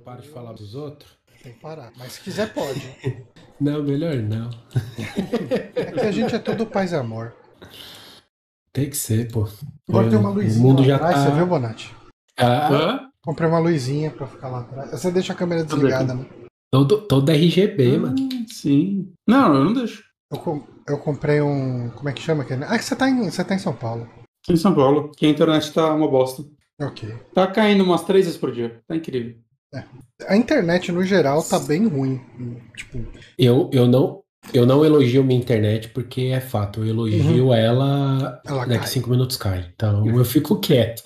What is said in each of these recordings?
paro de falar dos outros? Tem que parar. Mas se quiser, pode. Não, melhor não. É que a gente é todo paz e amor. Tem que ser, pô. Agora tem uma o luzinha mundo lá já atrás, tá- você viu, Bonatti? Ah? Comprei uma luzinha pra ficar lá atrás. Você deixa a câmera desligada, né? todo, todo RGB, mano. Hum, Sim. Não, eu não deixo. Eu, com- eu comprei um. Como é que chama aquele? Ah, que você tá em, você tá em São Paulo. Em São Paulo, que a internet tá uma bosta. Ok. Tá caindo umas três vezes por dia. Tá incrível. A internet, no geral, tá bem ruim. Tipo, Eu, eu não. Eu não elogio minha internet porque é fato, eu elogio ela, Ela daqui cai. cinco minutos cai. Então eu fico quieto.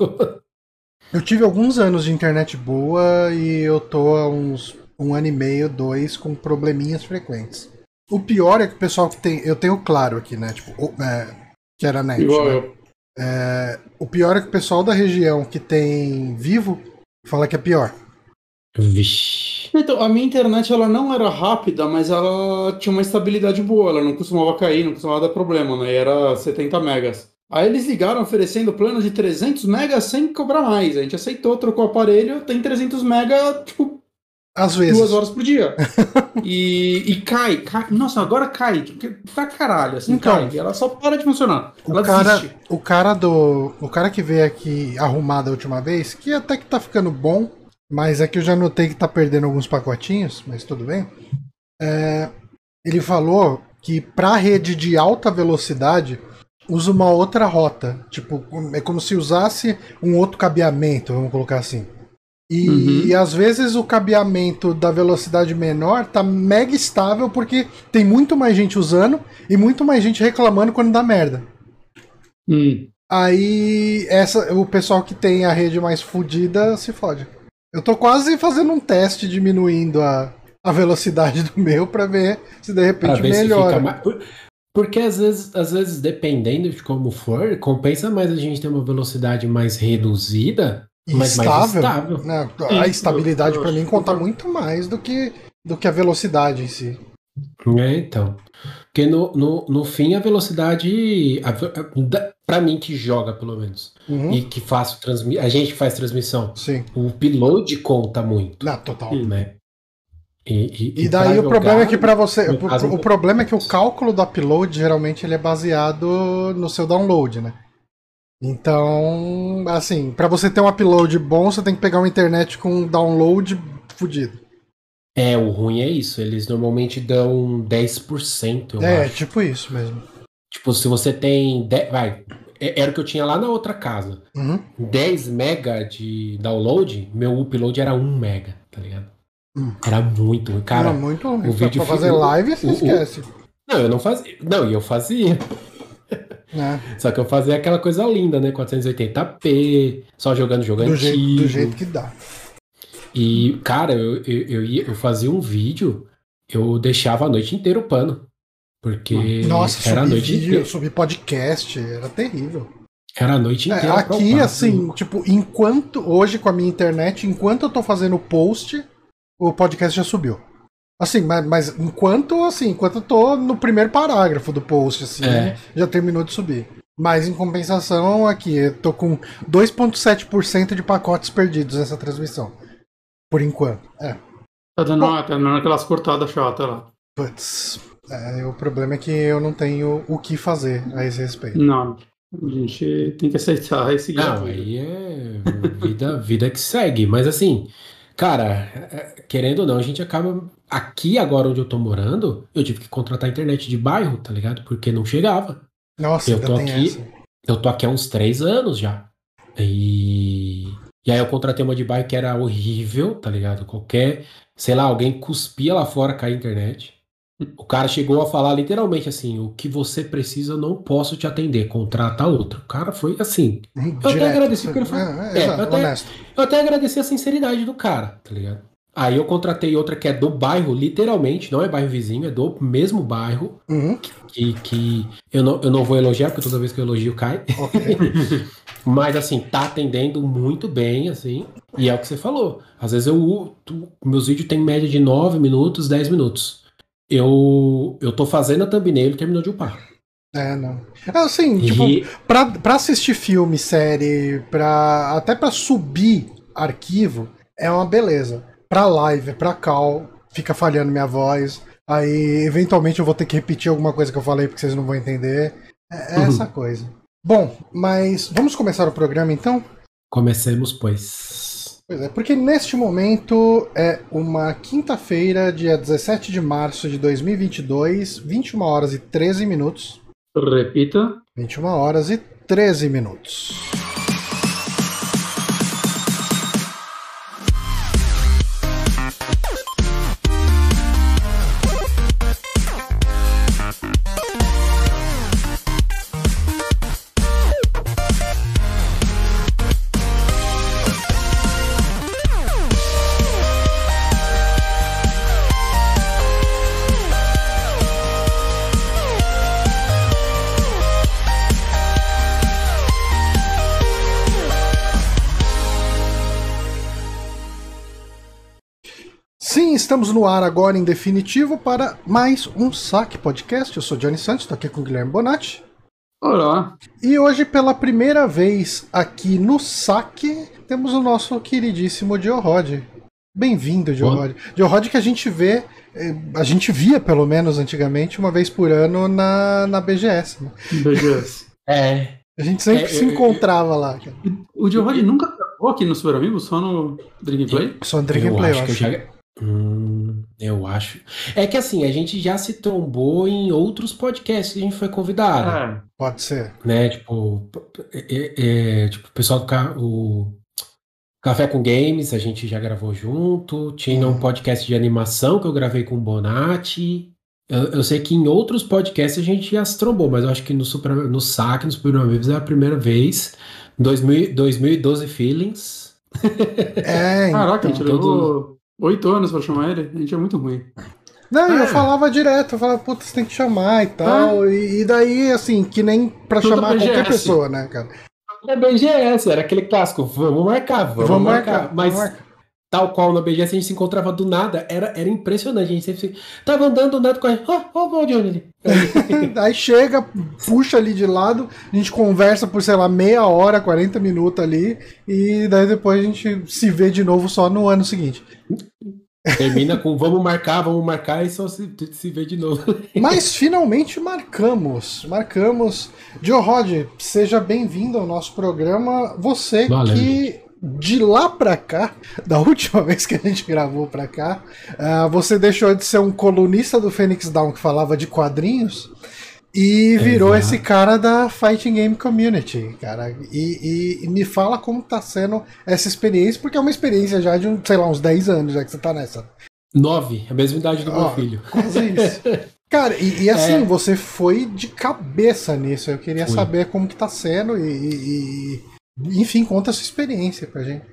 eu tive alguns anos de internet boa e eu tô há uns um ano e meio, dois, com probleminhas frequentes. O pior é que o pessoal que tem. Eu tenho claro aqui, né? Tipo, o- é, que era net. Igual né? eu. É, o pior é que o pessoal da região que tem vivo fala que é pior. Vixe. Então, a minha internet ela não era rápida, mas ela tinha uma estabilidade boa. Ela não costumava cair, não costumava dar problema, né? E era 70 megas. Aí eles ligaram oferecendo plano de 300 megas sem cobrar mais. A gente aceitou, trocou o aparelho, tem 300 mega, tipo, Às vezes. duas horas por dia. e, e cai, cai. Nossa, agora cai. Pra caralho, assim, Então. cai. Ela só para de funcionar. O ela cara, desiste. o cara do. O cara que veio aqui arrumar da última vez, que até que tá ficando bom, mas é que eu já notei que tá perdendo alguns pacotinhos, mas tudo bem. É, ele falou que pra rede de alta velocidade usa uma outra rota. Tipo, é como se usasse um outro cabeamento, vamos colocar assim. E, Uhum. e às vezes o cabeamento da velocidade menor tá mega estável porque tem muito mais gente usando e muito mais gente reclamando quando dá merda. Hum. Aí essa, o pessoal que tem a rede mais fodida se fode. Eu tô quase fazendo um teste diminuindo a, a velocidade do meu pra ver se de repente ver se melhora. fica mais. por- Porque às vezes, às vezes, dependendo de como for, compensa mais a gente ter uma velocidade mais reduzida, E mas mais estável. estável. né? A estabilidade pra mim conta muito mais do que, do que a velocidade em si. É, então. Porque no, no, no fim a velocidade. A, ve- a- da- pra mim que joga, pelo menos. Uhum. E que faço A gente faz transmissão. Sim. O upload conta muito, Não, total. Né? E, E daí pra o problema é jogar, que pra você. O, caso- o problema é que o cálculo do upload geralmente ele é baseado no seu download, né? Então, assim, pra você ter um upload bom, você tem que pegar uma internet com um download fudido. É, o ruim é isso. Eles normalmente dão 10%, eu é, acho. tipo isso mesmo. Tipo, se você tem. 10, vai. é- Era o que eu tinha lá na outra casa. Uhum. 10 mega de download, meu upload era 1 mega, tá ligado? Hum. Era muito ruim. Cara, não, muito ruim. o Pra- vídeo pra fazer live, você o- o- esquece. não, eu não fazia. Não, e eu fazia. né? Só que eu fazia aquela coisa linda, né? 480p, só jogando jogo Do, antigo. jeito, do jeito que dá. E, cara, eu, eu, eu, ia- eu fazia um vídeo, eu deixava a noite inteira o pano. Porque Nossa, era a noite vídeo, inteira. subir podcast, era terrível. Era a noite É, inteira. pra aqui, assim, tipo, enquanto. Hoje com a minha internet, enquanto eu tô fazendo o post, o podcast já subiu. Assim, mas, mas enquanto, assim, enquanto eu tô no primeiro parágrafo do post, assim, É. já terminou de subir. Mas em compensação, aqui, eu tô com 2,7% de pacotes perdidos nessa transmissão. Por enquanto. É. Tá dando, uma- tá dando aquelas cortadas chatas lá. Putz. É, o problema é que eu não tenho o que fazer a esse respeito. Não. A gente tem que aceitar e seguir. a Não, aí é vida, vida que segue. Mas assim, cara, é- querendo ou não, a gente acaba. Aqui agora onde eu tô morando, eu tive que contratar internet de bairro, tá ligado? Porque não chegava. Nossa, Eu ainda tô tem aqui- essa. Eu tô aqui há uns três anos já. E. E aí eu contratei uma de bairro que era horrível, tá ligado? Qualquer, sei lá, alguém cuspia lá fora cair a internet. O cara chegou a falar literalmente assim: o que você precisa, eu não posso te atender, contrata outro. O cara foi assim. até Direto. agradeci porque ele foi- É, é, É, exato, até-. Eu até agradeci a sinceridade do cara, tá ligado? Aí eu contratei outra que é do bairro, literalmente, não é bairro vizinho, é do mesmo bairro, Uhum, que, que eu, não, eu não vou elogiar, porque toda vez que eu elogio cai. ok. Mas assim, tá atendendo muito bem, assim. E é o que você falou. Às vezes eu. tu- meus vídeos têm média de 9 minutos, 10 minutos. Eu, eu tô fazendo a thumbnail e terminou de upar. É, não. É, assim, tipo, E, pra, pra assistir filme, série, pra, até pra subir arquivo, é uma beleza. Pra live, pra call, fica falhando minha voz. Aí, eventualmente, eu vou ter que repetir alguma coisa que eu falei porque vocês não vão entender. É, é essa coisa. Bom, mas vamos começar o programa então? Comecemos, pois. Pois é, porque neste momento é uma quinta-feira, dia 17 de março de 2022, 21 horas e 13 minutos. Repita. 21 horas e 13 minutos. Estamos no ar agora em definitivo para mais um Saque Podcast. Eu sou Johnny Santos, estou aqui com o Guilherme Bonatti. Olá. E hoje, pela primeira vez aqui no Saque, temos o nosso queridíssimo Diorod. Bem-vindo, Diorod. Diorod que a gente vê, eh, a gente via pelo menos antigamente, uma vez por ano na, na BGS. Né? BGS. É. A gente sempre É, se eu- encontrava lá. cara. O Giovanni nunca gravou aqui no Super Amigo, só no Drink Play? Só Drink eu and Play, acho eu que eu acho. Hum, eu acho. É que assim, a gente já se trombou em outros podcasts que a gente foi convidado. É. Pode ser. né? Tipo, é, é, tipo, o pessoal do ca- o Café com Games, a gente já gravou junto. Tinha um podcast de animação que eu gravei com o Bonatti. Eu, eu sei que em outros podcasts a gente já se trombou, mas eu acho que no, Super, no SAC, no Super Amigos, é a primeira vez. 2000, 2012 Feelings. É, Caraca, a então. gente levou oito anos pra chamar ele. A gente é muito ruim. Não, e eu É. falava direto, eu falava, puta, você tem que chamar e tal. E, e daí, assim, que nem pra Tudo chamar qualquer BGS. pessoa, né, cara? É BGS, era aquele clássico, vamos marcar, vamos, Vamos marcar. marcar, Mas vamos marcar. Tal qual na BGS a gente se encontrava do nada, era, era impressionante. A gente sempre se- tava andando do nada com a gente, ó, ó o Johnny ali. Aí chega, puxa ali de lado, a gente conversa por, sei lá, meia hora, 40 minutos ali, e daí depois a gente se vê de novo só no ano seguinte. Termina com vamos marcar, vamos marcar e só se, se vê de novo. Mas finalmente marcamos, marcamos. Joe Rod, seja bem-vindo ao nosso programa. Você Valeu, que de lá pra cá, da última vez que a gente gravou pra cá, ah, você deixou de ser um colunista do Phoenix Down que falava de quadrinhos e virou Exato. esse cara da Fighting Game Community, cara. E, e- e me fala como tá sendo essa experiência, porque é uma experiência já de, sei lá, uns 10 anos já que você tá nessa. Nove, a mesma idade do Ó, meu filho. Quase isso. Cara, e, e assim, É. você foi de cabeça nisso. Eu queria Fui. saber como que tá sendo e- enfim, conta a sua experiência pra gente.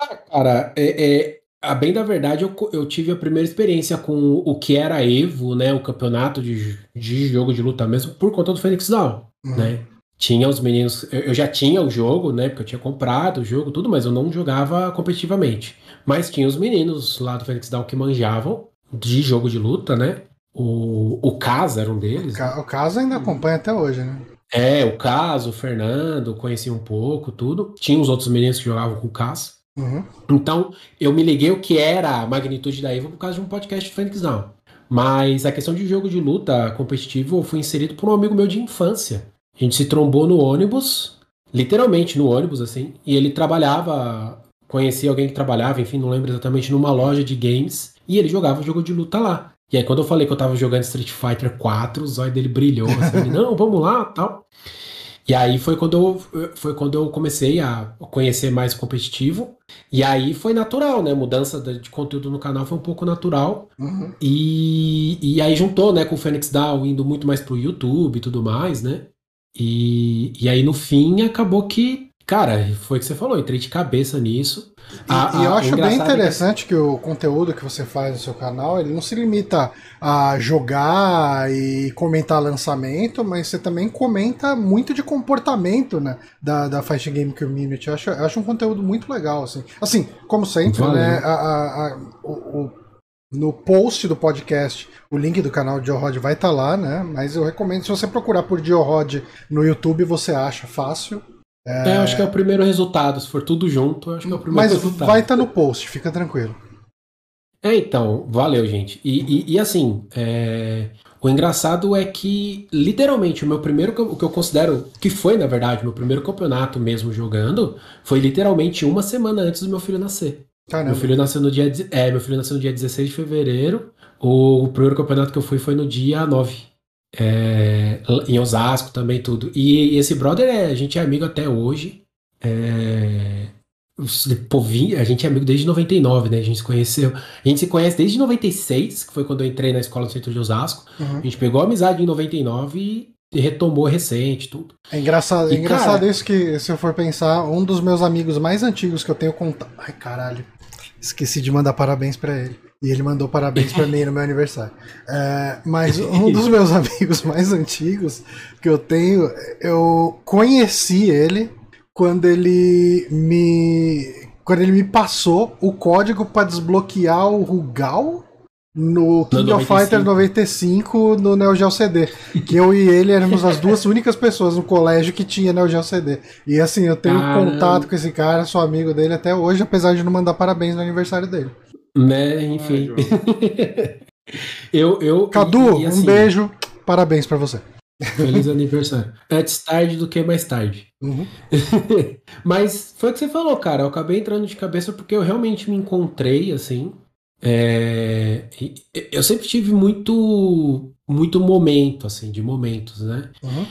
Ah, cara, é, é, a bem da verdade, eu, eu tive a primeira experiência com o que era Evo, né? O campeonato de, de jogo de luta mesmo, por conta do Phoenix Down, Uhum. né? Tinha os meninos. Eu, eu já tinha o jogo, né? Porque eu tinha comprado o jogo, tudo, mas eu não jogava competitivamente. Mas tinha os meninos lá do Phoenix Down que manjavam de jogo de luta, né? O, o Kaz era um deles. o caso ainda acompanha até hoje, né? É, o Caso, o Fernando, conheci um pouco, tudo. Tinha os outros meninos que jogavam com o Caso. Uhum. Então, eu me liguei o que era a magnitude da Evo por causa de um podcast de Phoenix Down. Mas a questão de jogo de luta competitivo foi inserido por um amigo meu de infância. A gente se trombou no ônibus, literalmente no ônibus, assim, e ele trabalhava, conhecia alguém que trabalhava, enfim, não lembro exatamente, numa loja de games, e ele jogava jogo de luta lá. E aí, quando eu falei que eu tava jogando Street Fighter 4, o zóio dele brilhou, assim, não, vamos lá, tal. E aí foi quando eu, foi quando eu comecei a conhecer mais o competitivo. E aí foi natural, né? Mudança de conteúdo no canal foi um pouco natural. Uhum. E, e aí juntou, né, com o Phoenix Down indo muito mais pro YouTube e tudo mais, né? E, e aí no fim acabou que, cara, foi o que você falou, entrei de cabeça nisso. E, A- eu acho bem é que- interessante que o conteúdo que você faz no seu canal, ele não se limita a jogar e comentar lançamento, mas você também comenta muito de comportamento né, da, da Fighting Game Community. Eu acho, eu acho um conteúdo muito legal, assim. Assim, como sempre, Valeu. né, a- o- o- no post do podcast, o link do canal de Rod vai estar lá, né? Mas eu recomendo, se você procurar por Rod no YouTube, você acha fácil. É, eu acho que é o primeiro resultado. Se for tudo junto, acho que é o primeiro Mas resultado. vai estar no post, fica tranquilo. É, então, valeu, gente. E, e, e assim, é, o engraçado é que, literalmente, o meu primeiro, o que eu considero que foi, na verdade, meu primeiro campeonato mesmo jogando, foi literalmente uma semana antes do meu filho nascer. Caramba. Meu filho nasceu no dia, é, meu filho nasceu no dia 16 de fevereiro. O, o primeiro campeonato que eu fui foi no dia 9. É, em Osasco também, tudo. E, esse brother, é, a gente é amigo até hoje. É, Pô, a gente é amigo desde 99, né? A gente se conheceu. A gente se conhece desde 96, que foi quando eu entrei na escola do centro de Osasco. Uhum. A gente pegou a amizade em 99 e retomou recente, tudo. É engraçado, e, é engraçado cara, isso que, se eu for pensar, um dos meus amigos mais antigos que eu tenho contato. Ai, caralho. Esqueci de mandar parabéns para ele. E ele mandou parabéns para mim no meu aniversário. É, mas um dos meus amigos mais antigos que eu tenho, eu conheci ele quando ele me quando ele me passou o código para desbloquear o Rugal no King of Fighters 95 no Neo Geo CD. Que eu e ele éramos as duas únicas pessoas no colégio que tinha Neo Geo CD. E assim, eu tenho Caramba. contato com esse cara, sou amigo dele até hoje, apesar de não mandar parabéns no aniversário dele. Né, enfim. eu, eu, Cadu, e, e assim, um beijo, parabéns para você. Feliz aniversário. Antes tarde do que mais tarde. Uhum. Mas foi o que você falou, cara. Eu acabei entrando de cabeça porque eu realmente me encontrei, assim. É... Eu sempre tive muito muito momento, assim, de momentos, né? Uhum.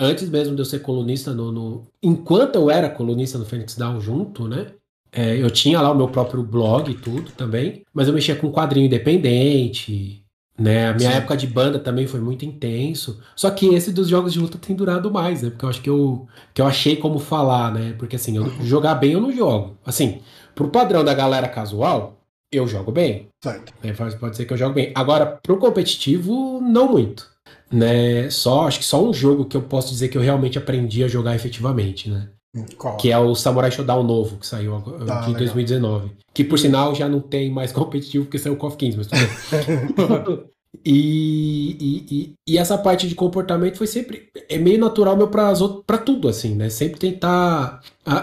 Antes mesmo de eu ser colunista no, no... Enquanto eu era colunista no Phoenix Down junto, né? É, eu tinha lá o meu próprio blog e tudo também, mas eu mexia com quadrinho independente, né? A minha Sim. época de banda também foi muito intenso. Só que esse dos jogos de luta tem durado mais, né? Porque eu acho que eu, que eu achei como falar, né? Porque assim, eu, jogar bem eu não jogo. Assim, pro padrão da galera casual, eu jogo bem. Certo. É, pode ser que eu jogo bem. Agora, pro competitivo, não muito. Né? Só, acho que só um jogo que eu posso dizer que eu realmente aprendi a jogar efetivamente, né? Qual? Que é o Samurai Shodown novo, que saiu tá, em 2019. Que por sinal já não tem mais competitivo porque saiu o KOF 15, mas tudo bem. e, e, e, e, essa parte de comportamento foi sempre. É meio natural meu pra tudo, assim, né? Sempre tentar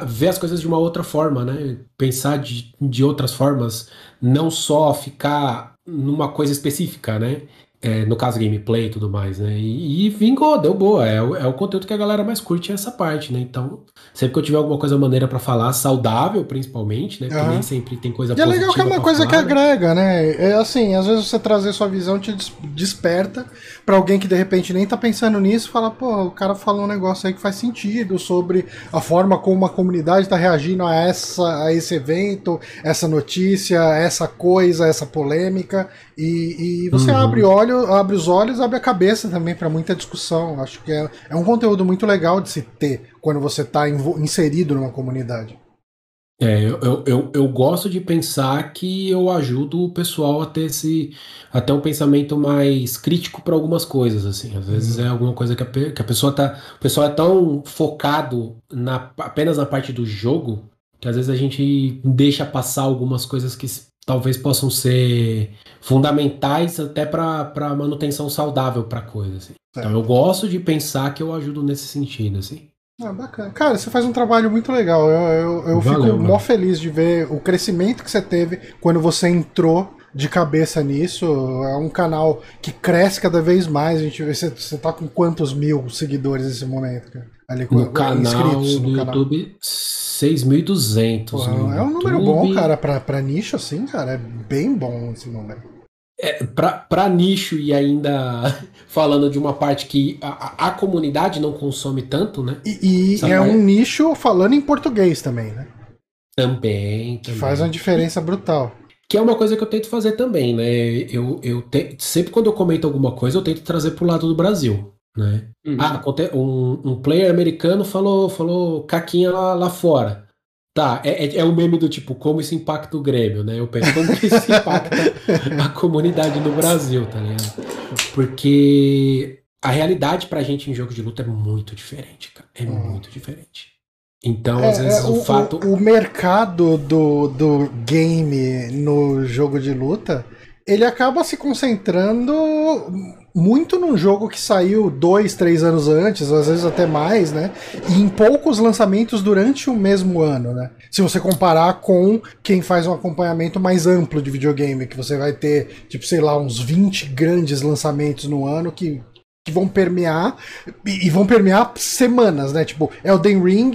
ver as coisas de uma outra forma, né? Pensar de, de outras formas, não só ficar numa coisa específica, né? É, no caso gameplay e tudo mais, né? E, e vingou, deu boa. É, é, o conteúdo que a galera mais curte é essa parte, né? Então, sempre que eu tiver alguma coisa maneira para falar, saudável principalmente, né? Porque uhum. nem sempre tem coisa e positiva. E é legal que é uma coisa falar, que né? agrega, né? É assim, às vezes você trazer sua visão te desperta para alguém que de repente nem tá pensando nisso, fala, pô, o cara falou um negócio aí que faz sentido sobre a forma como uma comunidade tá reagindo a essa a esse evento, essa notícia, essa coisa, essa polêmica. E, e você uhum. abre, olho, abre os olhos, abre a cabeça também para muita discussão. Acho que é, é um conteúdo muito legal de se ter quando você está inserido numa comunidade. É, eu, eu, eu, gosto de pensar que eu ajudo o pessoal a ter esse até um pensamento mais crítico para algumas coisas assim. Às vezes uhum. é alguma coisa que a, que a pessoa tá, o pessoal é tão focado na, apenas na parte do jogo que às vezes a gente deixa passar algumas coisas que talvez possam ser fundamentais até para manutenção saudável para coisa. Assim. Então eu gosto de pensar que eu ajudo nesse sentido, assim. Ah, bacana. Cara, você faz um trabalho muito legal. Eu, eu, eu Valeu, fico mó feliz de ver o crescimento que você teve quando você entrou de cabeça nisso. É um canal que cresce cada vez mais. A gente vê, você, você tá com quantos mil seguidores nesse momento, cara? Ali, no, canal no, no YouTube, 6.200. É um número bom, cara, pra, pra nicho assim, cara. É bem bom esse número. É, para nicho e ainda falando de uma parte que a, a comunidade não consome tanto, né? E, e é um nicho falando em português também, né? Também, Que faz uma diferença brutal. Que é uma coisa que eu tento fazer também, né? Eu, eu te, sempre quando eu comento alguma coisa, eu tento trazer pro lado do Brasil, né? Uhum. Ah, um, um player americano falou, falou caquinha lá, lá fora. Tá, é, é, é, o meme do tipo, como isso impacta o Grêmio, né? Eu penso, como que isso impacta a comunidade no Brasil, tá ligado? Porque a realidade pra gente em jogo de luta é muito diferente, cara. É hum. muito diferente. Então, é, às vezes, é, o, o, fato. O, o mercado do, do game no jogo de luta ele acaba se concentrando muito num jogo que saiu dois, três anos antes, às vezes até mais, né? E em poucos lançamentos durante o mesmo ano, né? Se você comparar com quem faz um acompanhamento mais amplo de videogame, que você vai ter, tipo, sei lá, uns 20 grandes lançamentos no ano que que vão permear e, vão permear semanas, né? Tipo, Elden Ring,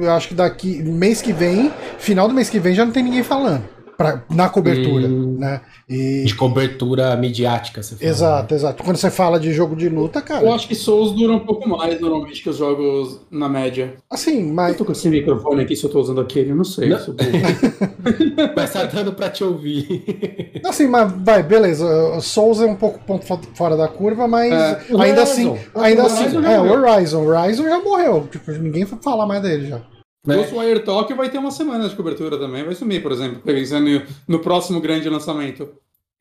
eu acho que daqui mês que vem, final do mês que vem já não tem ninguém falando pra, na cobertura, hum, né? E... De cobertura midiática, você fala. Exato, né? exato. Quando você fala de jogo de luta, cara. Eu acho que Souls dura um pouco mais normalmente que os jogos na média. Assim, mas. Eu tô com esse microfone aqui, se eu tô usando aquele, eu não sei. Não. mas tá dando pra te ouvir. Assim, mas vai, beleza. Souls é um pouco ponto fora da curva, mas é, ainda assim. Ainda assim. É, o Horizon. O Horizon já morreu. Tipo, ninguém vai falar mais dele já. Né? O Wire Talk vai ter uma semana de cobertura também, vai sumir, por exemplo, pensando no próximo grande lançamento.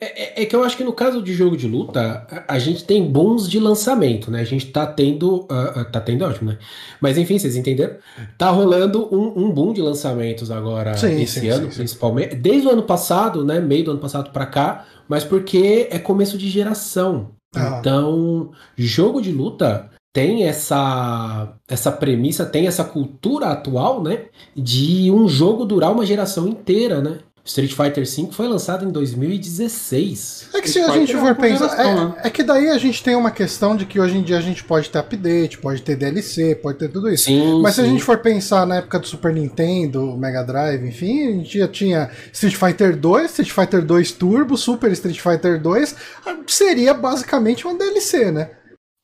É, é, é, que eu acho que no caso de jogo de luta, a, a gente tem bons de lançamento, né? A gente tá tendo. Uh, uh, tá tendo ótimo, né? Mas enfim, vocês entenderam? Tá rolando um, um boom de lançamentos agora sim, esse sim, ano, sim, principalmente. Desde o ano passado, né? Meio do ano passado para cá, mas porque é começo de geração. Ah. Então, jogo de luta tem essa essa premissa, tem essa cultura atual, né, de um jogo durar uma geração inteira, né? Street Fighter V foi lançado em 2016. É que se a gente for pensar. É, né? é, que daí a gente tem uma questão de que hoje em dia a gente pode ter update, pode ter DLC, pode ter tudo isso. Sim, Mas sim. se a gente for pensar na época do Super Nintendo, Mega Drive, enfim, a gente já tinha Street Fighter 2, Street Fighter 2 Turbo, Super Street Fighter 2, seria basicamente uma DLC, né?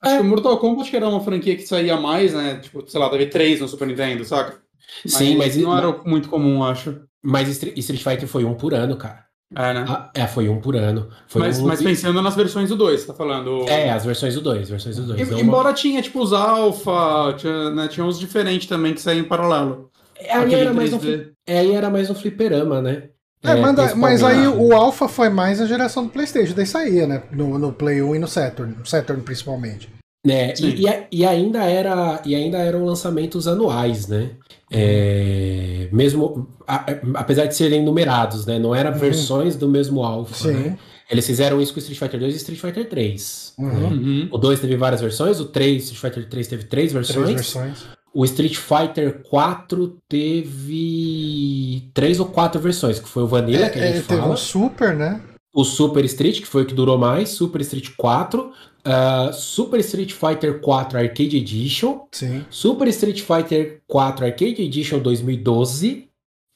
Acho é. que o Mortal Kombat que era uma franquia que saía mais, né? Tipo, sei lá, teve três no Super Nintendo, saca? Mas Sim, mas não era muito comum, acho. Mas Street Fighter foi um por ano, cara. É, né? Ah, é, foi um por ano. Foi mas, um... mas pensando nas versões do 2, tá falando? É, as versões do 2, versões do 2. E, embora tinha, tipo, os Alpha, tinha, né, tinha uns diferentes também que saíam em paralelo. É, aí, era mais um, é, aí era mais um fliperama, né? É, é mas aí o Alpha foi mais a geração do Playstation, daí saía, né? No, no Play 1 e no Saturn, no Saturn principalmente. Né? E, e, e, ainda era e ainda eram lançamentos anuais, né? É, mesmo a, apesar de serem numerados, né? Não eram uhum. versões do mesmo Alpha, né? Eles fizeram isso com Street Fighter 2 e Street Fighter 3. Uhum. Né? Uhum. O 2 teve várias versões, o 3, Street Fighter 3 teve três versões. Três versões. O Street Fighter 4 teve três ou quatro versões, que foi o Vanilla, é, que a gente é, fala. Teve o Super, né? O Super Street, que foi o que durou mais, Super Street 4, Uh, Super Street Fighter 4 Arcade Edition, Sim. Super Street Fighter 4 Arcade Edition 2012,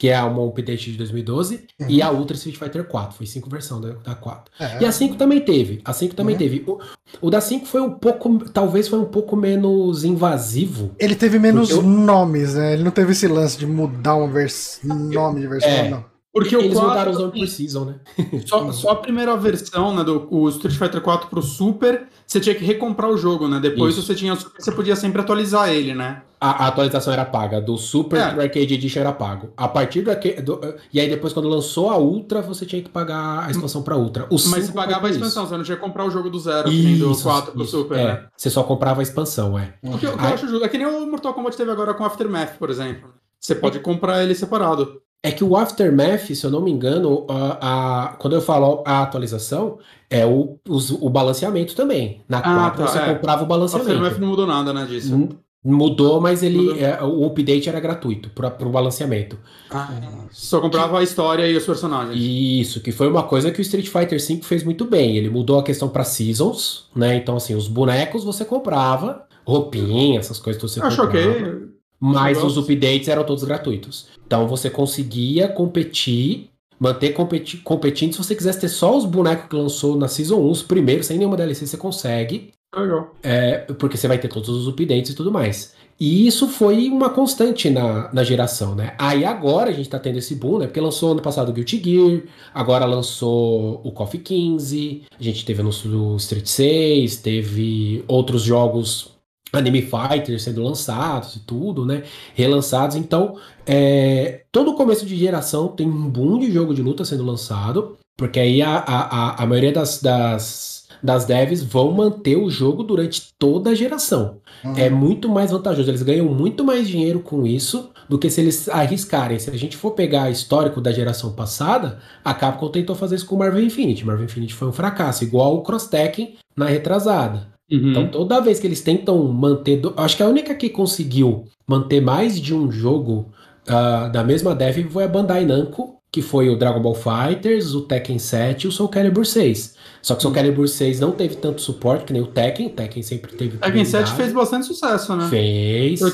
que é uma update de 2012, uhum. e a Ultra Street Fighter 4, foi cinco versões da, da 4. É. E a 5 também teve, a 5 também uhum. teve. O, o, da 5 foi um pouco, talvez foi um pouco menos invasivo. Ele teve menos eu... nomes, né? Ele não teve esse lance de mudar um vers... nome de versão, é. não. Porque Eles 4, mudaram os nomes por season, né? Só, só, a primeira versão, né, do o Street Fighter 4 pro Super, você tinha que recomprar o jogo, né? Depois Isso. você tinha você podia sempre atualizar ele, né? A, a atualização era paga, do Super é. pro Arcade Edition era pago. A partir do, do, E aí depois, quando lançou a Ultra, você tinha que pagar a expansão pra Ultra. O Mas você pagava a expansão, você não tinha que comprar o jogo do zero, isso, do 4 pro Super, é. né? Você só comprava a expansão, é. O que, o que eu acho justo. É que nem o Mortal Kombat teve agora com Aftermath, por exemplo. Você pode comprar ele separado. É que o Aftermath, se eu não me engano, a, a quando eu falo a atualização, é o, o balanceamento também. Na ah, 4 tá, você é. comprava o balanceamento. O Aftermath não mudou nada, né, disso. Mudou, mas ele mudou. É, o update era gratuito para o balanceamento. Ah, só comprava a história e os personagens. Isso, que foi uma coisa que o Street Fighter V fez muito bem. Ele mudou a questão para seasons, né? Então, assim, os bonecos você comprava, roupinha, essas coisas que você Acho comprava. ok mas os updates eram todos gratuitos. Então você conseguia competir, manter competi competindo. Se você quisesse ter só os bonecos que lançou na Season 1, os primeiros, sem nenhuma DLC, você consegue. Legal. É, porque você vai ter todos os updates e tudo mais. E isso foi uma constante na, na geração, né? Aí agora a gente tá tendo esse boom, né? Porque lançou ano passado o Guilty Gear, agora lançou o Coffee 15, a gente teve anúncio do Street 6, teve outros jogos Anime Fighters sendo lançados e tudo, né? Relançados. Então, é, todo começo de geração tem um boom de jogo de luta sendo lançado, porque aí a, a, a maioria das, das, das devs vão manter o jogo durante toda a geração. Uhum. É muito mais vantajoso. Eles ganham muito mais dinheiro com isso do que se eles arriscarem. Se a gente for pegar histórico da geração passada, a Capcom tentou fazer isso com o Marvel Infinite. Marvel Infinite foi um fracasso, igual o Cross Tekken na retrasada. Uhum. Então, toda vez que eles tentam manter. do- Acho que a única que conseguiu manter mais de um jogo ah, da mesma dev foi a Bandai Namco, que foi o Dragon Ball Fighters, o Tekken 7 e o Soul Calibur 6. Só que o Soul Calibur 6 não teve tanto suporte que nem o Tekken. O Tekken sempre teve. Tekken 7 prioridade. fez bastante sucesso, né? Fez. Eu,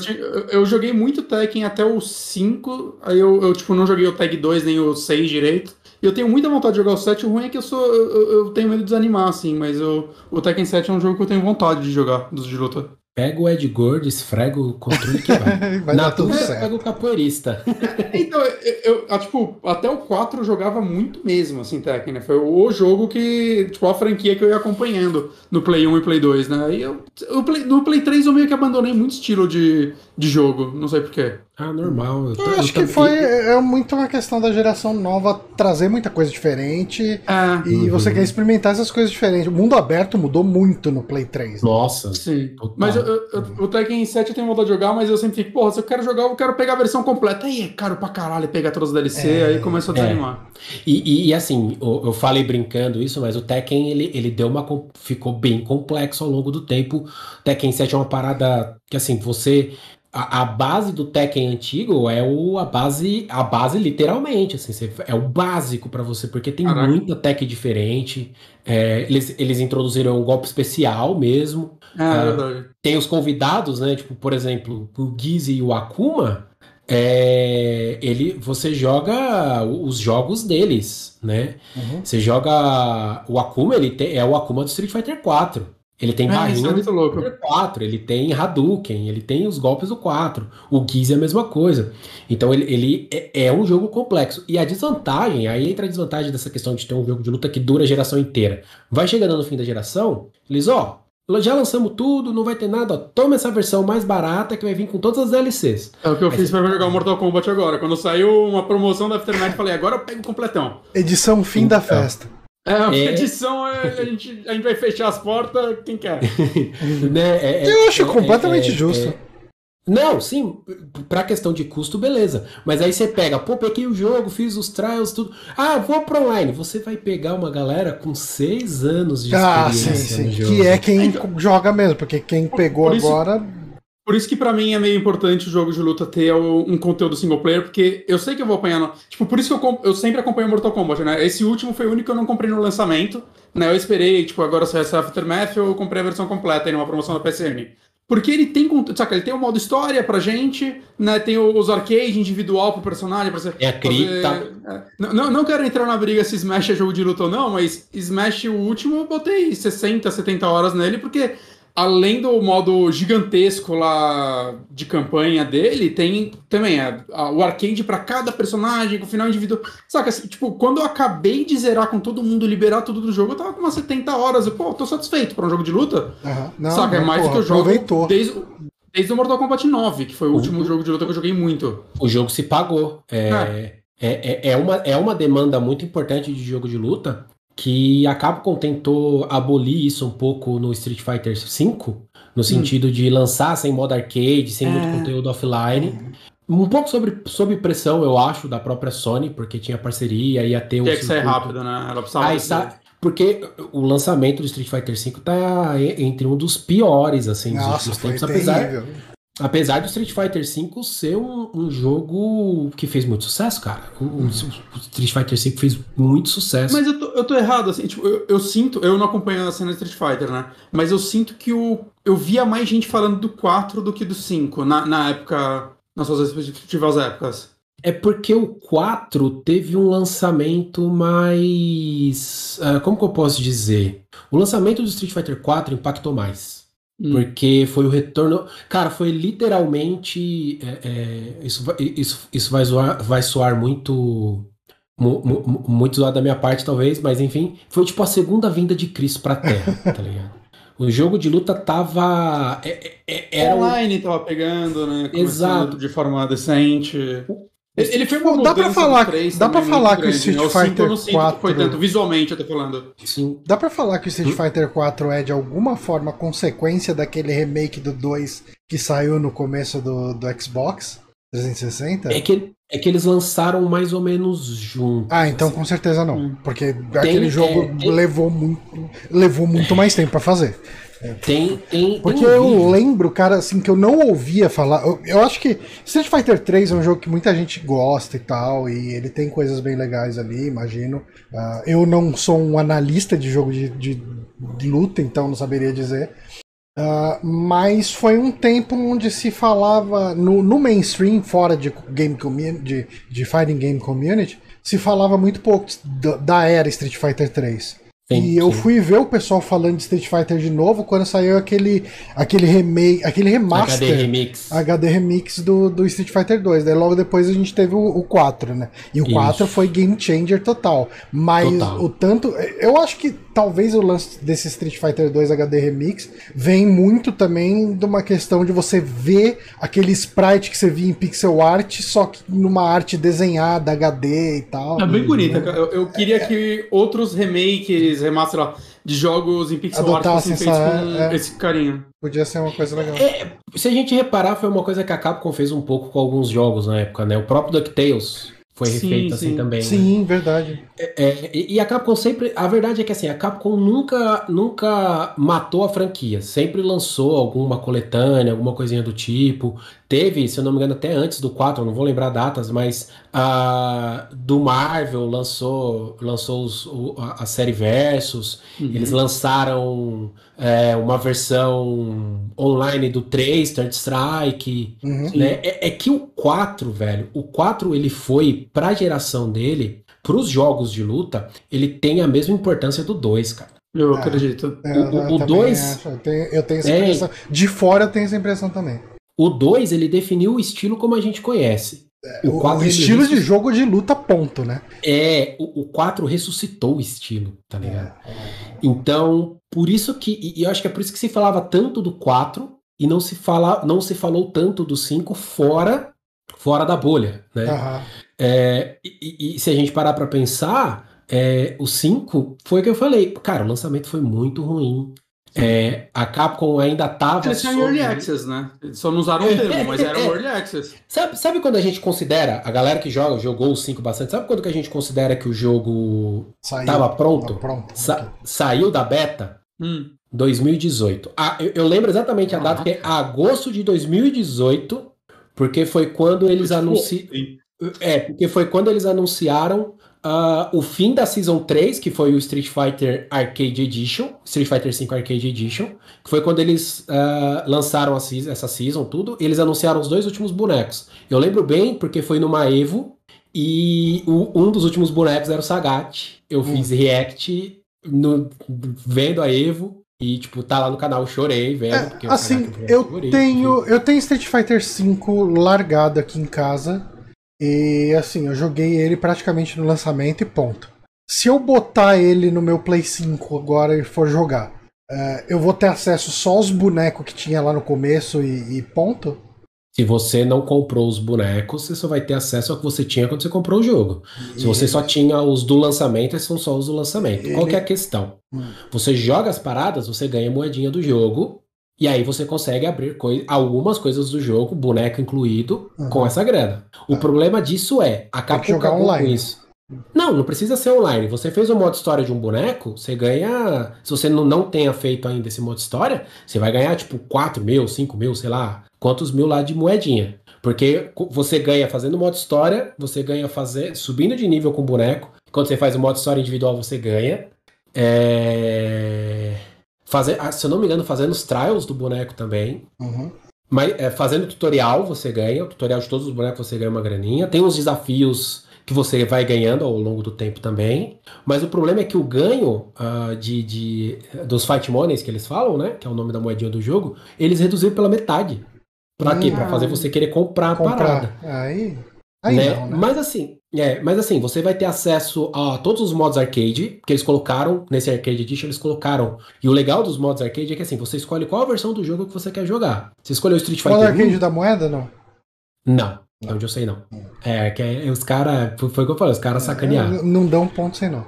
eu- joguei muito Tekken até o 5, aí eu, eu, tipo, não joguei o Tag 2 nem o 6 direito. E eu tenho muita vontade de jogar o 7, o ruim é que eu sou. Eu, eu- eu tenho medo de desanimar, assim, mas eu, o Tekken 7 é um jogo que eu tenho vontade de jogar, dos de luta. Pega o Ed Gordo, esfrega o controle que vai. Vai dar tudo certo. pega o capoeirista. Então, eu, eu- ah, tipo, até o 4 eu jogava muito mesmo, assim, Tekken, né? Foi o jogo que, tipo, a franquia que eu ia acompanhando no Play 1 e Play 2, né? E eu, eu Play- no Play 3 eu meio que abandonei muito estilo de, de jogo, não sei porquê. Ah, normal. Eu acho que foi é muito uma questão da geração nova trazer muita coisa diferente É, e você quer experimentar essas coisas diferentes. O mundo aberto mudou muito no Play 3. né? Nossa. sim. Total. Mas eu- eu- eu- o Tekken 7 eu tenho vontade de jogar, mas eu sempre fico, porra, se eu quero jogar, eu quero pegar a versão completa. Aí é caro pra caralho pegar todos os DLC, É, aí começa a desanimar. E, e- e, assim, eu, eu falei brincando isso, mas o Tekken ele, ele deu uma ficou bem complexo ao longo do tempo. O Tekken 7 é uma parada que assim, você a, a base do Tekken antigo é o, a base a base literalmente, assim, você- é o básico pra você, porque tem Caraca. muita tech diferente. É, eles, eles introduziram um golpe especial mesmo. É, Ah. Tem os convidados, né? Tipo, por exemplo, o Gizzy e o Akuma. é, ele, você joga os jogos deles, né? Uhum. Você joga o Akuma, ele tem, é o Akuma do Street Fighter 4. Ele tem É, isso barrinha é do muito louco. Street Fighter 4, ele tem Hadouken, ele tem os golpes do 4. O Gizzy é a mesma coisa. Então ele, ele é, é um jogo complexo. E a desvantagem, aí entra a desvantagem dessa questão de ter um jogo de luta que dura a geração inteira. Vai chegando no fim da geração, eles, ó, já lançamos tudo, não vai ter nada, ó, toma essa versão mais barata que vai vir com todas as DLCs. É o que eu fiz pra jogar o Mortal Kombat agora. Quando saiu uma promoção da Aftermath, eu falei, agora eu pego o completão. Edição fim da Então. festa. É, a É. edição, é, a, gente, a gente vai fechar as portas, quem quer. Né? É- é- Eu acho é- completamente é- justo. é- Não, sim, pra questão de custo, beleza. Mas aí você pega, pô, peguei o jogo, fiz os trials, tudo. Ah, vou pro online. Você vai pegar uma galera com seis anos de Ah, sim, experiência sim. no jogo. Que é quem joga mesmo, porque quem pegou por isso- agora. Por isso que pra mim é meio importante o jogo de luta ter um conteúdo single player, porque eu sei que eu vou apanhar no... Tipo, por isso que eu, eu sempre acompanho Mortal Kombat, né? Esse último foi o único que eu não comprei no lançamento, né? Eu esperei, tipo, agora saiu essa Aftermath, eu comprei a versão completa aí numa promoção da PSN. Porque ele tem, saca, ele tem o modo história pra gente, né? Tem os arcade individual pro personagem, pra você É a cripta. fazer- é. Não, não, não quero entrar na briga se Smash é jogo de luta ou não, mas Smash, o último, eu botei 60, 70 horas nele, porque além do modo gigantesco lá de campanha dele, tem também a- a- o arcade pra cada personagem, com final individual. Saca, assim, tipo, quando eu acabei de zerar com todo mundo, liberar tudo do jogo, eu tava com umas 70 horas. Eu, pô, tô satisfeito pra um jogo de luta. Aham. Não, Saca, é mas, mais do que eu jogo aproveitou. desde, desde o Mortal Kombat 9, que foi o Uhum. último jogo de luta que eu joguei muito. O jogo se pagou. É, é, é, é uma, é uma demanda muito importante de jogo de luta que a Capcom tentou abolir isso um pouco no Street Fighter V, no sentido de lançar sem modo arcade, sem muito Hum. É. conteúdo offline. Um pouco sobre, sob pressão, eu acho, da própria Sony, porque tinha parceria, ia ter o Tinha que sair circuito. rápido, né? Ela precisava. Aí sa- porque o lançamento do Street Fighter V tá entre um dos piores, assim, dos Nossa, últimos foi tempos, terrível. Apesar do Street Fighter V ser um, um jogo que fez muito sucesso, cara. O, o- o Street Fighter V fez muito sucesso. Mas eu tô, eu tô errado, assim, tipo, eu, eu sinto, eu não acompanho a cena de Street Fighter, né? Mas eu sinto que o, eu via mais gente falando do 4 do que do 5, na, na época, nas suas respectivas épocas. É porque o 4 teve um lançamento mais. ah, como que eu posso dizer? O lançamento do Street Fighter 4 impactou mais. Hum. Porque foi o retorno. Cara, foi literalmente. é, é, isso, vai- isso, isso vai, zoar, vai soar muito. mu- mu- mu- Muito zoado da minha parte, talvez, mas enfim. Foi tipo a segunda vinda de Cristo pra Terra, tá ligado? O jogo de luta tava. é- é- é- Era um- Online tava pegando, né? começando Exato. De forma decente. Ele ele foi uma dá pra mudança falar- dá pra também falar que o Street né? Fighter eu não sinto que foi 4 tanto, visualmente eu tô falando. assim, Dá pra falar que o? Street Fighter 4 é de alguma forma consequência daquele remake do 2 que saiu no começo do, do Xbox? 360? É que, é que eles lançaram mais ou menos juntos. Ah, então assim. com certeza não. Hum. Porque aquele jogo é, tem- levou, muito, levou muito mais tempo pra fazer. Tem, tem, Porque tem um eu lembro, cara, assim, que eu não ouvia falar. Eu, eu acho que Street Fighter 3 é um jogo que muita gente gosta e tal, e ele tem coisas bem legais ali, imagino. Ah, eu não sou um analista de jogo de, de- de luta, então não saberia dizer. Ah, mas foi um tempo onde se falava no, no mainstream, fora de game community, de, de fighting game community, se falava muito pouco da, da era Street Fighter 3. Sim, e eu fui ver o pessoal falando de Street Fighter de novo quando saiu aquele, aquele remake, aquele remaster. HD Remix. HD Remix do, do Street Fighter 2. Daí logo depois a gente teve o, o 4, né? E o Isso. 4 foi game changer total. Mas Total. o tanto. Eu acho que talvez o lance desse Street Fighter 2 HD Remix vem muito também de uma questão de você ver aquele sprite que você via em pixel art, só que numa arte desenhada, HD e tal. É bem bonita, cara. Eu, eu queria que outros remakes, remaster lá, de jogos em pixel art essa- com é. esse carinho. Podia ser uma coisa legal. É, se a gente reparar, foi uma coisa que a Capcom fez um pouco com alguns jogos na época, né? O próprio DuckTales foi Sim, refeito assim sim. também. né? Sim, verdade. É, e e a Capcom sempre. A verdade é que assim, a Capcom nunca, nunca matou a franquia. Sempre lançou alguma coletânea, alguma coisinha do tipo. Teve, se eu não me engano, até antes do 4, eu não vou lembrar datas, mas a do Marvel lançou, lançou os- o- a, série Versus. Uhum. Eles lançaram é, uma versão online do 3, Third Strike. Uhum. né? É, é que o 4, velho, o 4 ele foi pra geração dele, pros jogos de luta, ele tem a mesma importância do 2, cara. Eu Ah. acredito. É, O- eu o- o também dois- acho. Eu tenho, eu tenho essa É. impressão. De fora eu tenho essa impressão também. O 2 ele definiu o estilo como a gente conhece. O, o ele estilo de jogo de luta, ponto, né? É, o, o 4 ressuscitou o estilo, tá ligado? É. Então, por isso que. E eu acho que é por isso que se falava tanto do 4 e não se, fala, não se falou tanto do 5 fora, fora da bolha, né? Aham. É, e, e- e se a gente parar pra pensar, é, o 5 foi o que eu falei. Cara, o lançamento foi muito ruim. É, a Capcom ainda tava. Eles tinham sob- Early Access, né? Eles só não usaram o É, termo, mas era. Early Access. Sabe, sabe quando a gente considera, a galera que joga, jogou o 5 bastante, sabe quando que a gente considera que o jogo Saiu. tava pronto? Tá pronto. Sa- saiu da beta? Hum. 2018. Ah, eu, eu lembro exatamente a data, que é agosto de 2018, porque foi quando eles anunciaram. É, porque foi quando eles anunciaram ah, o fim da Season 3, que foi o Street Fighter Arcade Edition, Street Fighter 5 Arcade Edition, que foi quando eles ah, lançaram a seas- essa Season, tudo, e eles anunciaram os dois últimos bonecos. Eu lembro bem, porque foi numa Evo, e o- um dos últimos bonecos era o Sagat. Eu fiz react no- vendo a Evo, e, tipo, tá lá no canal, eu chorei vendo. É, assim, é meu eu favorito, tenho, eu tenho Street Fighter V largado aqui em casa. E assim, eu joguei ele praticamente no lançamento e ponto. Se eu botar ele no meu Play 5 agora e for jogar, é, eu vou ter acesso só aos bonecos que tinha lá no começo e, e ponto? Se você não comprou os bonecos, você só vai ter acesso ao que você tinha quando você comprou o jogo. Se você só tinha os do lançamento, esses são só os do lançamento. Qual Ele- que é a questão? Hum. Você joga as paradas, você ganha moedinha do jogo, e aí você consegue abrir coi- algumas coisas do jogo, boneco incluído, Uhum. com essa grana. O Tá. problema disso é, a que Capcom jogar acabou online. com isso. Não, não precisa ser online. Você fez o modo história de um boneco, você ganha. Se você não, não tenha feito ainda esse modo história, você vai ganhar tipo 4 mil, 5 mil, sei lá, quantos mil lá de moedinha. Porque você ganha fazendo o modo história, você ganha fazer, subindo de nível com o boneco. Quando você faz o modo história individual, você ganha. É... Fazer, ah, se eu não me engano, fazendo os trials do boneco também. Uhum. Mas é, fazendo tutorial você ganha, o tutorial de todos os bonecos você ganha uma graninha. Tem uns desafios que você vai ganhando ao longo do tempo também. Mas o problema é que o ganho ah, de, de- dos fight monies que eles falam, né? Que é o nome da moedinha do jogo, eles reduziram pela metade. Pra quê? Pra Hum. fazer você querer comprar a parada. Comprar. Aí. Aí né? não, né? Mas assim, é, mas assim, você vai ter acesso a todos os modos arcade que eles colocaram nesse Arcade Edition, eles colocaram. E o legal dos modos arcade é que assim, você escolhe qual a versão do jogo que você quer jogar. Você escolheu o Street Qual Fighter arcade 1? da moeda, não? Não, de onde eu sei não. É, que é- os caras, foi o que eu falei, os caras sacanearam, É, Não dá um ponto sem nó.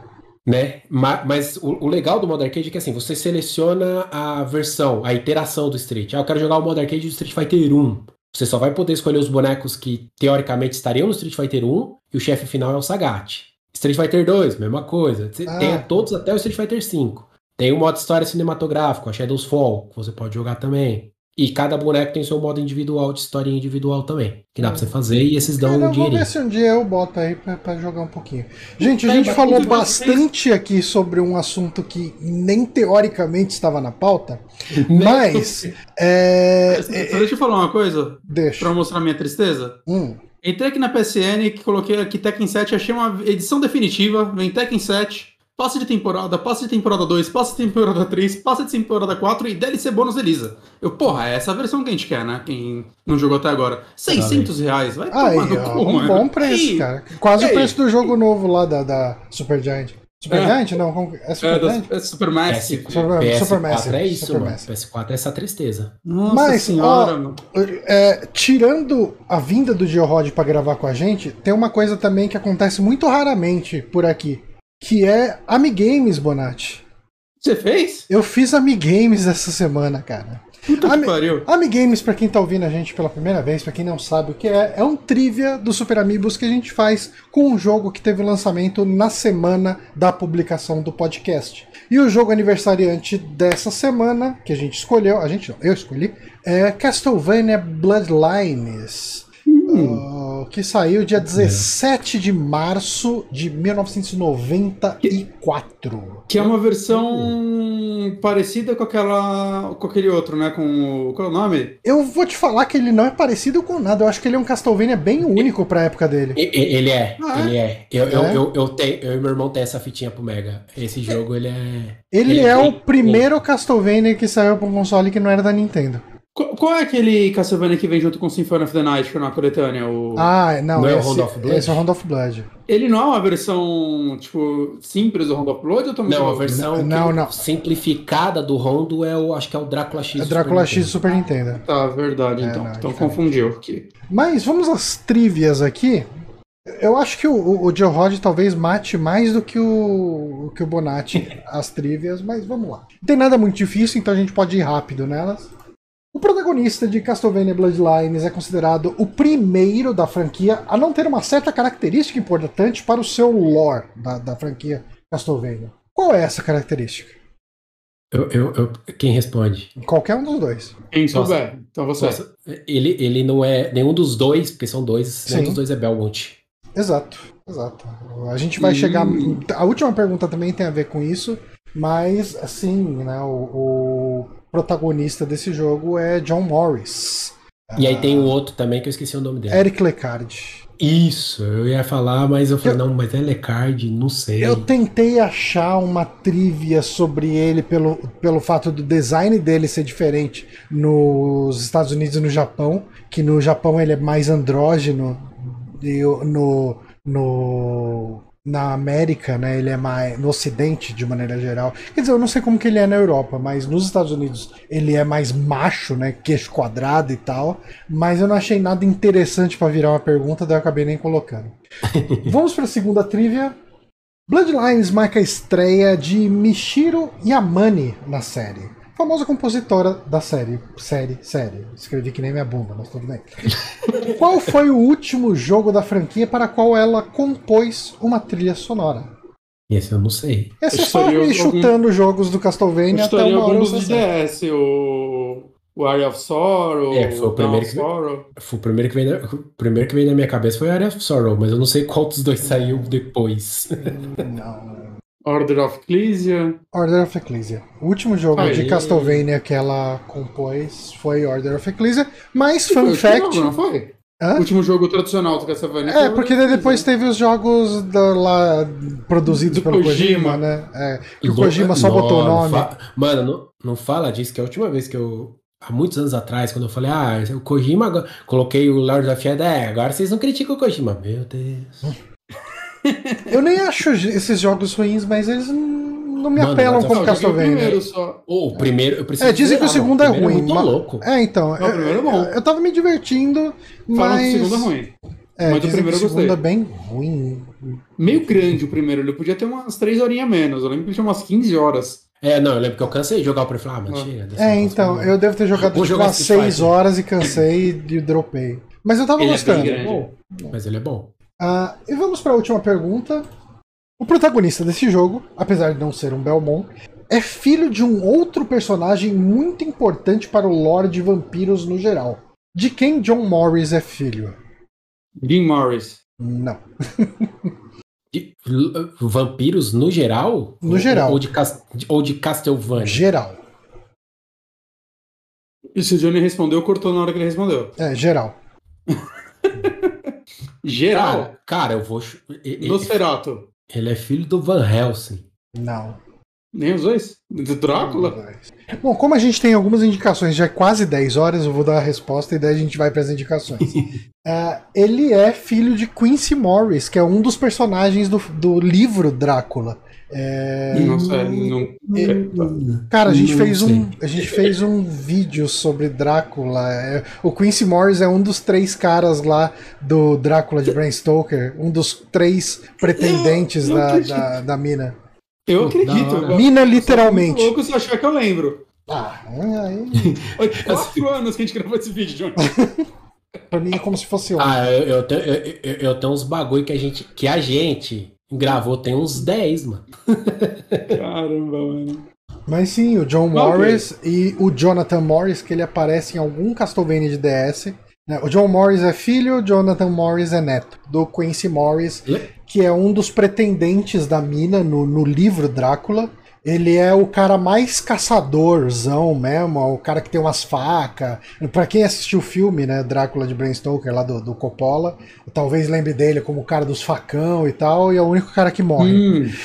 né? Ma- Mas, o, o legal do modo arcade é que assim, você seleciona a versão, a iteração do Street. Ah, eu quero jogar o modo arcade do Street Fighter 1. Você só vai poder escolher os bonecos que teoricamente estariam no Street Fighter 1 e o chefe final é o Sagat. Street Fighter 2, mesma coisa. Você Ah. tem todos até o Street Fighter 5. Tem o modo história cinematográfico, a Shadows Fall, que você pode jogar também. E cada boneco tem seu modo individual de história individual também. Que dá pra você fazer e esses dão Cara, um vou dinheirinho. ver se um dia eu boto aí pra, pra jogar um pouquinho. Gente, a gente falou bastante aqui sobre um assunto que nem teoricamente estava na pauta, mas. É, Só deixa eu falar uma coisa, deixa. pra mostrar minha tristeza. Hum, Entrei aqui na PSN, que coloquei aqui Tekken 7, achei uma edição definitiva, vem Tekken 7, passe de temporada, passe de temporada 2, passe de temporada 3, passe de temporada 4 e DLC bônus Elisa. Eu, porra, é essa a versão que a gente quer, né? Quem não jogou até agora. 600 reais, vai aí, tomar no ó, cu, um mano. bom preço, Aí, cara. Quase o Ei. preço do jogo novo lá da, da Super Giant. Super É. Giant? Não, é É, Super da, Giant? é Super Massive. Super- PS4 Supermassive, é isso, mano. Supermassive. PS4 é essa tristeza. Nossa Mas, senhora, ó, mano. É, tirando a vinda do Georod pra gravar com a gente, tem uma coisa também que acontece muito raramente por aqui, que é Amigames, Bonatti. Você fez? Eu fiz Amigames essa semana, cara. Puta Ami- que pariu. Amigames, pra quem tá ouvindo a gente pela primeira vez, pra quem não sabe o que é, é um trivia do Super Amigos que a gente faz com um jogo que teve lançamento na semana da publicação do podcast. E o jogo aniversariante dessa semana, que a gente escolheu, a gente não, eu escolhi, é Castlevania Bloodlines. Uh, que saiu dia 17 de março de 1994. Que é uma versão parecida com aquela. com aquele outro, né? Com. Qual é o nome? Eu vou te falar que ele não é parecido com nada. Eu acho que ele é um Castlevania bem único pra época dele. Ele é, Ah, é? ele é. Eu, eu, É? eu, eu, tenho, eu e meu irmão tem essa fitinha pro Mega. Esse jogo, ele é. Ele, Ele é tem- o primeiro Castlevania que saiu pra um console que não era da Nintendo. Qual, qual é aquele Castlevania que vem junto com Symphony of the Night, que é uma coletânea? O... Ah, não, Não é o esse, Round of Blood? esse é o Round of Blood. Ele não é uma versão, tipo, simples do Round of Blood ou também? Não, a versão Não, não. simplificada do Rondo é o. Acho que é o Drácula X. É Drácula Super X do Super Nintendo. Tá, verdade, É, então. não, é então diferente. confundiu aqui. Mas vamos às trivias aqui. Eu acho que o, o, o Joe Rod talvez mate mais do que o, que o Bonatti as trivias, mas vamos lá. Não tem nada muito difícil, então a gente pode ir rápido nelas. O protagonista de Castlevania Bloodlines é considerado o primeiro da franquia a não ter uma certa característica importante para o seu lore da, da franquia Castlevania. Qual é essa característica? Eu, eu, eu- quem responde? Qualquer um dos dois. Quem souber, então você. Nossa, ele, ele não é nenhum dos dois, porque são dois, Sim. nenhum dos dois é Belmont. Exato, exato. A gente vai Hum. chegar. A última pergunta também tem a ver com isso, mas assim, né? O, o protagonista desse jogo é John Morris. E aí tem o outro também que eu esqueci o nome dele. Eric Lecard. Isso, eu ia falar, mas eu falei, não, mas é Lecard, não sei. Eu tentei achar uma trivia sobre ele pelo, pelo fato do design dele ser diferente nos Estados Unidos e no Japão, que no Japão ele é mais andrógeno e no, no na América, né, ele é mais no Ocidente de maneira geral. Quer dizer, eu não sei como que ele é na Europa, mas nos Estados Unidos ele é mais macho, né, queixo quadrado e tal. Mas eu não achei nada interessante pra virar uma pergunta, daí eu acabei nem colocando. Vamos para a segunda trivia. Bloodlines marca a estreia de Michiro Yamane na série. Famosa compositora da série. Série, série. Escrevi que nem minha bunda, mas tudo bem. qual foi o último jogo da franquia para qual ela compôs uma trilha sonora? Esse eu não sei. Esse é Acho só seria ir algum- chutando jogos do Castlevania até uma hora de sabe. DS, o. O Area of Sorrow, É, foi o Dawn primeiro que- Sorrow. Foi o primeiro que veio na, o primeiro que veio na minha cabeça foi Area of Sorrow, mas eu não sei qual dos dois saiu depois. Não. Order of Ecclesia. Order of Ecclesia. O último jogo Aí. de Castlevania que ela compôs foi Order of Ecclesia. Mas, Foi fun o fact. último jogo, não foi? Hã? O último jogo tradicional do Castlevania. foi É, porque depois Ecclesia. teve os jogos da- lá produzidos Do pelo Kojima, Kojima. né? É, que o Kojima só botou o Não, nome. fa- Mano, não, não fala disso, que a última vez que eu. Há muitos anos atrás, quando eu falei, ah, o Kojima, agora- coloquei o Lord of Shadow, é, agora vocês não criticam o Kojima. Meu Deus. Eu nem acho esses jogos ruins, mas eles não não me Mano, apelam mas eu como Não, joguei o Castlevania. primeiro só. Ô, o primeiro, eu preciso É, dizem que o segundo mano. é primeiro ruim. muito ma- louco. É, então. Não, o primeiro é bom. Eu, eu tava me divertindo, Falam que o mas. segundo é ruim. É, Mas o dizem primeiro que eu o segundo é bem ruim. Meio grande o primeiro, ele podia ter umas 3 horinhas menos. Eu lembro que ele tinha umas 15 horas. É, não, eu lembro que eu cansei de jogar o Prey. Ah, mas Ah. É, então, não. eu devo ter jogado tipo, jogar umas Street 6 Fighter. horas e cansei e dropei. Mas eu tava Ele é gostando. bem grande. Mas ele é bom. Ah, e vamos para a última pergunta. O protagonista desse jogo, apesar de não ser um Belmont, é filho de um outro personagem muito importante para o lore de vampiros no geral. De quem John Morris é filho? Jim Morris. Não. E, l- vampiros no geral? No Ou- geral. Ou de, Cas- ou de Castlevania? Geral. E se o Johnny respondeu, cortou na hora que ele respondeu. É, geral. Geral. Cara, cara, eu vou. e- e- Nosferatu. Ele é filho do Van Helsing. Não. Nem os dois? Do Drácula? Bom, como a gente tem algumas indicações, já é quase 10 horas, eu vou dar a resposta e daí a gente vai para as indicações. É, ele é filho de Quincy Morris, que é um dos personagens do, do livro Drácula. É, Nossa, é, não. Cara, a gente, Não fez um, a gente fez um vídeo sobre Drácula. É, o Quincy Morris é um dos três caras lá do Drácula de Bram Stoker, um dos três pretendentes Eu- eu da, da, da mina. Eu acredito. eu- Mina, literalmente. louco se eu achar que eu lembro. Ah, aí, quatro anos que a gente gravou esse vídeo, Johnny. pra mim é como se fosse ontem. Ah, eu, eu, tenho, eu, eu- eu tenho uns bagulho que a gente, que a gente gravou tem uns 10, mano. Caramba, mano. Mas sim, o John Ok. Morris e o Jonathan Morris, que ele aparece em algum Castlevania de DS. né? O John Morris é filho, o Jonathan Morris é neto do Quincy Morris, Le- que é um dos pretendentes da mina no, no livro Drácula. Ele é o cara mais caçadorzão mesmo, o cara que tem umas facas. Pra quem assistiu o filme, né, Drácula de Bram Stoker, lá do, do Coppola, talvez lembre dele como o cara dos facão e tal, e é o único cara que morre. Hum,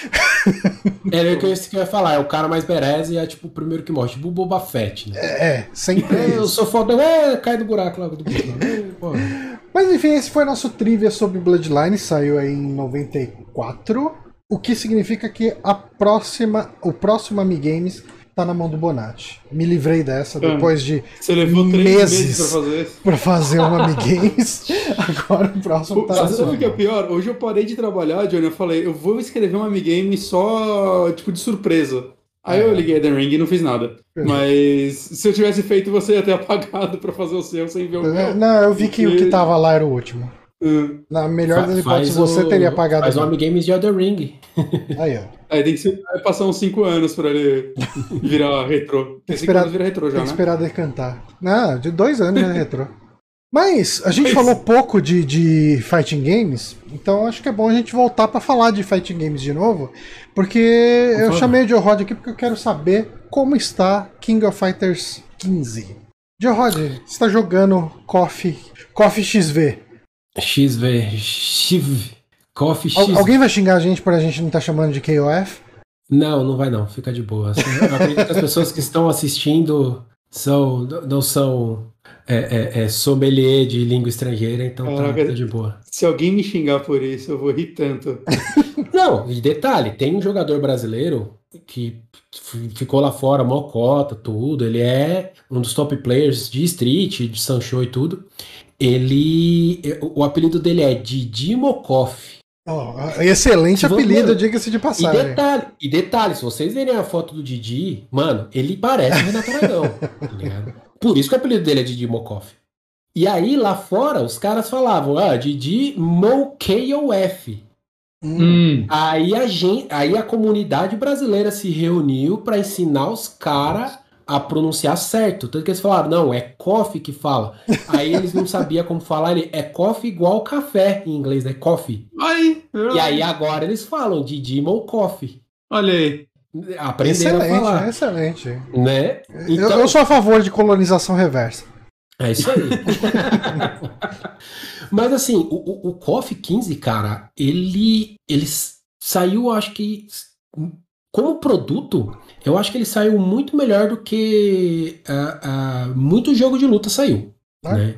É o que eu ia falar, é o cara mais berez e é tipo o primeiro que morre, tipo o Boba Fett, né? É, sempre É, eu sou foda, é, cai do buraco lá do buraco. É. Mas enfim, esse foi nosso trivia sobre Bloodline, saiu aí em 94. O que significa que a próxima, o próximo Amigames tá na mão do Bonatti. Me livrei dessa Ah. depois de você levou três Meses. pra fazer fazer um Amigames. Agora o próximo tá Sabe o que é pior? Hoje eu parei de trabalhar, Johnny. Eu falei, eu vou escrever um amigame só, tipo, de surpresa. Aí É. eu liguei Eden Ring e não fiz nada. Mas se eu tivesse feito, você ia ter apagado pra fazer o seu sem ver o meu. Não, eu vi que o que tava lá era o último. Hum. Na melhor das hipóteses, você o- teria apagado. Faz o meu. Amigames de Elder Ring. Aí, ó. Aí tem que ser, passar uns 5 anos pra ele virar retrô. Tem 5 esperar- anos vira retrô já, Tem que né? esperar decantar. Não, de dois anos já é retrô. Mas a gente Mas- falou pouco de, de fighting games, então acho que é bom a gente voltar pra falar de fighting games de novo, porque eu chamei o Joe Rod aqui porque eu quero saber como está King of Fighters 15. Joe Rod, você está jogando Coffee, Coffee XV. XV, XV, Coffee Al- X. alguém vai xingar a gente por a gente não estar chamando de KOF? Não, não vai não, fica de boa. Assim, Eu acredito que as pessoas que estão assistindo são, não são é, é, é, sommelier de língua estrangeira, então tá, Caraca. tá de boa. Se alguém me xingar por isso, eu vou rir tanto. Não, e detalhe, tem um jogador brasileiro que ficou lá fora, mocota, tudo. Ele é um dos top players de Street, de Sancho e tudo. Ele. O apelido dele é Didi Mokoff. Ó, excelente Se vo- apelido, diga-se de E passagem. detalhe, e detalhe, se vocês verem a foto do Didi, mano, ele parece o Renato Aragão, tá? Por isso que o apelido dele é Didi Mokoff. E aí, lá fora, os caras falavam, ah, Didi Mokof. Hum. Aí a, gente, aí a comunidade brasileira se reuniu pra ensinar os caras a pronunciar certo. Tanto que eles falaram, não, é coffee que fala. Aí eles não sabiam como falar, ele é coffee igual café em inglês, né? Coffee. Aí, E aí agora eles falam Didi Mokoff. olha aí. Aprenderam a Excelente, falar, excelente. né? Eu- Então, eu sou a favor de colonização reversa. É isso aí. Mas assim, o, o, o KOF 15, cara, ele, ele saiu, acho que, como produto, eu acho que ele saiu muito melhor do que ah, ah, muito jogo de luta saiu. Ah. Né?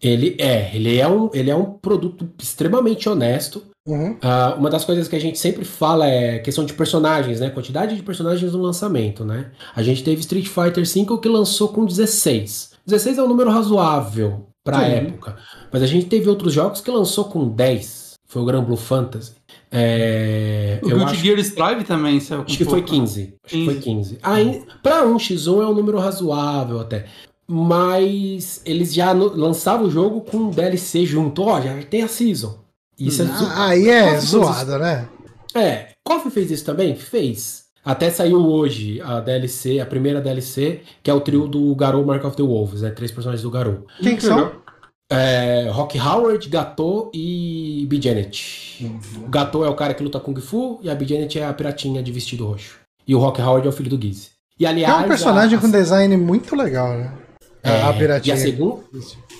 Ele é, ele é um, ele é um produto extremamente honesto. Uhum. Ah, uma das coisas que a gente sempre fala é questão de personagens, né? Quantidade de personagens no lançamento, né? A gente teve Street Fighter V que lançou com 16. 16 é um número razoável pra Sim. época. Mas a gente teve outros jogos que lançou com 10. Foi o Gran Blue Fantasy. É, o eu Guilty acho, Gear Strive também saiu com acho que foi pouco, né? 15. Acho que foi 15. 15. Aí, pra um X1 é um número razoável até. Mas eles já lançavam o jogo com um DLC junto. Ó, já tem a Season. Isso é zo- Ah, Aí é Qual zoado, né? É, KOF fez isso também? Fez. Até saiu hoje a DLC, a primeira DLC, que é o trio do Garou Mark of the Wolves, né? Três personagens do Garou. Quem que são? É, Rock Howard, Gato e B. Janet. Uhum. O Gato é o cara que luta Kung Fu e a B. Janet é a piratinha de vestido roxo. E o Rock Howard é o filho do Giz. E É aliás. um personagem a, com design muito legal, né? é, a piratinha. E a segunda.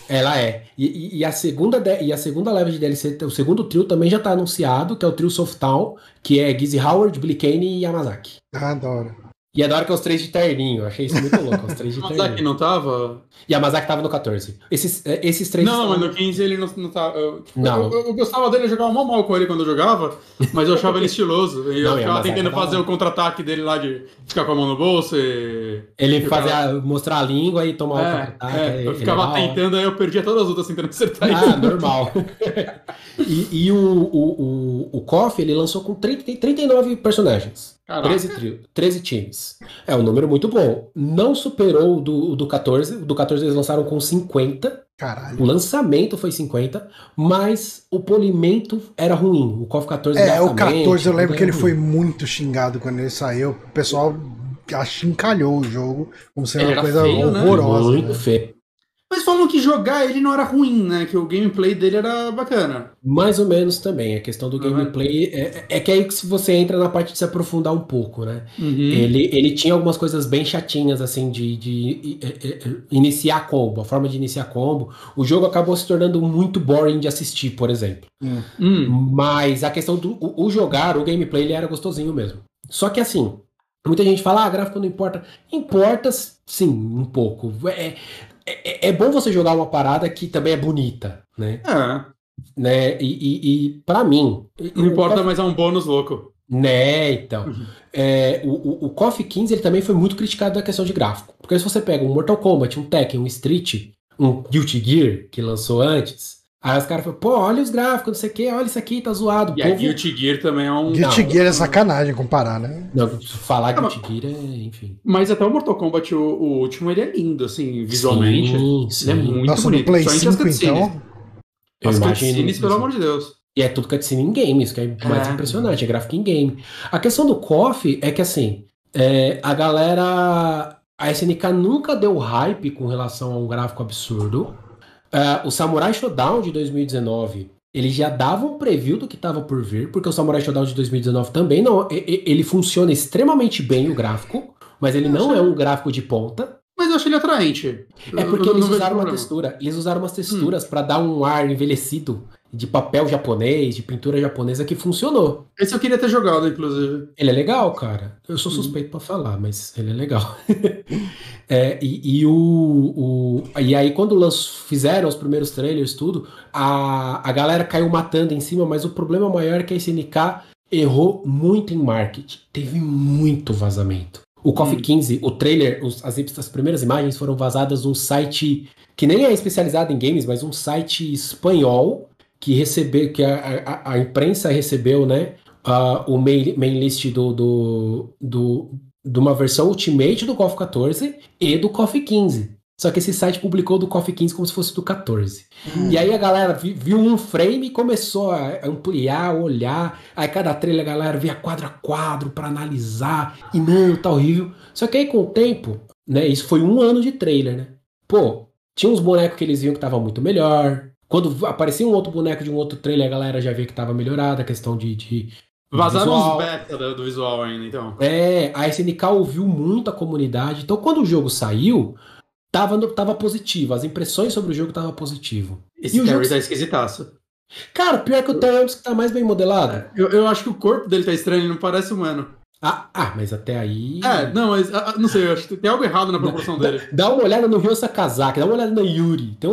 Ela é. E, e- e a segunda de- e a segunda leva de DLC, o segundo trio também já tá anunciado, que é o trio Softown, que é Gizzy Howard, Billy Kane e Yamazaki. Adoro. E é da hora que é os três de terninho. Eu achei isso muito louco, os três de Mas aqui terninho. não tava? Yamazaki tava no 14. Esses, é, esses três. Não, mas no 15 ele não, não tá. Eu, tipo, Não. Eu, eu gostava dele, eu jogava mal mal com ele quando eu jogava, mas eu achava ele estiloso. E eu Não, ficava Yamazaki tentando é fazer o contra-ataque dele lá de ficar com a mão no bolso e. Ele fazia mostrar a língua e tomar o É, contra-ataque. é, eu ficava é tentando, aí eu perdia todas as lutas tentando acertar Ah, normal. e e o, o, o, o KOF, ele lançou com 30, 39 personagens. Caraca. 13, trio, 13 times. É um número muito bom. Não superou o do, do 14. O do 14 eles lançaram com 50. Caralho. O lançamento foi 50. Mas o polimento era ruim. O KOF 14 É, o graficamente, 14 eu lembro que ele era foi ruim. muito xingado quando ele saiu. O pessoal achincalhou o jogo como sendo Ele uma coisa feio, né? horrorosa. Muito né? feio. Mas falam que jogar ele não era ruim, né? Que o gameplay dele era bacana. Mais ou menos também. A questão do Uhum. gameplay é, é que aí que se você entra na parte de se aprofundar um pouco, né? Uhum. Ele, ele tinha algumas coisas bem chatinhas, assim, de, de, eh, eh, iniciar combo, a forma de iniciar combo. O jogo acabou se tornando muito boring de assistir, por exemplo. Hum. Mas a questão do o, o jogar, o gameplay, ele era gostosinho mesmo. Só que assim, muita gente fala, ah, gráfico não importa. Importa, sim, um pouco. É, é, é bom você jogar uma parada que também é bonita, né? É, né? E, e, e para mim. não importa, mas é um bônus louco. Né, então. Uhum. É, o, o, KOF 15 ele também foi muito criticado na questão de gráfico. Porque se você pega um Mortal Kombat, um Tekken, um Street, um Guilty Gear, que lançou antes, aí os caras falam, pô, olha os gráficos, não sei o que, olha isso aqui, tá zoado. E O a povo- Guilty Gear também é um. Guilty. Gear é sacanagem comparar, né? Não, falar Não, Guilty Gear é, enfim. Mas até o Mortal Kombat, o, o último, ele é lindo, assim, visualmente. Sim, Ele sim. é muito Nossa, bonito. no Play as 5, cutscenes. então. Eu As imagino cutscenes, pelo amor de Deus. E é tudo cutscene em game, isso que é mais É. impressionante, é gráfico em game. A questão do KOF é que assim, é, a galera. A SNK nunca deu hype com relação a um gráfico absurdo. É, o Samurai Shodown de 2019, ele já dava um preview do que estava por vir, porque o Samurai Shodown de 2019 também não. Ele funciona extremamente bem o gráfico, mas ele não é um gráfico de ponta. Mas eu acho ele atraente. É Eu- porque eu não eles usaram uma textura. Eles usaram umas texturas pra dar um ar envelhecido de papel japonês, de pintura japonesa que funcionou. Esse eu queria ter jogado, inclusive. Ele é legal, cara. Eu sou Uhum. suspeito pra falar, mas ele é legal. É, e, e o, o- e aí quando lanç- fizeram os primeiros trailers, tudo, a, a galera caiu matando em cima, mas o problema maior é que a SNK errou muito em marketing. Teve muito vazamento. O Hum. 15, o trailer, os- as, as primeiras imagens foram vazadas num site que nem é especializado em games, mas um site espanhol que recebeu, que a, a- a imprensa recebeu, né? ah, o main, main list do, do, do, de uma versão Ultimate do KOF 14 e do KOF 15. Só que esse site publicou do KOF 15 como se fosse do 14. E aí a galera vi- viu um frame e começou a ampliar, olhar. Aí cada trailer a galera via quadro a quadro pra analisar. E não, tá horrível. Só que aí com o tempo, né? Isso foi um ano de trailer, né? Pô, tinha uns bonecos que eles viam que tava muito melhor. Quando aparecia um outro boneco de um outro trailer, a galera já via que tava melhorada a questão de, de, Vazaram Visual. uns beta do, visual ainda, então. é, a SNK ouviu muito a comunidade. Então, quando o jogo saiu, tava, tava positivo. As impressões sobre o jogo estavam positivo. Esse E o Terry jogo- tá esquisitaço. Cara, pior que o Terrence que tá mais bem modelado. Eu, eu acho que o corpo dele tá estranho, ele não parece humano. Ah, ah, mas até aí. É, não, mas ah, não sei, eu acho que tem algo errado na proporção dele. Dá uma olhada no Ryo Sakazaki, dá uma olhada na Yuri. Tem,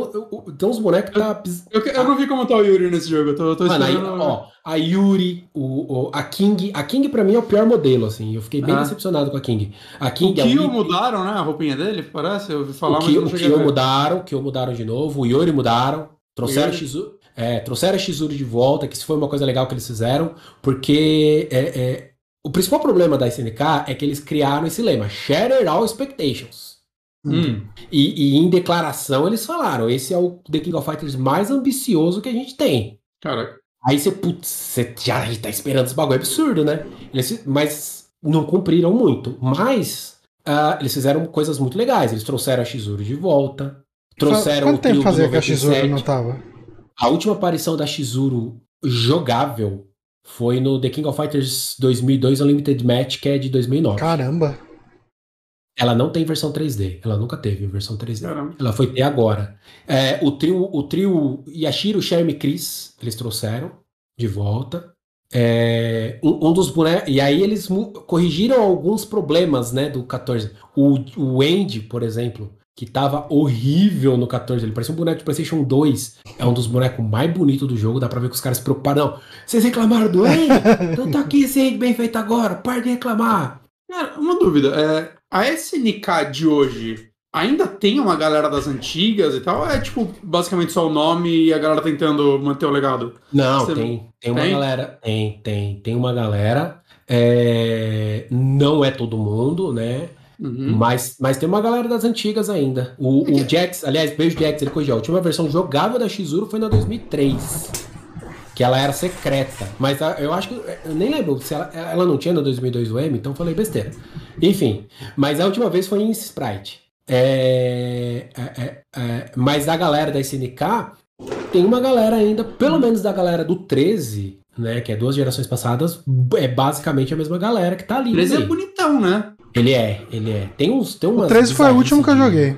tem uns bonecos que tá. pis- Eu, eu não vi como tá o Yuri nesse jogo, eu tô, eu tô Mano, aí, esperando. ó, a Yuri, o, o- a King. A King pra mim é o pior modelo, assim. Eu fiquei bem Ah. decepcionado com a King. A o King a Kyo Whip- mudaram, né? A roupinha dele, parece? Eu ouvi falar, o Kyo, eu o Kyo mudaram, o Kyo mudaram de novo, o Yuri mudaram, trouxeram O o. É, trouxeram a Shizuru de volta, que isso foi uma coisa legal que eles fizeram, porque é, é, o principal problema da SNK é que eles criaram esse lema: Shatter All Expectations. Hum. E, e em declaração eles falaram: esse é o The King of Fighters mais ambicioso que a gente tem. Cara, Aí você, putz, você já tá esperando esse bagulho absurdo, né? Eles- mas não cumpriram muito. Mas ah, eles fizeram coisas muito legais. Eles trouxeram a Shizuru de volta. Trouxeram Quanto o tempo fazia que a Shizuru 97. não tava? A última aparição da Shizuru jogável foi no The King of Fighters 2002 Unlimited Match, que é de 2009. Caramba. Ela não tem versão 3D. Ela nunca teve versão 3D. caramba. Ela foi ter agora. É, o trio, o trio Yashiro, Sherm e Chris, eles trouxeram de volta. É, um, um dos bonecos. E aí eles corrigiram alguns problemas, né, do 14. O, o Andy, por exemplo, que tava horrível no 14, ele parecia um boneco de PlayStation 2. É um dos bonecos mais bonitos do jogo. Dá pra ver que os caras se preocuparam. Não, vocês reclamaram do Andy? Então tá aqui esse Andy bem feito agora. Para de reclamar. Cara, uma dúvida. É, a SNK de hoje ainda tem uma galera das antigas e tal? Ou é tipo basicamente só o nome e a galera tentando manter o legado? Não, Você- tem, tem uma tem? galera. Tem, tem, tem uma galera. é, não é todo mundo, né? Uhum. Mas, mas tem uma galera das antigas ainda. O, o Jax, aliás, beijo Jax, ele corrigiu. A última versão jogável da Shizuru foi na 2003. Que ela era secreta. Mas a- eu acho que. Eu nem lembro se ela, ela não tinha na 2002 o M, então eu falei besteira. Enfim. Mas a última vez foi em Sprite. É, é, é, é, mas da galera da SNK, tem uma galera ainda, pelo menos da galera do 13, né? Que é duas gerações passadas, é basicamente a mesma galera que tá ali. no 13 é meio. bonitão, né? Ele é, ele é. Tem uns. Tem O umas 13 foi o último que eu joguei.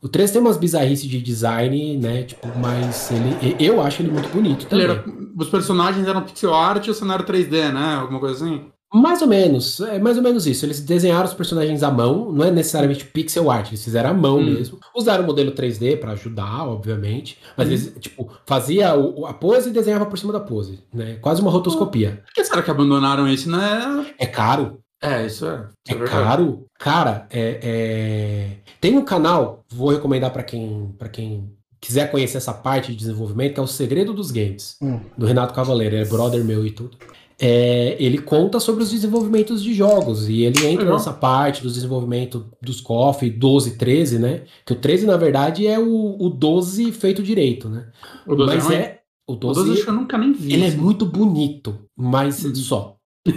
O 13 tem umas bizarrices de design, né? Tipo, mas ele. Eu acho ele muito bonito Ele também. era, os personagens eram pixel art e o cenário 3D, né? Alguma coisa assim? Mais ou menos, é mais ou menos isso. Eles desenharam os personagens à mão, não é necessariamente pixel art, eles fizeram à mão Hum. mesmo. Usaram o modelo 3D pra ajudar, obviamente, mas Hum. eles, tipo, fazia o- a pose e desenhava por cima da pose, né? Quase uma rotoscopia. Por que será que abandonaram isso, né? É caro, É, isso é. é isso verdade. caro. Cara, é, é- tem um canal, vou recomendar pra quem, para quem quiser conhecer essa parte de desenvolvimento, que é o Segredo dos Games, Hum. do Renato Cavaleiro, é brother meu e tudo. É, ele conta sobre os desenvolvimentos de jogos e ele entra Legal. nessa parte do desenvolvimento dos KOF 12 e 13, né? Que o 13, na verdade, é o, o 12 feito direito, né? O 12 Mas é é. O O 12, 12 acho que eu nunca nem vi. ele é assim. muito bonito, mas Uhum. só.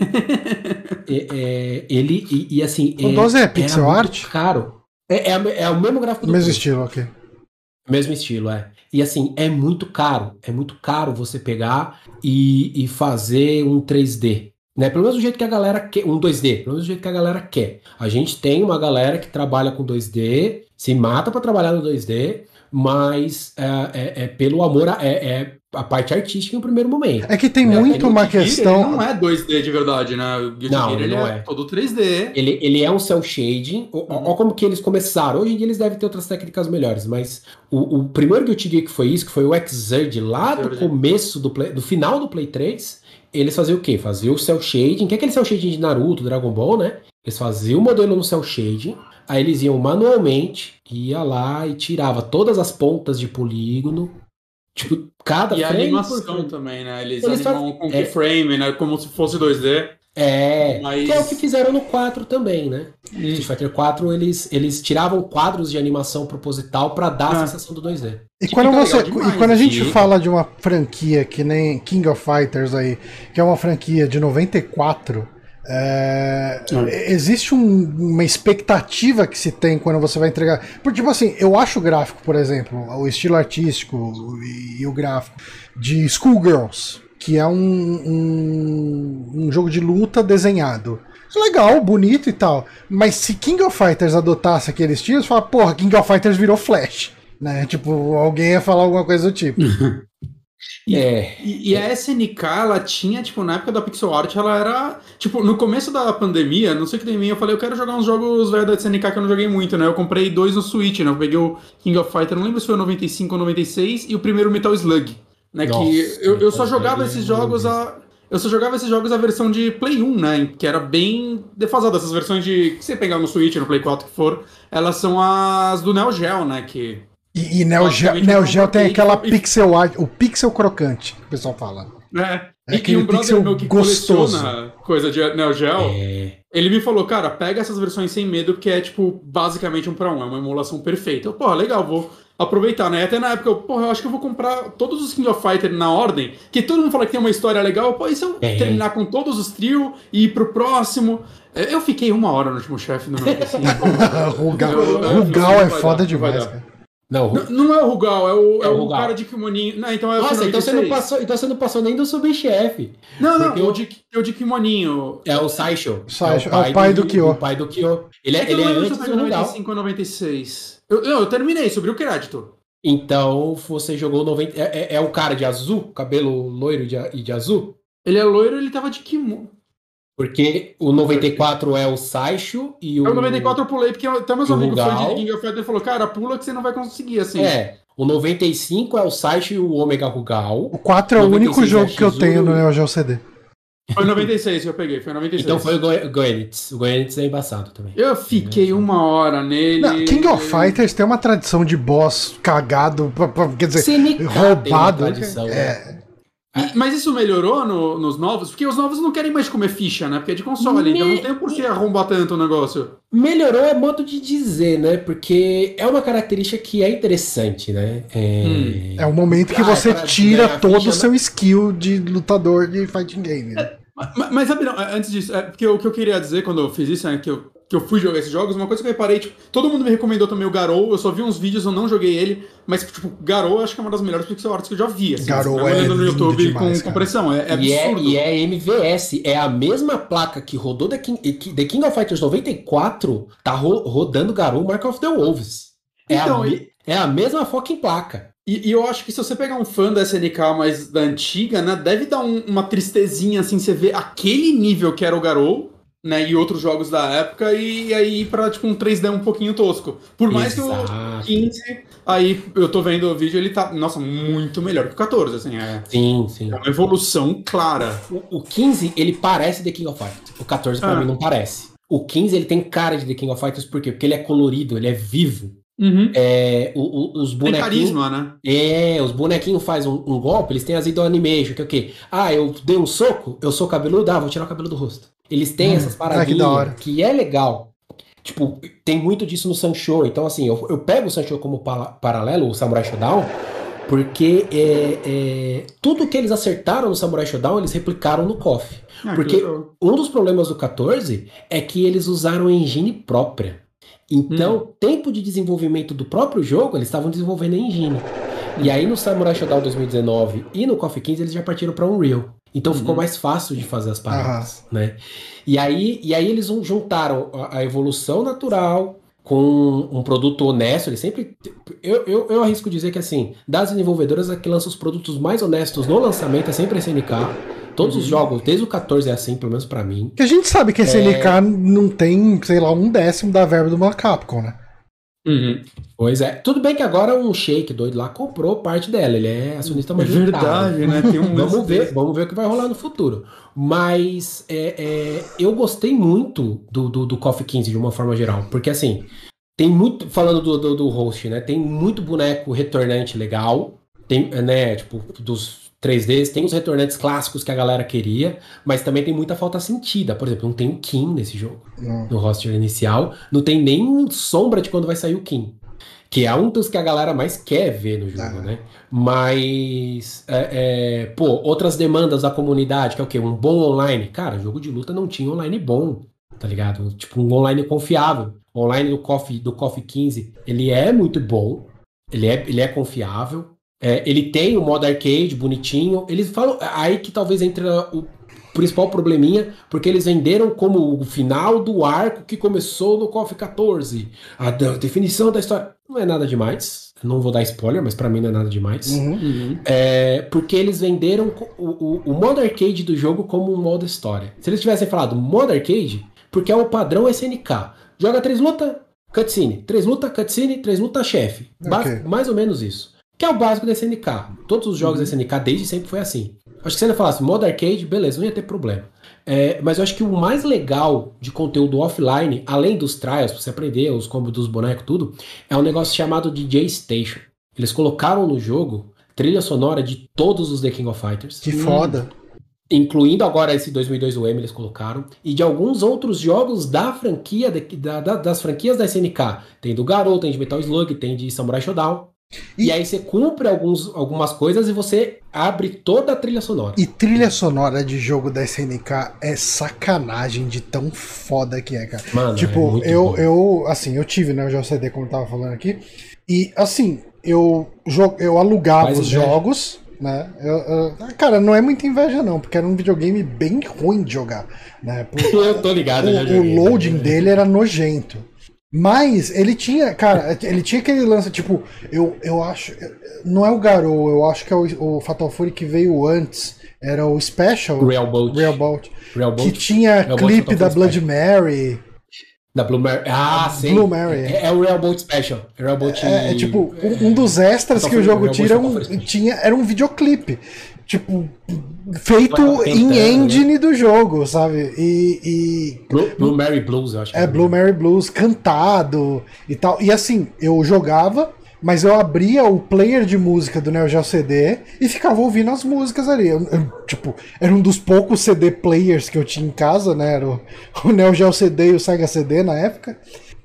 É, é, ele, e, e assim. O 12 é era pixel art? Caro. É, é, é o mesmo gráfico do Mesmo 13. estilo, ok. Mesmo estilo, é. E assim, é muito caro. É muito caro você pegar e, e fazer um 3D. Né? Pelo menos do jeito que a galera quer. Um 2D, pelo menos do jeito que a galera quer. A gente tem uma galera que trabalha com 2D, se mata pra trabalhar no 2D, mas é, é- é pelo amor a, é, é a parte artística em um primeiro momento. É que tem É, muito O uma Gear, questão. Ele não é 2D de verdade, né? O Guilty Não, Gear, ele não é, é. todo 3D. Ele, ele é um cel shading. Ó Uhum. como que eles começaram. Hoje em dia eles devem ter outras técnicas melhores, mas o, o primeiro Guilty Gear que foi isso, que foi o Xrd lá do começo do Play, do final do Play 3, eles faziam o quê? Faziam o cel shading, que é aquele cel shading de Naruto, Dragon Ball, né? Eles faziam o modelo no cel shading, aí eles iam manualmente, ia lá e tirava todas as pontas de polígono, tipo, cada E a frame por animação frame. também, né? Eles, Eles animam com é. keyframe, né? Como se fosse 2D. É, Mas- que é o que fizeram no 4 também, né? Street Fighter 4, eles, eles tiravam quadros de animação proposital pra dar a Ah. sensação do 2D. E Que quando, você, demais, e quando a gente assim. fala de uma franquia que nem King of Fighters aí, que é uma franquia de 94, é, existe um- uma expectativa que se tem quando você vai entregar. Porque, tipo assim, eu acho o gráfico, por exemplo, o estilo artístico e, e o gráfico de Schoolgirls, que é um, um, um jogo de luta desenhado. Legal, bonito e tal. Mas se King of Fighters adotasse aquele estilo, você fala, porra, King of Fighters virou Flash. Né? Tipo, alguém ia falar alguma coisa do tipo. E- É, E, e a SNK, ela tinha, tipo, na época da pixel art, ela era. Tipo, no começo da pandemia, não sei o que tem em mim, eu falei, eu quero jogar uns jogos velhos da SNK que eu não joguei muito, né? Eu comprei dois no Switch, né? Eu peguei o King of Fighter, não lembro se foi 95 ou 96, e o primeiro Metal Slug. Né? Nossa, que eu, eu só jogava Slug esses é jogos a. Eu só jogava esses jogos a versão de Play 1, né? Que era bem defasada. Essas versões de. que você pegar no Switch, no Play 4 que for, elas são as do Neo Geo, né? Que E, e Neo Geo, Neo Geo tem aquela e- pixel art, o pixel crocante, que o pessoal fala. É. É E, aquele e um brother pixel meu que gostoso. coleciona coisa de Neo Geo, É, ele me falou, cara, pega essas versões sem medo, porque é, tipo, basicamente um pra um, é uma emulação perfeita. Eu, porra, legal, vou aproveitar, né? Até na época, eu, porra, eu acho que eu vou comprar todos os King of Fighter na ordem, que todo mundo fala que tem uma história legal, pô, e se eu É. terminar com todos os trio e ir pro próximo? É, Eu fiquei uma hora no último chefe do 95. Rugal, Eu- eu- eu- Rugal não é foda dar, demais, cara. Não, Não, não é o Rugal, é o, é É o Rugal. cara de kimoninho. Não, então é o Nossa, então você, não 96. passou, então você não passou nem do subchefe. Não, não, o de, o de kimoninho. É o Saisho. Saisho, é o pai do Kyo. O pai do Kyo. Ele é, É ele é antes eu do peguei Rugal. 95 ou 96. Eu, não, eu terminei, subiu o crédito. Então você jogou 90. É, é, é o cara de azul, cabelo loiro de, e de azul? Ele é loiro ele tava de kimono. Porque o 94 é o Saisho e o. É o 94 eu pulei, porque até meus amigos fãs de King of Fighters falou, cara, pula que você não vai conseguir, assim. É. O 95 é o Saisho e o Omega Rugal. O 4 é o 96 único jogo é que eu X1. tenho no Neo Geo CD. Foi 96 que eu peguei, foi 96. Então foi o Go- Goenitz. O Goenitz é embaçado também. Eu fiquei uma hora nele. Não, King of Fighters tem uma tradição de boss cagado, quer dizer, CNK tem uma roubado. tradição, né? É, E- mas isso melhorou no- nos novos? Porque os novos não querem mais comer ficha, né? Porque é de console, então Me- não tem por que arrombar tanto o negócio. Melhorou é modo de dizer, né? Porque é uma característica que é interessante, né? É, é o momento que Ah, você pra tira todo o seu skill de lutador de fighting game. né? Mas, mas sabe, não, antes disso, é porque o que eu queria dizer quando eu fiz isso, né, que eu, que eu fui jogar esses jogos, uma coisa que eu reparei, tipo, todo mundo me recomendou também o Garou, eu só vi uns vídeos, eu não joguei ele, mas, tipo, Garou eu acho que é uma das melhores pixel arts que eu já vi, assim, Garou mesmo é no YouTube demais, com cara. compressão, é, é e, é, absurdo. e é MVS, é a mesma placa que rodou The King, que- The King of Fighters 94, tá ro- rodando Garou Mark of the Wolves. É, Então, a, e- é a mesma fucking placa. E, e eu acho que se você pegar um fã da SNK mais da antiga, né, deve dar um- uma tristezinha, assim, você ver aquele nível que era o Garou, né, e outros jogos da época, e, aí ir pra, tipo, um 3D um pouquinho tosco. Por mais que o Exato. 15, aí eu tô vendo o vídeo, ele tá, nossa, muito melhor que o 14, assim, é, Sim, sim. é uma evolução clara. O, o 15, ele parece The King of Fighters. O 14 pra Ah. mim não parece. O 15, ele tem cara de The King of Fighters, por quê? Porque ele é colorido, ele é vivo. É, o- o- os Tem bonequinhos... carisma, né? É, os bonequinhos fazem um, um golpe, eles têm as idol animation, que é o quê? Ah, eu dei um soco, eu sou cabeludo, ah, vou tirar o cabelo do rosto. Eles têm Hum, essas paradinhas que que é legal. Tipo, tem muito disso no Sancho. Então, assim, eu, eu pego o Sancho como pala- paralelo, o Samurai Shodown, porque é, é, tudo que eles acertaram no Samurai Shodown, eles replicaram no KOF. Ah, Porque-. Um dos problemas do 14 é que eles usaram engine própria. Então, Hum. tempo de desenvolvimento do próprio jogo, eles estavam desenvolvendo a engine. E aí no Samurai Shodown 2019 e no KOF 15 eles já partiram para Unreal. Então ficou Uhum. mais fácil de fazer as paradas, né? E aí, e aí eles juntaram a, a evolução natural com um produto honesto. Eles sempre. Eu, eu, eu arrisco dizer que assim, das desenvolvedoras a que lança os produtos mais honestos no lançamento é sempre a SNK. Todos os Uhum. jogos, desde o 14 é assim, pelo menos pra mim. Que a gente sabe que a É. SNK não tem, sei lá, um décimo da verba de uma Capcom, né? Uhum. Pois é. Tudo bem que agora um shake doido lá comprou parte dela. Ele é acionista É majoritário. verdade, né? Tem um Vamos ver, vamos ver o que vai rolar no futuro. Mas é, é, eu gostei muito do, do, do KOF 15 de uma forma geral. Porque assim, tem muito. Falando do, do, do host, né? Tem muito boneco retornante legal. Tem, né, tipo, dos 3Ds, tem os retornantes clássicos que a galera queria, mas também tem muita falta sentida. Por exemplo, não tem o Kim nesse jogo, Não. no roster inicial. Não tem nem sombra de quando vai sair o Kim. Que é um dos que a galera mais quer ver no jogo, Ah. né? Mas, é, é, pô, outras demandas da comunidade, que é o quê? Um bom online. Cara, jogo de luta não tinha online bom, tá ligado? Tipo, um online confiável. O online do KOF, do KOF 15, ele é muito bom, ele é, ele é confiável. É, ele tem o modo arcade bonitinho. Eles falam. Aí que talvez entra o principal probleminha, porque eles venderam como o final do arco que começou no KOF 14. A definição da história. Não é nada demais. Não vou dar spoiler, mas pra mim não é nada demais. Uhum. Uhum. É, porque eles venderam o, o, o modo arcade do jogo como um modo história. Se eles tivessem falado modo arcade, porque é o padrão SNK. Joga três luta, cutscene. Três luta, cutscene, três luta, chefe. Ba- Ok. Mais ou menos isso. Que é o básico da SNK. Todos os jogos da SNK desde sempre foi assim. Acho que se ele falasse modo arcade, beleza, não ia ter problema. É, mas eu acho que o mais legal de conteúdo offline, além dos trials, pra você aprender os combos dos bonecos, tudo, é um negócio chamado DJ Station. Eles colocaram no jogo trilha sonora de todos os The King of Fighters. Que foda. Incluindo agora esse 2002 UM, eles colocaram. E de alguns outros jogos da franquia, da, da, das franquias da SNK. Tem do Garou, tem de Metal Slug, tem de Samurai Shodown. E, e, aí você cumpre alguns, algumas coisas e você abre toda a trilha sonora. E trilha sonora de jogo da SNK é sacanagem de tão foda que é, cara. Mano, tipo, é eu, eu, assim, eu tive, né, o JCD, como eu tava falando aqui. E, assim, eu, eu alugava os jogos, né? Eu, eu, cara, não é muita inveja, não, porque era um videogame bem ruim de jogar. Né? Por, eu tô ligado, O, o loading né? dele era nojento. Mas ele tinha, cara, ele tinha aquele lance, tipo, eu, eu acho. Não é o Garou, eu acho que é o, o Fatal Fury que veio antes. Era o Special. Real Boat. Real Boat. Real Boat. Que tinha Real clipe da Blood Mary. Da Blue Mary. Ah, sim. Blue Mary. É, é o Real Boat Special. Real Boat é, é, tipo, um, um dos extras que o jogo tira um, tinha, era um videoclipe. Tipo, feito em né? engine né? do jogo, sabe? E. e Blue, Blue, Mary Blues, eu acho. É, Blue Mary Blues cantado e tal. E assim, eu jogava mas eu abria o player de música do Neo Geo CD e ficava ouvindo as músicas ali. Eu, eu, tipo, era um dos poucos CD players que eu tinha em casa, né? Era o, o Neo Geo CD e o Sega CD na época.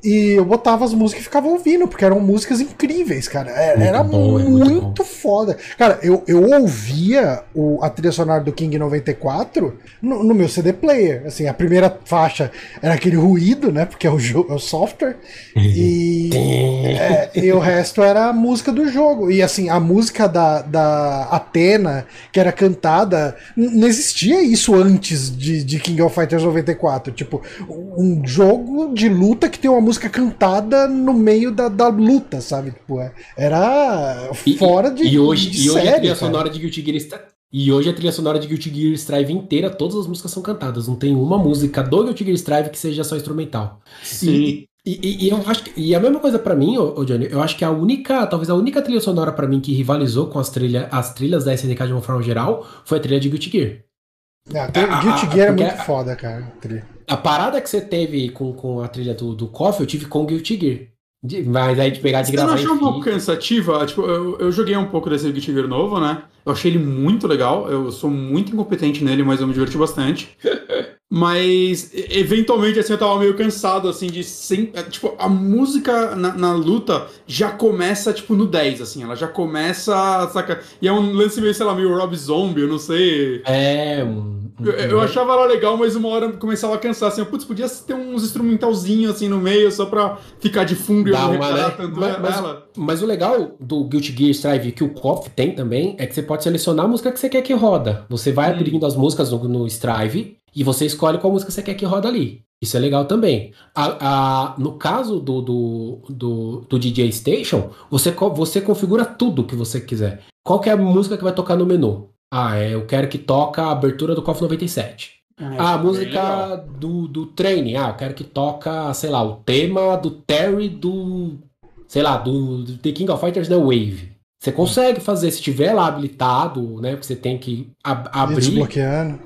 E eu botava as músicas e ficava ouvindo, porque eram músicas incríveis, cara. É, era, era bom, muito, muito foda. Cara, eu, eu ouvia o, a trilha sonora do King 94 no, no meu CD player. Assim, a primeira faixa era aquele ruído, né? Porque é o, jogo, é o software. E, é, e o resto era a música do jogo. E assim, a música da, da Atena, que era cantada, não existia isso antes de, de King of Fighters 94. Tipo, um jogo de luta que tem uma música cantada no meio da, da luta, sabe? Tipo, é, era fora de. E hoje, de e hoje série, a trilha cara. sonora de Guilty Gear está. E hoje a trilha sonora de Guilty Gear Strive inteira, todas as músicas são cantadas. Não tem uma música do Guilty Gear Strive que seja só instrumental. Sim. E, e, e, eu acho que, e a mesma coisa para mim, ô, ô, Johnny, eu acho que a única, talvez a única trilha sonora para mim que rivalizou com as, trilha, as trilhas da SNK de uma forma geral foi a trilha de Guilty Gear. Ah, Guilty Gear é muito foda, cara. A parada que você teve com, com a trilha do, do KOF, eu tive com Guilty Gear. Mas aí de pegar de gravar. Você não achou um pouco cansativa? Tipo, eu, eu joguei um pouco desse Guilty Gear novo, né? Eu achei ele muito legal. Eu sou muito incompetente nele, mas eu me diverti bastante. Mas, eventualmente, assim, eu tava meio cansado, assim, de... Sem, é, tipo, a música na, na, luta já começa, tipo, no 10, assim. Ela já começa, saca? E é um lance meio, sei lá, meio Rob Zombie, eu não sei... É... Eu, eu achava ela legal, mas uma hora começava a cansar, assim. Putz, podia ter uns instrumentalzinhos, assim, no meio, só pra ficar de fundo e eu não reparar né? tanto mas, mas, mas, o legal do Guilty Gear Strive, que o KOF tem também, é que você pode selecionar a música que você quer que roda. Você vai hum. abrindo as músicas no, no Strive e você escolhe qual música você quer que roda ali. Isso é legal também. A, a, no caso do, do, do, do, DJ Station, você, você configura tudo que você quiser. Qual é a música que vai tocar no menu? Ah, é, eu quero que toca a abertura do KOF 97. Ah, ah, a música do, do training. Ah, eu quero que toca, sei lá, o tema do Terry do. Sei lá, do, do The King of Fighters The Wave. Você consegue fazer, se tiver lá habilitado, né? Porque você tem que ab abrir,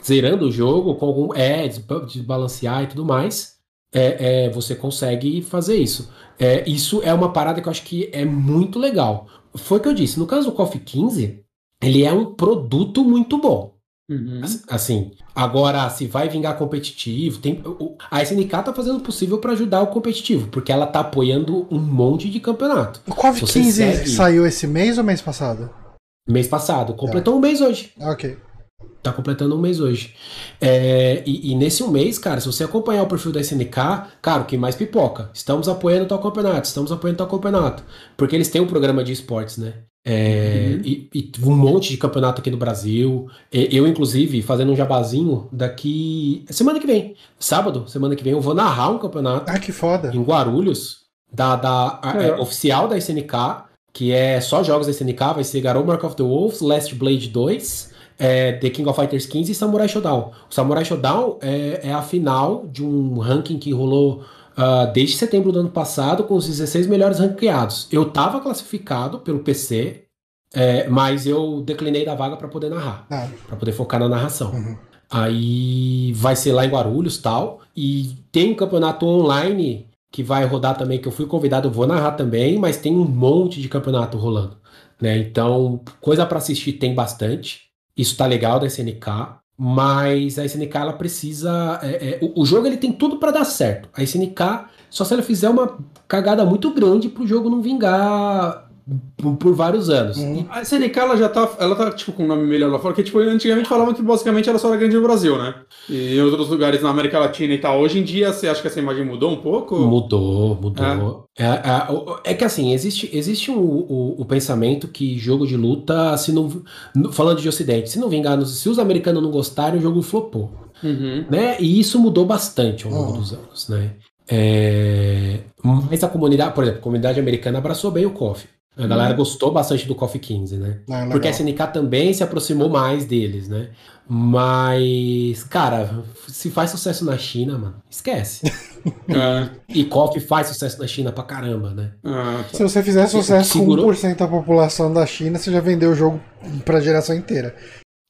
zerando o jogo com algum. É, desbalancear e tudo mais. É, é, você consegue fazer isso. É, isso é uma parada que eu acho que é muito legal. Foi o que eu disse. No caso do Coffee 15, ele é um produto muito bom. Uhum. Assim, agora se vai vingar competitivo, tem, a SNK tá fazendo o possível para ajudar o competitivo, porque ela tá apoiando um monte de campeonato. O CoV 15 segue... saiu esse mês ou mês passado? Mês passado, completou tá. um mês hoje. Ok. Tá completando um mês hoje. É, e, e, nesse um mês, cara, se você acompanhar o perfil da SNK, cara, o que mais pipoca? Estamos apoiando tal campeonato, estamos apoiando tal campeonato. Porque eles têm um programa de esportes, né? É, uhum. e, e, um monte de campeonato aqui no Brasil. Eu, inclusive, fazendo um jabazinho daqui. Semana que vem. Sábado, semana que vem, eu vou narrar um campeonato. Ah, que foda. Em Guarulhos, da, da é. É, oficial da SNK, que é só jogos da SNK, vai ser Garou Mark of the Wolves, Last Blade 2. É, The King of Fighters 15 e Samurai Shodown. O Samurai Shodown é, é a final de um ranking que rolou uh, desde setembro do ano passado com os 16 melhores ranqueados. Eu estava classificado pelo PC, é, mas eu declinei da vaga para poder narrar, ah. para poder focar na narração. Uhum. Aí vai ser lá em Guarulhos tal. E tem um campeonato online que vai rodar também, que eu fui convidado, eu vou narrar também, mas tem um monte de campeonato rolando. Né? Então, coisa para assistir tem bastante. Isso tá legal da SNK. Mas a SNK ela precisa. É, é, o, o, jogo ele tem tudo para dar certo. A SNK, só se ela fizer uma cagada muito grande pro jogo não vingar por, por vários anos. Uhum. A SNK ela já tá, ela tá tipo com um nome melhor lá fora, porque tipo, antigamente falavam que basicamente ela só era grande no Brasil, né? E em outros lugares na América Latina e tal. Hoje em dia, você acha que essa imagem mudou um pouco? Mudou, mudou. É, é, é, é que assim, existe, existe um, o, o, pensamento que jogo de luta, se não. Falando de Ocidente, se não vingar, se os americanos não gostarem, o jogo flopou. Uhum. Né? E isso mudou bastante ao longo uhum. dos anos, né? É, mas a comunidade, por exemplo, a comunidade americana abraçou bem o KOF. A galera hum. gostou bastante do KOF 15, né? Ah, Porque a SNK também se aproximou mais deles, né? Mas, cara, se faz sucesso na China, mano, esquece. é. E KOF faz sucesso na China pra caramba, né? Ah, tá. Se você fizer sucesso com 1% da população da China, você já vendeu o jogo pra geração inteira.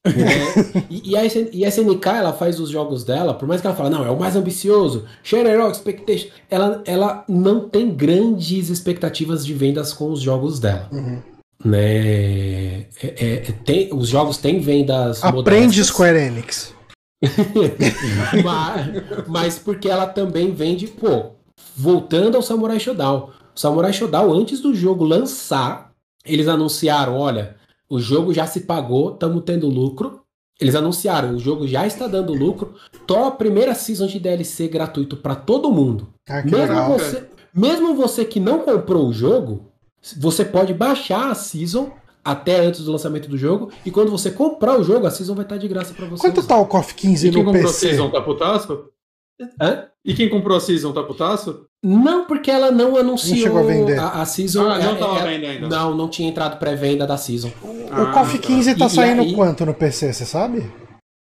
É, e, a SN, e a SNK, ela faz os jogos dela, por mais que ela fale, não, é o mais ambicioso, Share Expectation, ela, ela não tem grandes expectativas de vendas com os jogos dela. Uhum. Né? É, é, tem, os jogos têm vendas Aprende modestas. Square Enix. mas, mas porque ela também vende, pô, voltando ao Samurai Shodown. Samurai Shodown, antes do jogo lançar, eles anunciaram, olha, o jogo já se pagou, estamos tendo lucro. Eles anunciaram, o jogo já está dando lucro. Tô a primeira season de DLC gratuito para todo mundo. Ah, mesmo, legal, você, mesmo você que não comprou o jogo, você pode baixar a season até antes do lançamento do jogo. E quando você comprar o jogo, a season vai estar de graça para você. Quanto usar. tá o KOF 15 e no PC? A season tá putaço? Hã? E quem comprou a Season tá putaço? Não, porque ela não anunciou não chegou a, vender. a, a Season. Ah, não é, tava é, ainda. Não, não tinha entrado pré-venda da Season. O, ah, KOF 15 tá, tá saindo aí, quanto no PC, você sabe?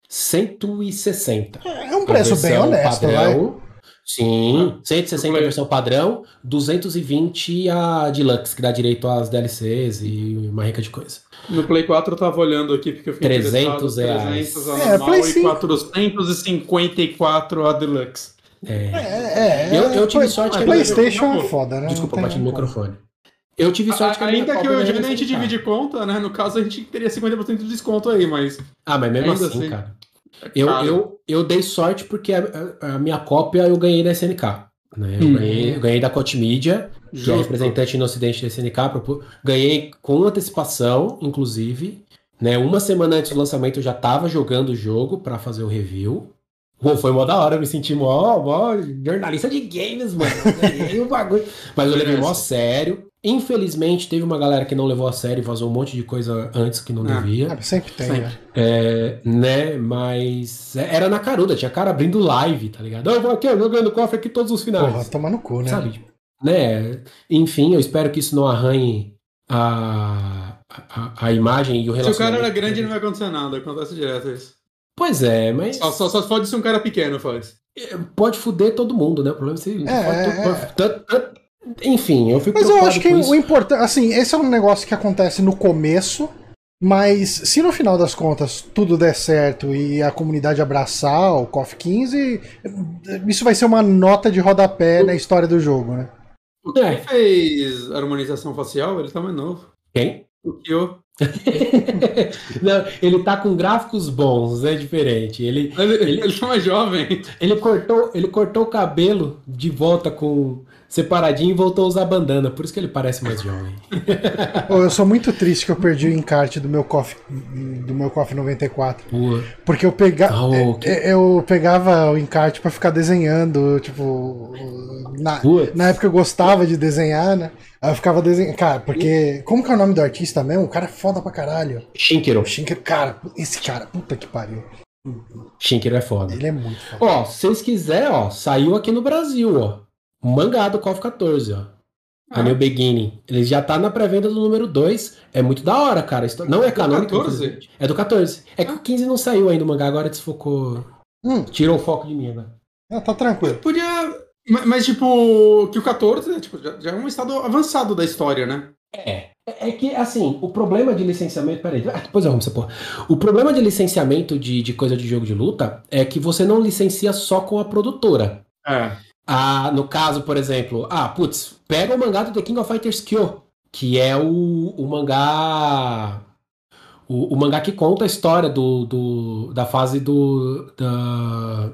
160. É um preço bem honesto, padrão, vai? Sim, 160 a versão padrão, 220 a Deluxe, que dá direito às DLCs e uma rica de coisa. No Play 4 eu tava olhando aqui porque eu fiquei 300 reais. 300 a é, normal e 454 a Deluxe. É, é, é, eu, eu tive sorte que a PlayStation é foda, né? Desculpa, bati no microfone. Eu tive sorte que a Ainda que o Johnny a gente divide conta, né? No caso a gente teria 50% de desconto aí, mas. Ah, mas mesmo assim, assim, cara. Eu, eu, eu dei sorte porque a, a, minha cópia eu ganhei da SNK. Né? Eu, hum. ganhei, eu ganhei da Cote Media, que é representante no ocidente da SNK. Ganhei com antecipação, inclusive. Né? Uma semana antes do lançamento eu já estava jogando o jogo para fazer o review. Pô, foi mó da hora, eu me senti mó, mó jornalista de games, mano. Mas eu levei mó sério. Infelizmente, teve uma galera que não levou a sério e vazou um monte de coisa antes que não ah, devia. Sempre tem, sempre. Né? É, né? Mas era na caruda, tinha cara abrindo live, tá ligado? Eu vou aqui jogando cofre aqui todos os finais. Porra, tomar no cu, né? Sabe? Né? Enfim, eu espero que isso não arranhe a, a, a imagem e o relacionamento. Se o cara era grande, não vai acontecer nada, acontece direto isso. Pois é, mas. Só, só, só pode ser um cara pequeno, faz. É, pode fuder todo mundo, né? O problema é se. É, pode, é. Enfim, eu fico Mas eu acho que o importante, assim, esse é um negócio que acontece no começo, mas se no final das contas tudo der certo e a comunidade abraçar o KOF 15, isso vai ser uma nota de rodapé na história do jogo, né? O que fez harmonização facial? Ele tá mais novo. Quem? O Kyo. Não, ele tá com gráficos bons, é diferente. Ele, ele, ele, ele tá mais jovem. Ele cortou, ele cortou o cabelo de volta com separadinho e voltou a usar bandana, por isso que ele parece mais jovem. eu sou muito triste que eu perdi o encarte do meu KOF do meu KOF 94. Pua. Porque eu pegava oh, ah, okay. eu pegava o encarte para ficar desenhando, tipo, na, na época eu gostava de desenhar, né? Aí eu ficava desenhando, cara, porque como que é o nome do artista mesmo? O cara é foda pra caralho. Shinkero. Shinkero, cara, esse cara, puta que pariu. Shinkero é foda. Ele é muito foda. Ó, se vocês quiserem, ó, saiu aqui no Brasil, ó mangá do KOF 14, ó. Ah. A New Beginning. Ele já tá na pré-venda do número 2. É muito da hora, cara. Não é canônico. 14? É do 14. É que o 15 não saiu ainda o mangá, agora desfocou. Hum. Tirou o foco de mim agora. Ah, tá tranquilo. Podia. Mas, tipo, que o 14 tipo, já, já, é um estado avançado da história, né? É. É que, assim, o problema de licenciamento. Peraí, ah, depois eu arrumo essa porra. O problema de licenciamento de, de coisa de jogo de luta é que você não licencia só com a produtora. É. Ah, no caso, por exemplo, ah, putz, pega o mangá do The King of Fighters Kyo, que é o, o mangá. O, o mangá que conta a história do, do da fase do. Da,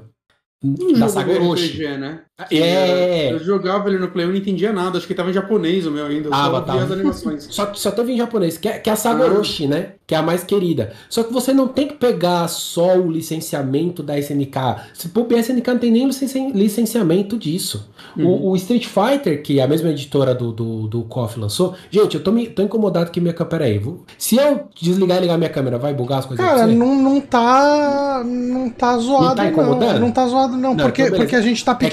Um da saga Orochi. Né? É. Eu jogava ele no Play, eu não entendia nada. Acho que tava em japonês o meu ainda. Eu Ah, só tá. as animações. Só, só teve em japonês, que é, que é a saga Ah. Orochi, né? Que é a mais querida. Só que você não tem que pegar só o licenciamento da SNK. Se for a SNK não tem nem licenci- licenciamento disso. Uhum. O, o Street Fighter, que é a mesma editora do, do, do KOF lançou. Gente, eu tô, me, tô incomodado que minha câmera. Peraí, vou- se eu desligar e ligar minha câmera, vai bugar as coisas Cara, você? não, não tá. Não tá zoado, Não tá não. incomodando? Não tá zoado, não. Não, porque, então porque a gente tá que-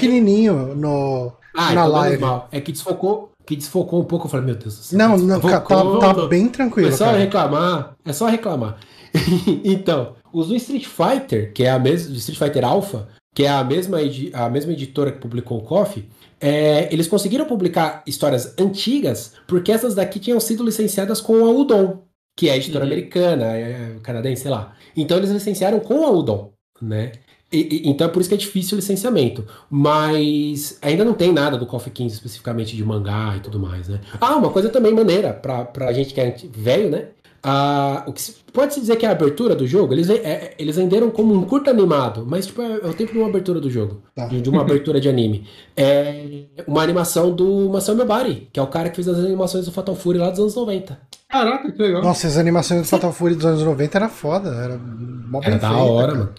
pequenininho no, Ah, na então live. mal. É que desfocou, que desfocou um pouco. Eu falei, meu Deus do céu. Não, não, tá, tá bem tranquilo, É só cara. reclamar, é só reclamar. então, os do Street Fighter, que é a mesma, do Street Fighter Alpha, que é a mesma, edi- a mesma editora que publicou o KOF, é, eles conseguiram publicar histórias antigas, porque essas daqui tinham sido licenciadas com a Udon, que é a editora Uhum. americana, é, canadense, sei lá. Então eles licenciaram com a Udon, né? E- e- então é por isso que é difícil o licenciamento. Mas ainda não tem nada do KOF 15 especificamente de mangá e tudo mais, né? Ah, uma coisa também maneira pra, pra gente que é velho, né? Ah, o que se- pode-se dizer que é a abertura do jogo, eles, é- é- eles venderam como um curto animado, mas tipo, é, é o tempo de uma abertura do jogo, Tá. de, de uma abertura de anime. É uma animação do Masami Obari, que é o cara que fez as animações do Fatal Fury lá dos anos 90. Caraca, que legal. Nossa, as animações do Fatal Fury dos anos 90 era foda. Era mó Era da hora, cara. mano.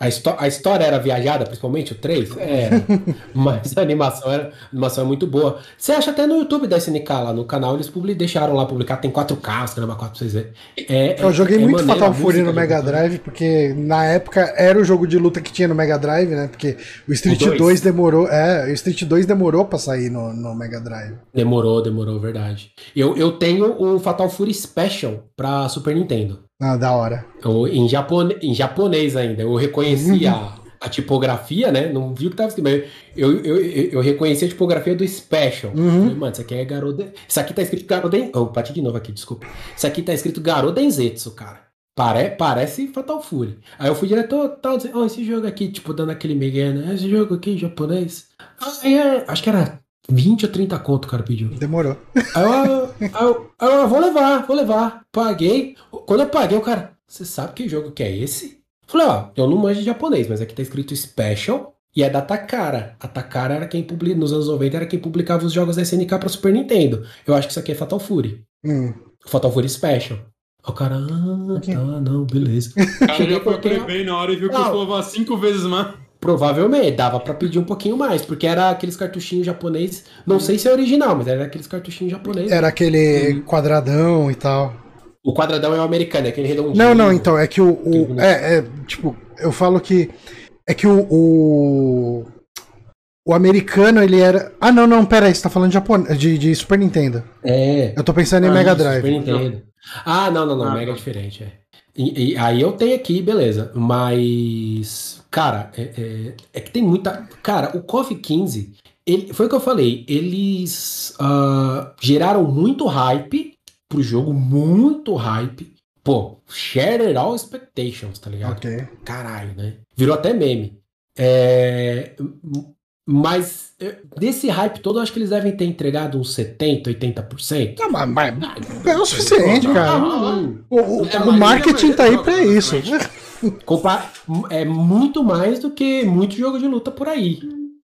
A, a história era viajada, principalmente o 3? Era. Mas a animação era a animação é muito boa. Você acha até no YouTube da SNK lá no canal, eles publi- deixaram lá publicar, tem 4K, os caramba 4 pra vocês verem. É, Eu joguei é muito maneiro, Fatal Fury no Mega. Drive, porque na época era o jogo de luta que tinha no Mega Drive, né? Porque o Street O 2. dois. demorou. É, o Street 2 demorou pra sair no, no Mega Drive. Demorou, demorou, verdade. Eu, eu tenho o Fatal Fury Special pra Super Nintendo. Ah, da hora. Eu- em, japone, em japonês ainda. Eu reconheci a, a tipografia, né? Não vi o que tava escrito, mas eu, eu, eu, eu reconheci a tipografia do Special. Uhum. Falei, Mano, isso aqui é Garoden. Isso aqui tá escrito Garoden. Oh, bati de novo aqui, desculpa. Isso aqui tá escrito Garodenzetsu, cara. Pare, parece Fatal Fury. Aí eu fui direto, tal, dizendo, oh, esse jogo aqui, tipo, dando aquele migué, né? Esse jogo aqui em japonês. Aí, é, acho que era 20 ou 30 conto o cara pediu. Demorou. Aí eu, aí eu, aí eu, vou levar, vou levar. Paguei. Quando eu paguei, o cara, você sabe que jogo que é esse? Falei, ó, eu não manjo de japonês, mas aqui tá escrito Special e é da Takara. A Takara era quem publicava, nos anos 90, era quem publicava os jogos da SNK pra Super Nintendo. Eu acho que isso aqui é Fatal Fury. Hum. Fatal Fury Special. Aí O cara, ah, tá, não, beleza. Cara, Cheguei já foi prevê na hora e viu que custava cinco vezes mais. Provavelmente, dava pra pedir um pouquinho mais, porque era aqueles cartuchinhos japonês. Não sei se é original, mas era aqueles cartuchinhos japoneses. Era aquele quadradão e tal. O quadradão é o americano, é aquele redondinho. Não, não, então, é que o. o- é, é, tipo, eu falo que. É que o. O, o americano, ele era. Ah, não, não, pera aí, você tá falando de, Japone... de, de Super Nintendo. É. Eu tô pensando em Ah, Mega Isso, Drive. Super Nintendo. Ah, não, não, não. Ah, Mega é tá. diferente, é. E, e aí eu tenho aqui, beleza. Mas, cara, é, é- é que tem muita. Cara, o KOF 15, ele, foi o que eu falei. Eles ah, geraram muito hype pro jogo, muito hype. Pô, shared all expectations, tá ligado? Ok. Caralho, né? Virou até meme. É, Mas é, desse hype todo, eu acho que eles devem ter entregado uns 70%, 80%. Não, mas, mas é o suficiente, cara. Hum, O, o- É, o mas marketing tá aí pra isso. Compa- é muito mais do que muito jogo de luta por aí.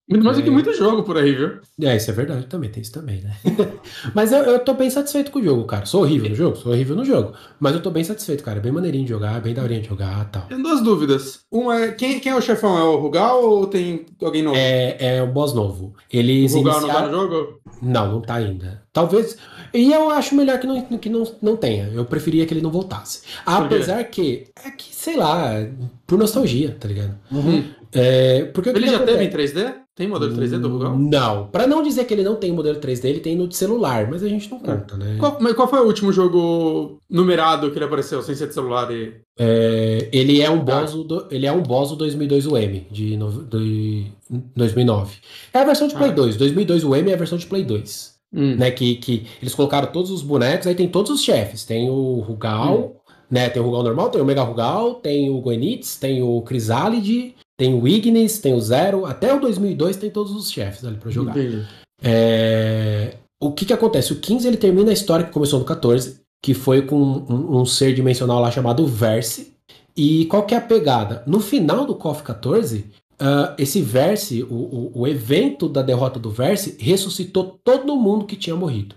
Muito mais do que É. muito jogo por aí, viu? É, isso é verdade também, tem isso também, né? mas eu, eu tô bem satisfeito com o jogo, cara. Sou horrível no jogo? Sou horrível no jogo. Mas eu tô bem satisfeito, cara. É bem maneirinho de jogar, bem daorinha de jogar e tal. Tem duas dúvidas. Uma é, quem, quem é o chefão? É o Rugal ou tem alguém novo? É, é um boss novo. o Eles Rugal não tá iniciaram... no jogo? Não, não tá ainda. Talvez. E eu acho melhor que não, que não, não tenha. Eu preferia que ele não voltasse. Apesar que. É que, sei lá, por nostalgia, tá ligado? Uhum. É, porque Ele que já acontece? teve em 3D? Tem modelo 3D do Rugal? Não. Pra não dizer que ele não tem modelo 3D, ele tem no de celular, mas a gente não conta, né? Qual, mas qual foi o último jogo numerado que ele apareceu, sem ser de celular? E... É, ele é um boss do, ele é um boss do 2002 UM de, no- de 2009. É a versão de Play Ah. 2. 2002 UM é a versão de Play 2. hum. né? Que, que eles colocaram todos os bonecos, aí tem todos os chefes. Tem o Rugal, hum. Né? Tem o Rugal normal, tem o Mega Rugal, tem o Goenitz, tem o Crisálide, tem o Ignis, tem o Zero. Até o 2002 tem todos os chefes ali pra jogar. É... O que que acontece? O 15 ele termina a história que começou no 14, que foi com um, um ser dimensional lá chamado Verse. E qual que é a pegada? No final do KOF 14, Uh, esse Verse, o, o, o, evento da derrota do Verse, ressuscitou todo mundo que tinha morrido.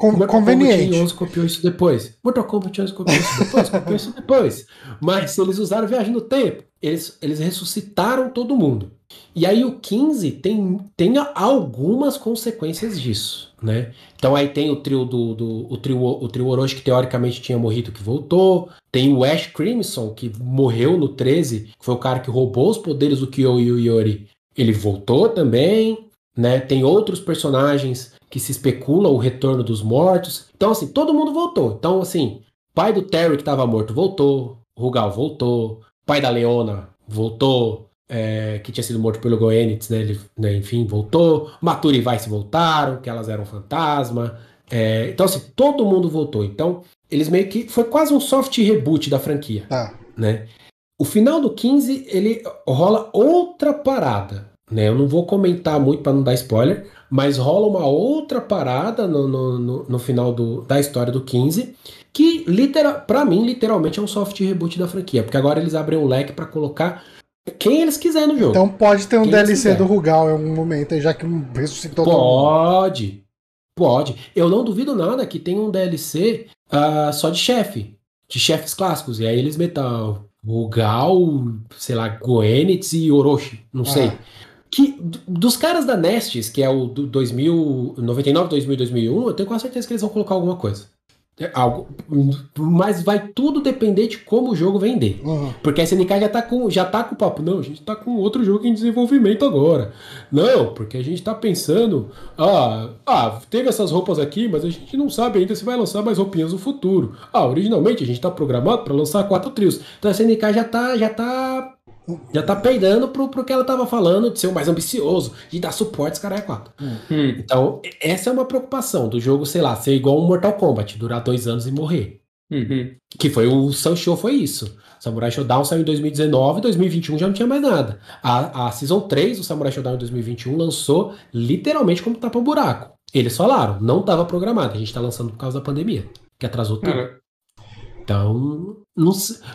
Mortal conveniente. Kombat 11 copiou isso depois. Mortal Kombat 11 copiou isso depois, copiou isso depois. Mas se eles usaram viagem no tempo, eles, eles ressuscitaram todo mundo. E aí o 15 tem, tem algumas consequências disso, né? Então aí tem o trio do, do o trio o trio Orochi que teoricamente tinha morrido que voltou, tem o Ash Crimson que morreu no 13, que foi o cara que roubou os poderes do Kyo e o Yori. Ele voltou também, né? Tem outros personagens que se especula o retorno dos mortos. Então assim, todo mundo voltou. Então assim, pai do Terry que estava morto voltou, Rugal voltou, pai da Leona voltou, é, que tinha sido morto pelo Goenitz, né, ele, né, enfim, voltou. Maturi e Vice voltaram, que elas eram fantasma. É, então, assim, todo mundo voltou. Então, eles meio que. Foi quase um soft reboot da franquia. Ah. Né? O final do 15, ele rola outra parada. Né? Eu não vou comentar muito para não dar spoiler, mas rola uma outra parada no, no, no, no final do, da história do 15, que, literal, para mim, literalmente é um soft reboot da franquia, porque agora eles abrem um leque para colocar quem eles quiserem no jogo. Então pode ter um quem DLC do Rugal em algum momento, já que ressuscitou Pode. Pode. Eu não duvido nada que tenha um DLC uh, ah, só de chefe. De chefes clássicos. E aí eles metam Rugal, sei lá, Goenitz e Orochi. Não ah. sei. Que, dos caras da Nestes, que é o do 2000, 99, 2000, 2001, eu tenho quase certeza que eles vão colocar alguma coisa. É algo, mas vai tudo depender de como o jogo vender. Uhum. Porque a SNK já tá, com, já tá com o papo. Não, a gente tá com outro jogo em desenvolvimento agora. Não, porque a gente tá pensando. Ah, ah, teve essas roupas aqui, mas a gente não sabe ainda se vai lançar mais roupinhas no futuro. Ah, originalmente a gente tá programado para lançar quatro trios. Então a SNK já tá, já tá já tá peidando pro, pro que ela tava falando, de ser o mais ambicioso, de dar suporte cara é quatro. Hum. Então, essa é uma preocupação do jogo, sei lá, ser igual um Mortal Kombat, durar dois anos e morrer. Uhum. Que foi o Sun Show, foi isso. Samurai Shodown saiu em 2019, 2021 já não tinha mais nada. A, a Season 3 do Samurai Shodown em 2021 lançou literalmente como tapa buraco. Eles falaram, não estava programado, a gente está lançando por causa da pandemia, que atrasou tudo. Uhum. Então,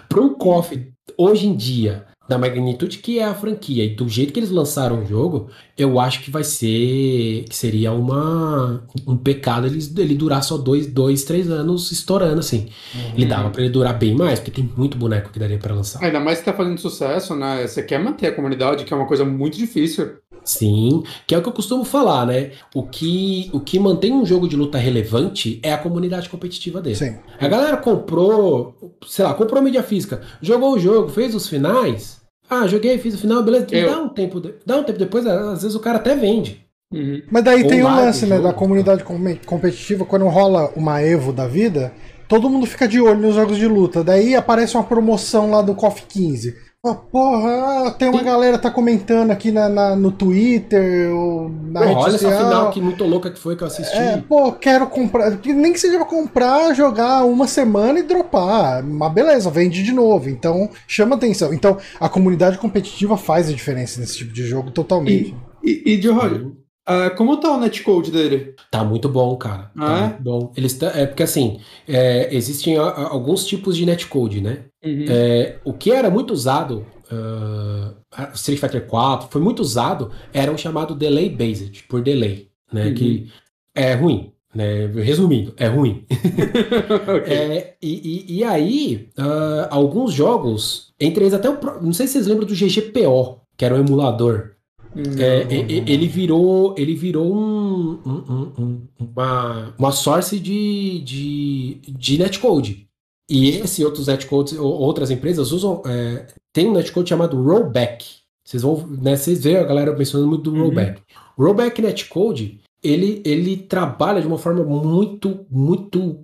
para um KOF hoje em dia, da magnitude que é a franquia e do jeito que eles lançaram o jogo, eu acho que vai ser. que seria uma, um pecado ele, ele durar só dois, dois, três anos estourando, assim. Uhum. Ele dava para ele durar bem mais, porque tem muito boneco que daria para lançar. Ainda mais que tá fazendo sucesso, né? Você quer manter a comunidade, que é uma coisa muito difícil. Sim, que é o que eu costumo falar, né? O que, o que mantém um jogo de luta relevante é a comunidade competitiva dele. Sim. A galera comprou, sei lá, comprou mídia física, jogou o jogo, fez os finais. Ah, joguei, fiz o final, beleza. Eu... Dá um tempo, dá um tempo depois, às vezes o cara até vende. Uhum. Mas daí Ou tem o um lance, né, da comunidade competitiva, quando rola uma Evo da vida, todo mundo fica de olho nos jogos de luta. Daí aparece uma promoção lá do KOF 15. Oh, porra, tem uma galera tá comentando aqui na, na no Twitter, ou na Pô, rede olha social. essa final que muito louca que foi que eu assisti. É, pô, quero comprar. Nem que seja pra comprar, jogar uma semana e dropar. Mas beleza, vende de novo. Então, chama atenção. Então, a comunidade competitiva faz a diferença nesse tipo de jogo totalmente. E, e, e Uh, como tá o netcode dele? Tá muito bom, cara. Tá ah, tá é? muito bom. Eles tá, é porque assim, é, existem a, a, alguns tipos de netcode, né? Uhum. É, o que era muito usado, uh, Street Fighter 4, foi muito usado, era o chamado delay based, por delay, né? Uhum. Que é ruim. Né? Resumindo, é ruim. okay. é, e, e, e, aí, uh, alguns jogos, entre eles até o. Não sei se vocês lembram do GGPO, que era um emulador é, ele virou, ele virou um, um, um, uma, uma source de, de, de netcode. E esse e outros netcodes, outras empresas usam. É, tem um netcode chamado rollback. Vocês vão, né, vocês veem a galera mencionando muito do uhum. rollback. O rollback netcode, ele, ele trabalha de uma forma muito, muito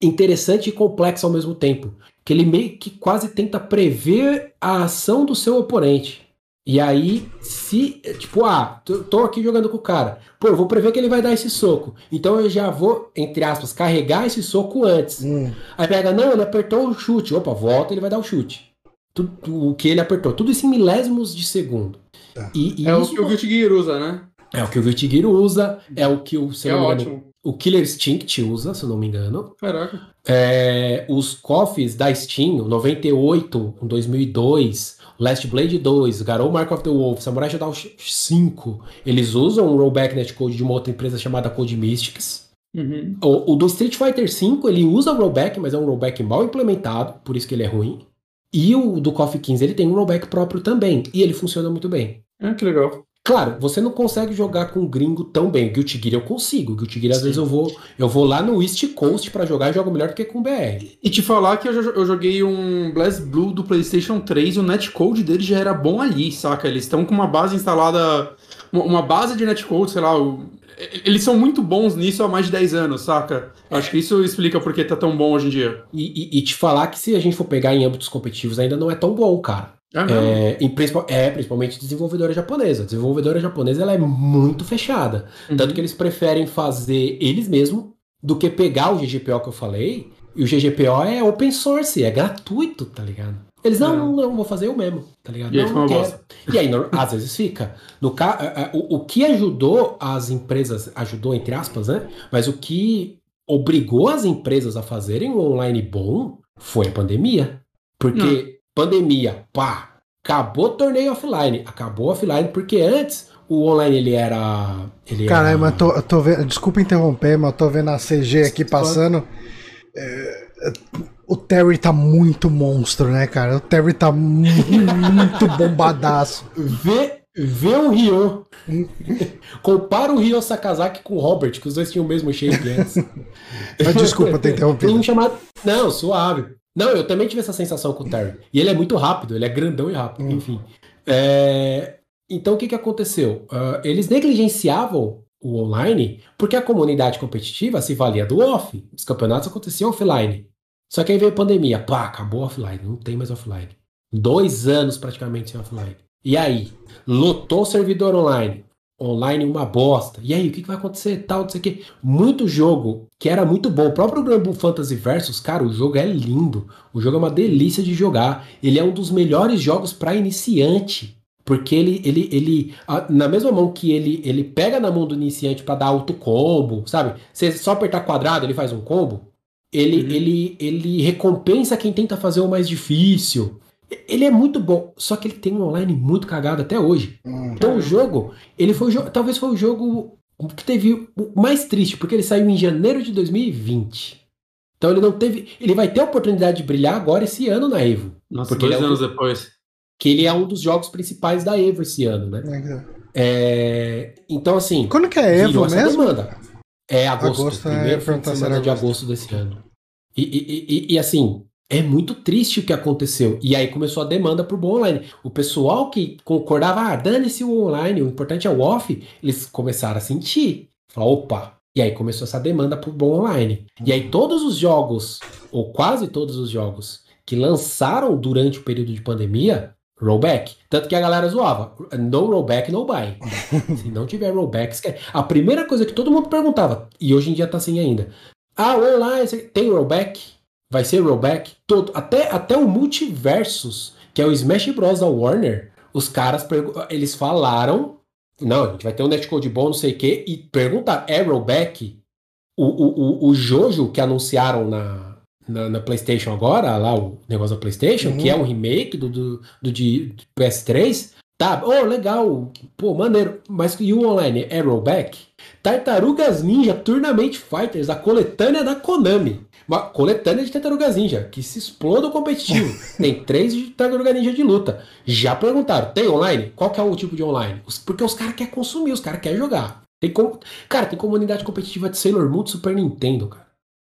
interessante e complexa ao mesmo tempo. Que ele meio que quase tenta prever a ação do seu oponente. E aí, se, tipo, ah, tô, tô aqui jogando com o cara, pô, eu vou prever que ele vai dar esse soco. Então eu já vou, entre aspas, carregar esse soco antes. Hum. Aí pega, não, ele apertou o chute. Opa, volta, ele vai dar o chute. Tudo, o que ele apertou. Tudo isso em milésimos de segundo. Tá. E, e É o isso que o Guilty Gear usa, né? é o que o Vertigiro usa, é o que o, se é não me engano, ótimo. o Killer Instinct usa, se eu não me engano. Caraca. É, os coffees da Steam, o 98, o 2002, Last Blade 2, Garou Mark of the Wolf, Samurai Shodown 5, eles usam um rollback netcode de uma outra empresa chamada Code Mystics. Uhum. O, o do Street Fighter V, ele usa o rollback, mas é um rollback mal implementado, por isso que ele é ruim. E o do KOF 15, ele tem um rollback próprio também, e ele funciona muito bem. É, que legal. Claro, você não consegue jogar com gringo tão bem. O Guilty Gear eu consigo. O Guilty Gear, às Sim. vezes, eu vou, eu vou lá no East Coast pra jogar e jogo melhor do que com BR. E te falar que eu, jo- eu joguei um Blast Blue do PlayStation 3 e o netcode dele já era bom ali, saca? Eles estão com uma base instalada, uma, base de netcode, sei lá. eles são muito bons nisso há mais de 10 anos, saca? Eu Acho que isso explica por que tá tão bom hoje em dia. E, e- e te falar que se a gente for pegar em âmbitos competitivos, ainda não é tão bom, cara. É? É, em principal- é, principalmente desenvolvedora japonesa. Desenvolvedora japonesa ela é muito fechada. Uhum. Tanto que eles preferem fazer eles mesmos do que pegar o GGPO que eu falei. E o GGPO é open source, é gratuito, tá ligado? Eles não, É. não, não, vou fazer eu mesmo, tá ligado? E aí não, não. E aí, às vezes fica. No ca... o, o que ajudou as empresas, ajudou entre aspas, né? Mas o que obrigou as empresas a fazerem um online bom foi a pandemia. Porque pandemia, pá, acabou o torneio offline. Acabou offline, porque antes o online ele era. Ele Caralho, era... mas tô, tô vendo. Desculpa interromper, mas eu tô vendo a CG aqui passando. É, o Terry tá muito monstro, né, cara? O Terry tá mu- muito bombadaço. Vê, vê o Ryo. Compara o Ryo Sakazaki com o Robert, que os dois tinham o mesmo shape antes. Mas desculpa ter Tem interrompido. um chamado. Não, suave. Não, eu também tive essa sensação com o Terry. E ele é muito rápido, ele é grandão e rápido, Hum. enfim. É, Então o que, que aconteceu? Ah, eles negligenciavam o online porque a comunidade competitiva se valia do off. Os campeonatos aconteciam offline. Só que aí veio a pandemia. Pá, acabou offline. Não tem mais offline. Dois anos praticamente sem offline. E aí? Lotou o servidor online. Online uma bosta. E aí, o que, que vai acontecer? Tal, não sei o quê. Muito jogo que era muito bom. O próprio Granblue Fantasy Versus, cara, o jogo é lindo. O jogo é uma delícia de jogar. Ele é um dos melhores jogos para iniciante. Porque ele, ele, ele na mesma mão que ele, ele pega na mão do iniciante para dar auto combo, sabe? Você só apertar quadrado, ele faz um combo. Ele, Uhum. ele, ele recompensa quem tenta fazer o mais difícil. Ele é muito bom, só que ele tem um online muito cagado até hoje. Hum. Então o jogo, ele foi o talvez foi o jogo que teve o mais triste, porque ele saiu em janeiro de 2020. Então ele não teve, ele vai ter a oportunidade de brilhar agora esse ano na Evo, Nossa, porque dois é o- anos depois. que ele é um dos jogos principais da Evo esse ano, né? É, então assim, Quando que é virou Evo essa mesmo? demanda. É agosto, Agosto, é, primeiro fim de semana de agosto. agosto desse ano. E, e- e- e, assim, é muito triste o que aconteceu. E aí começou a demanda pro bom online. O pessoal que concordava, ah, dane-se o online, o importante é o off, eles começaram a sentir. Falaram, opa. E aí começou essa demanda pro bom online. E aí todos os jogos, ou quase todos os jogos, que lançaram durante o período de pandemia, rollback. Tanto que a galera zoava. No rollback, no buy. Se não tiver rollback, esquece. A primeira coisa que todo mundo perguntava, e hoje em dia tá assim ainda. Ah, o online tem rollback? Vai ser rollback? Todo, até, até o Multiversus, que é o Smash Bros. da Warner, os caras eles falaram. Não, a gente vai ter um netcode bom, não sei o quê, e perguntaram: é rollback? O, o, o, o Jojo que anunciaram na, na, na PlayStation agora, lá o negócio da PlayStation, Uhum. que é um remake do, do, do de do PS3, tá, oh, legal, pô, maneiro, mas e o online é rollback? Tartarugas Ninja Tournament Fighters, a coletânea da Konami. Uma coletânea de Tartarugas Ninja, que se exploda o competitivo. tem três de Tartaruga Ninja de luta. Já perguntaram, tem online? Qual que é o tipo de online? Porque os caras querem consumir, os caras querem jogar. Tem com... Cara, tem comunidade competitiva de Sailor Moon de Super Nintendo, cara.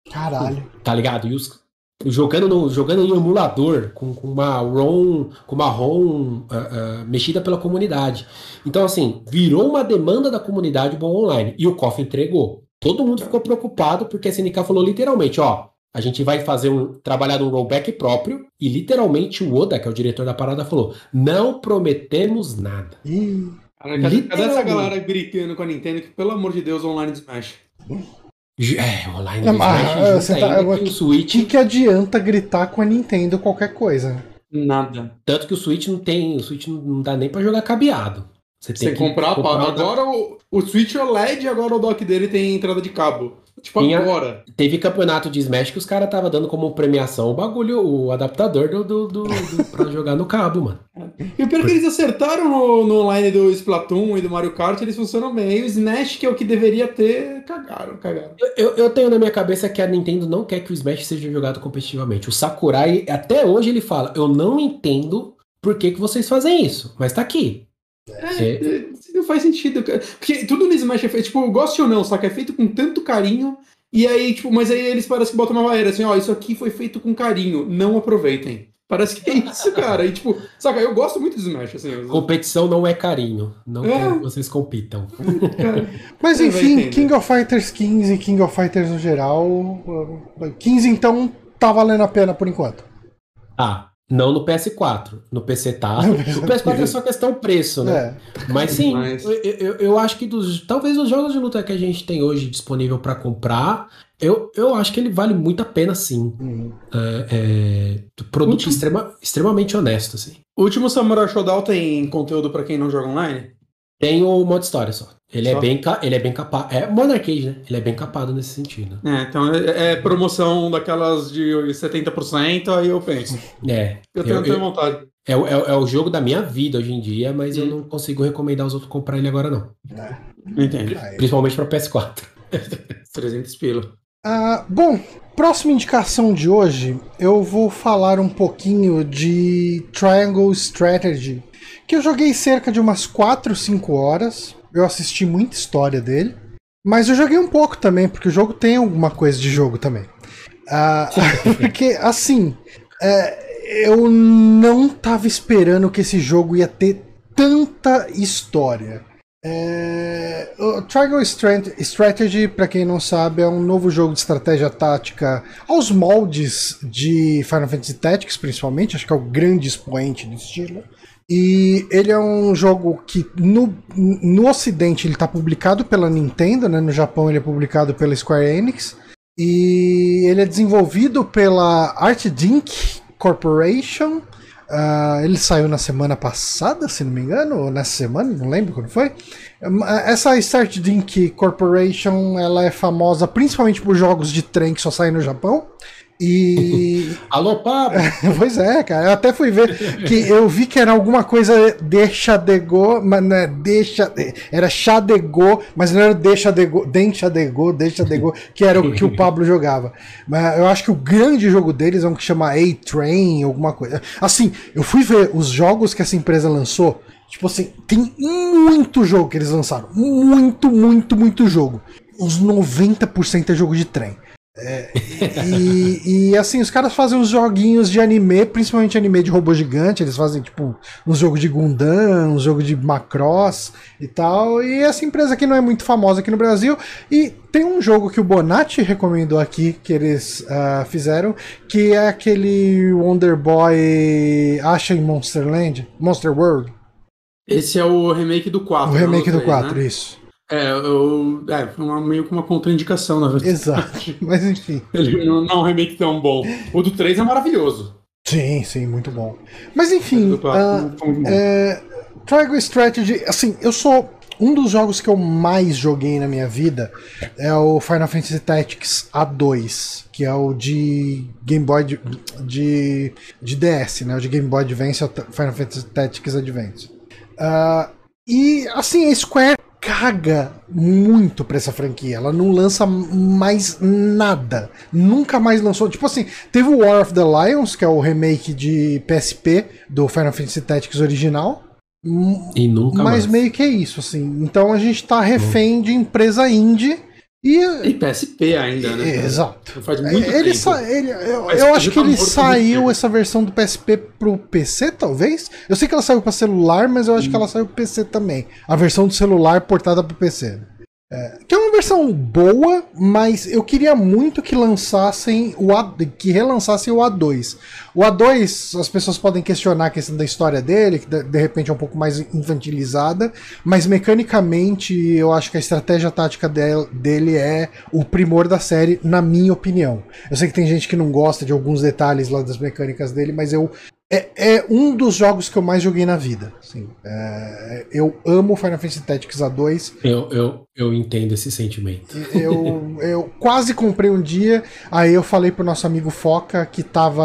Caralho. Tá ligado? E os jogando, no, jogando em emulador, com, com uma ROM, com uma ROM ah, ah, mexida pela comunidade. Então, assim, virou uma demanda da comunidade bom online. E o KOF entregou. Todo mundo ficou preocupado porque a SNK falou literalmente, ó, a gente vai fazer um trabalhar num rollback próprio e literalmente o Oda, que é o diretor da parada, falou: não prometemos nada. Cara, cadê, cadê essa galera gritando com a Nintendo que, pelo amor de Deus, online Smash? É, online do mas, ah, tá- ainda eu- que o o Switch. que, que adianta gritar com a Nintendo qualquer coisa? Nada. Tanto que o Switch não tem. O Switch não- não dá nem pra jogar cabeado. Você tem Você que comprar, o- Agora o, o Switch OLED, agora o dock dele tem entrada de cabo. Tipo, Tinha- agora. Teve campeonato de Smash que os caras tava dando como premiação o bagulho, o adaptador do, do, do, do- pra jogar no cabo, mano. E o pior é que eles acertaram no, no online do Splatoon e do Mario Kart, eles funcionam bem. E o Smash, que é o que deveria ter, cagaram, cagaram. Eu, eu, eu tenho na minha cabeça que a Nintendo não quer que o Smash seja jogado competitivamente. O Sakurai, até hoje, ele fala: Eu não entendo por que, que vocês fazem isso, mas tá aqui. É. É, Não faz sentido, cara. Porque tudo no Smash é feito, tipo, goste ou não, saca? É feito com tanto carinho. E aí, tipo, mas aí eles parecem que botam uma barreira assim, ó, isso aqui foi feito com carinho, não aproveitem. Parece que é isso, cara. E tipo, saca, eu gosto muito do Smash, assim. eu- Competição não é carinho. Não É. quero que vocês compitam. cara. Mas enfim. King of Fighters 15 e King of Fighters no geral. uh, 15 então tá valendo a pena por enquanto. Ah, não no PS4. No PC tá. No No PS4 é só questão preço, né? É. Mas sim, Mas- eu, eu, eu acho que dos. Talvez os jogos de luta que a gente tem hoje disponível pra comprar, eu, eu acho que ele vale muito a pena, sim. Hum. É, é, produto Último- extrema, extremamente honesto, assim. O último Samurai Shodown tem conteúdo pra quem não joga online? Tem o modo história só. Ele é Só? bem, ca- ele é bem capado. É modo arcade, né? Ele é bem capado nesse sentido. É, então é, é promoção daquelas de 70%, aí eu penso. É. Eu tenho, eu- tenho vontade. é, o- é, é o jogo da minha vida hoje em dia, mas eu não consigo recomendar os outros comprar ele agora, não. Entendi. Aí. Principalmente pra PS4. 300 pila. Ah, bom, próxima indicação de hoje, eu vou falar um pouquinho de Triangle Strategy, que eu joguei cerca de umas 4, 5 horas. Eu assisti muita história dele, mas eu joguei um pouco também, porque o jogo tem alguma coisa de jogo também. Ah, porque, assim, é, eu não tava esperando que esse jogo ia ter tanta história. É, o Triangle Strat- Strategy, para quem não sabe, é um novo jogo de estratégia tática aos moldes de Final Fantasy Tactics, principalmente. Acho que é o grande expoente do estilo. E ele é um jogo que no, no Ocidente ele está publicado pela Nintendo, né? no Japão ele é publicado pela Square Enix. E ele é desenvolvido pela Art Dink Corporation. Ah, ele saiu na semana passada, se não me engano, ou nessa semana, não lembro quando foi. Hum, Essa Start Dink Corporation ela é famosa principalmente por jogos de trem que só saem no Japão. E Alô, Pablo! pois é, cara. Eu até fui ver que eu vi que era alguma coisa deixa de go, mas não é deixa. Era chadego, mas não era deixa de go, deixa de go, deixa de go, que era o que o Pablo jogava. Mas eu acho que o grande jogo deles é um que chama A-Train, alguma coisa. Assim, eu fui ver os jogos que essa empresa lançou. Tipo assim, tem muito jogo que eles lançaram. Muito, muito, muito jogo. Uns 90% é jogo de trem. E, e, assim, os caras fazem uns joguinhos de anime, principalmente anime de robô gigante. Eles fazem, tipo, uns jogos de Gundam, uns jogos de Macross e tal. E essa empresa aqui não é muito famosa aqui no Brasil. E tem um jogo que o Bonatti recomendou aqui, que eles ah, fizeram, que é aquele Wonder Boy Acha em Monsterland, Monster World. Esse é o remake do 4. O remake do não três, 4, né? isso. É, eu, é foi uma- meio que uma contraindicação, na verdade. Exato. Mas enfim. Ele não é um remake tão bom. O do 3 é maravilhoso. Sim, sim, muito bom. Mas enfim. do 4 não foi muito bom. É, Triangle Strategy, assim, eu sou. Um dos jogos que eu mais joguei na minha vida é o Final Fantasy Tactics A2, que é o de Game Boy de, de, de DS, né? O de Game Boy Advance é Final Fantasy Tactics Advance. Ah, e assim, a Square caga muito pra essa franquia. Ela não lança mais nada. Nunca mais lançou. Tipo assim, teve o War of the Lions, que é o remake de PSP do Final Fantasy Tactics original. E nunca Mas mais. meio que é isso, assim. Então a gente tá refém de empresa indie e. E PSP ainda, né? Exato. Faz muito Ele, tempo. sa- ele- eu, eu acho que ele saiu essa versão do PSP pro PC, talvez. Eu sei que ela saiu pra celular, mas eu acho Hum. que ela saiu pro PC também. A versão do celular portada pro PC. É, que é uma versão boa, mas eu queria muito que lançassem o A, que relançassem o A2. O A2, as pessoas podem questionar a questão da história dele, que de, repente é um pouco mais infantilizada, mas mecanicamente eu acho que a estratégia tática dele é o primor da série, na minha opinião. Eu sei que tem gente que não gosta de alguns detalhes lá das mecânicas dele, mas eu é, é, um dos jogos que eu mais joguei na vida. Assim, é, eu amo Final Fantasy Tactics A2. Eu, eu, eu entendo esse sentimento. Eu, eu quase comprei um dia, aí eu falei pro nosso amigo Foca que tava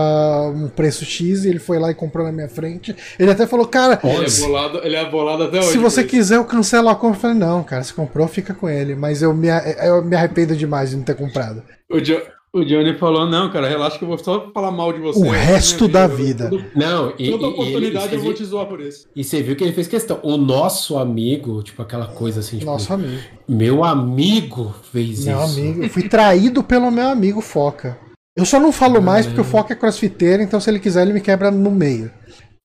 um preço X e ele foi lá e comprou na minha frente. Ele até falou, cara. Ele é bolado, ele é bolado até hoje. Se você quiser, eu cancelo a compra. Eu falei, não, cara, se comprou, fica com ele. Mas eu me, eu me arrependo demais de não ter comprado. O, jo o Johnny falou, não, cara, relaxa que eu vou só falar mal de você. O resto da vida. não, e, toda oportunidade e, eu vou te zoar por isso. E você viu que ele fez questão. O nosso amigo, tipo aquela coisa assim, tipo, Nosso amigo. Meu amigo fez meu isso. Meu amigo. Eu fui traído pelo meu amigo Foca. Eu só não falo mais porque o Foca é crossfiteiro, então se ele quiser ele me quebra no meio.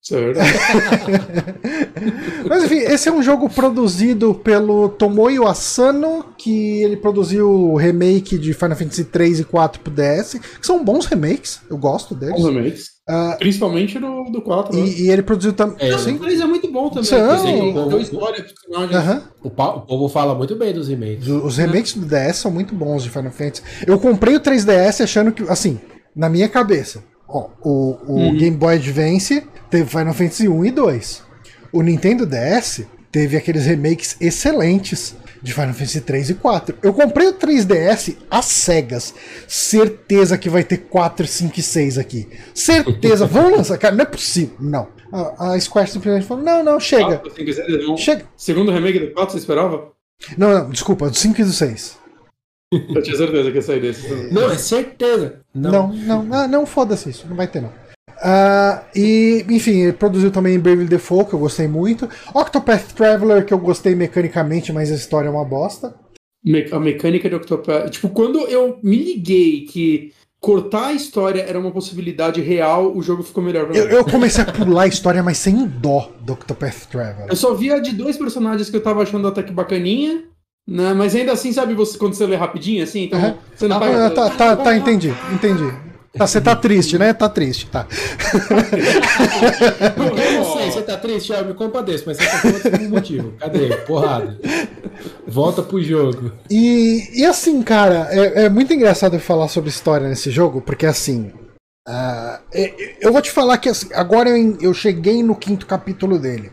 Certo. Mas enfim, esse é um jogo produzido pelo Tomoyo Asano, que ele produziu o remake de Final Fantasy 3 e 4 pro DS, que são bons remakes, eu gosto deles. Bons remakes. Uh, Principalmente do, do 4. E, né? e ele produziu também. É, o 3 é muito bom também. São... Tem, tem história. Uh -huh. o, o, povo fala muito bem dos remakes. Os remakes do DS são muito bons de Final Fantasy. Eu comprei o 3DS achando que, assim, na minha cabeça, ó, o, o uhum. Game Boy Advance teve Final Fantasy 1 e 2. O Nintendo DS teve aqueles remakes excelentes de Final Fantasy 3 e 4. Eu comprei o 3DS às cegas. Certeza que vai ter 4, 5 e 6 aqui. Certeza. Vamos lançar, cara. Não é possível. Não. A, a Square simplesmente falou: não, não, chega. 4, 5 e 6, não. Chega. Segundo remake do 4, você esperava? Não, não, desculpa, do 5 e do 6. Eu tinha certeza que ia sair desse. Não, é certeza. Não, não, não, não, não foda-se isso. Não vai ter, não. Uh, e, enfim, ele produziu também Bravely Default, que eu gostei muito. Octopath Traveler, que eu gostei mecanicamente, mas a história é uma bosta. Me a mecânica de Octopath. Tipo, quando eu me liguei que cortar a história era uma possibilidade real, o jogo ficou melhor pra eu, eu comecei a pular a história, mas sem dó do Octopath Traveler. Eu só via de dois personagens que eu tava achando até que bacaninha. Né? Mas ainda assim, sabe, você, quando você lê rapidinho, assim, então uhum. você não ah, vai. Tá, tá, tá, entendi, entendi. Tá, você tá triste, né? Tá triste, tá. Eu não sei, você tá triste? Eu me compadeço, mas você tá triste por um motivo. Cadê? Porrada. Volta pro jogo. E, e assim, cara, é, é muito engraçado falar sobre história nesse jogo, porque assim. Uh, eu vou te falar que assim, agora eu, eu cheguei no quinto capítulo dele.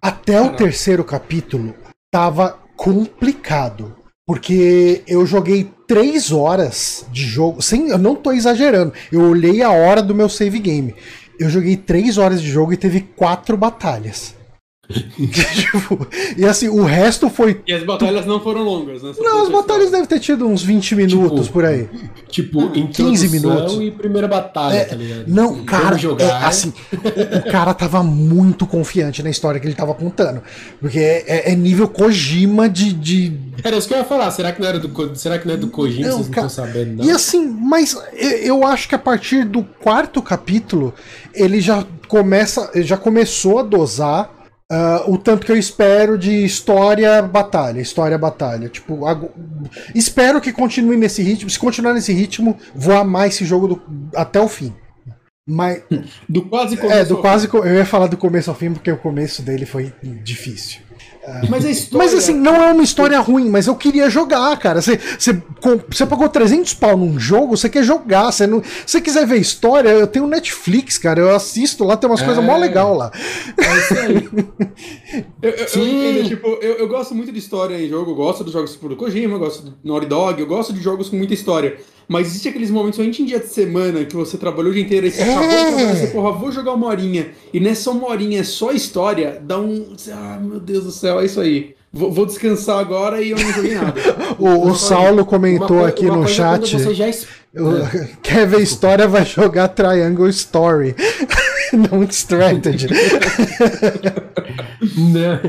Até o terceiro capítulo tava complicado. Porque eu joguei três horas de jogo. Sem, eu não tô exagerando. Eu olhei a hora do meu save game. Eu joguei três horas de jogo e teve quatro batalhas. tipo, e assim, o resto foi. E as batalhas não foram longas, né? Não, as batalhas devem ter tido uns 20 minutos tipo, por aí. Tipo, em 15 minutos. e primeira batalha, é, tá ligado? Não, cara, jogar, é, assim, o, cara tava muito confiante na história que ele tava contando. Porque é, é nível Kojima de, de. Era isso que eu ia falar. Será que não era do, será que não é do Kojima? Não, vocês não estão sabendo, não? E assim, mas eu acho que a partir do quarto capítulo ele já começa. Já começou a dosar Uh, o tanto que eu espero de história batalha, história batalha. Tipo, espero que continue nesse ritmo. Se continuar nesse ritmo, vou amar esse jogo do, até o fim. Mas do quase começo. É, do quase. Eu ia falar do começo ao fim porque o começo dele foi difícil. Mas, a história... mas assim, não é uma história ruim, mas eu queria jogar, cara. Você, você, você pagou 300 pau num jogo, você quer jogar. Você não, você quiser ver história, eu tenho Netflix, cara. Eu assisto lá, tem umas é... coisas mó legal lá. É isso aí. eu, eu, eu, entendo, tipo, eu, eu gosto muito de história em jogo, eu gosto dos jogos do Kojima, eu gosto do Naughty Dog, eu gosto de jogos com muita história. Mas existe aqueles momentos, somente em dia de semana, que você trabalhou o dia inteiro e você é. acabou de trabalhar, você, porra, vou jogar uma horinha. E nessa uma horinha é só história, dá um. Ah, meu Deus do céu, é isso aí. Vou, vou descansar agora e eu não joguei nada. o, o Saulo comentou uma, aqui no chat. Já... Quer ver história, vai jogar Triangle Story. não Strategy. não.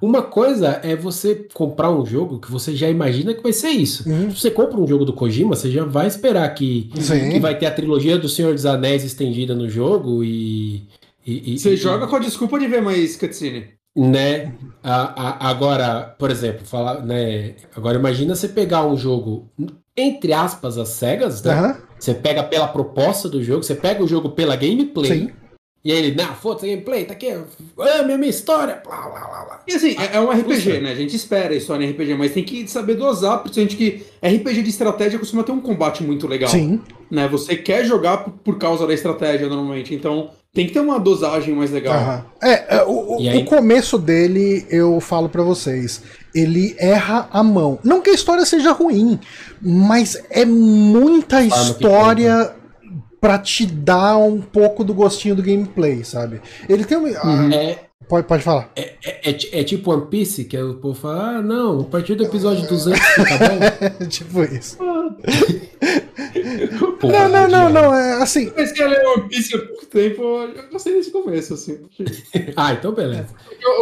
Uma coisa é você comprar um jogo que você já imagina que vai ser isso. Uhum. Se você compra um jogo do Kojima, você já vai esperar que, que vai ter a trilogia do Senhor dos Anéis estendida no jogo e. e, e você e, joga com a desculpa de ver mais cutscene. Né? A, a, agora, por exemplo, falar, né? Agora imagina você pegar um jogo, entre aspas, as cegas, né? Aham. Você pega pela proposta do jogo, você pega o jogo pela gameplay. Sim. E aí ele, não, foda-se gameplay, tá aqui, ame a minha história, blá blá blá blá. E assim, é, é um RPG, né? A gente espera história em RPG, mas tem que saber dosar, principalmente que RPG de estratégia costuma ter um combate muito legal. Sim. Né? Você quer jogar por, causa da estratégia normalmente, então tem que ter uma dosagem mais legal. É, é, o, o- começo dele, eu falo pra vocês, ele erra a mão. Não que a história seja ruim, mas é muita história pra te dar um pouco do gostinho do gameplay, sabe? Ele tem uma. ah, É, pode, pode falar. é, é, ti- é tipo One Piece, que o povo fala, ah, não, a partir do episódio 200 fica bom. tipo isso. Porra, Não, não, não, não. É assim. Eu comecei a ler One Piece há pouco tempo, eu gostei desse começo, assim. Ah, então beleza.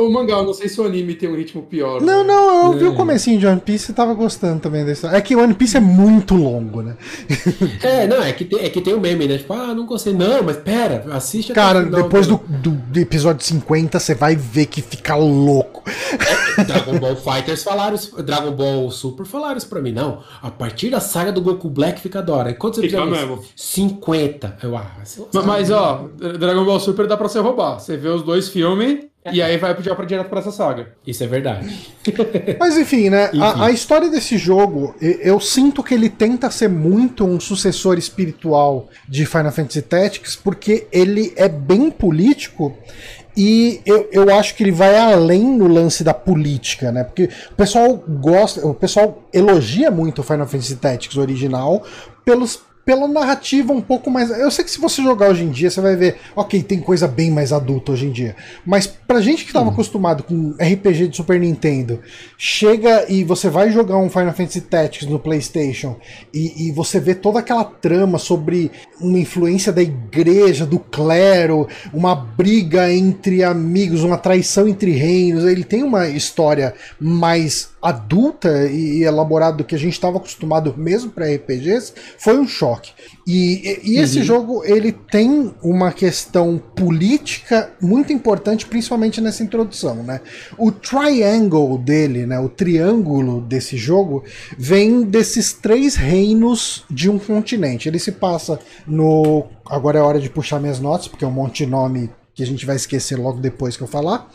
O, o mangá, eu não sei se o anime tem um ritmo pior. Não, né? não, eu vi É. o comecinho de One Piece e tava gostando também desse. É que One Piece é muito longo, né? É, não, é que, tem, é que tem o meme, né? Tipo, ah, não gostei. Não, mas pera, assiste Cara, depois do, do, do episódio 50, você vai ver que fica louco. Dragon Ball Fighters falaram isso, Dragon Ball Super falaram isso pra mim. Não, a partir da saga do Goku Black fica da hora. E quantos Fica episódios? mesmo. 50. Eu, ah, você Ma- Mas, ó, Dragon Ball Super dá pra você roubar. Você vê os dois filmes e aí vai já pra direto pra essa saga. Isso é verdade. Mas enfim, né? Enfim. A, a história desse jogo, eu sinto que ele tenta ser muito um sucessor espiritual de Final Fantasy Tactics, porque ele é bem político. E eu, eu acho que ele vai além no lance da política, né? Porque o pessoal gosta, o pessoal elogia muito o Final Fantasy Tactics original pelos, pela narrativa um pouco mais. Eu sei que se você jogar hoje em dia, você vai ver, ok, tem coisa bem mais adulta hoje em dia. Mas pra gente que tava acostumado com RPG de Super Nintendo, chega e você vai jogar um Final Fantasy Tactics no PlayStation e, e você vê toda aquela trama sobre uma influência da igreja, do clero, uma briga entre amigos, uma traição entre reinos. Ele tem uma história mais adulta e elaborada do que a gente estava acostumado mesmo para RPGs, foi um choque. E, e- e esse Uhum. jogo ele tem uma questão política muito importante, principalmente nessa introdução, né? O triangle dele, né, o triângulo desse jogo, vem desses três reinos de um continente. Ele se passa no. Agora é hora de puxar minhas notas, porque é um monte de nome que a gente vai esquecer logo depois que eu falar.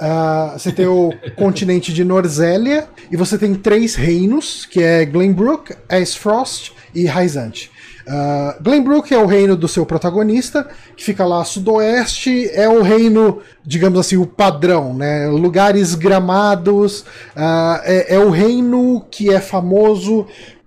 Ah, você tem o continente de Norzélia e você tem três reinos, que é Glenbrook, Aesfrost e Raizante. Uh, Glenbrook é o reino do seu protagonista, que fica lá a sudoeste, é o reino, digamos assim, o padrão, né? Lugares gramados, ah, é, é o reino que é famoso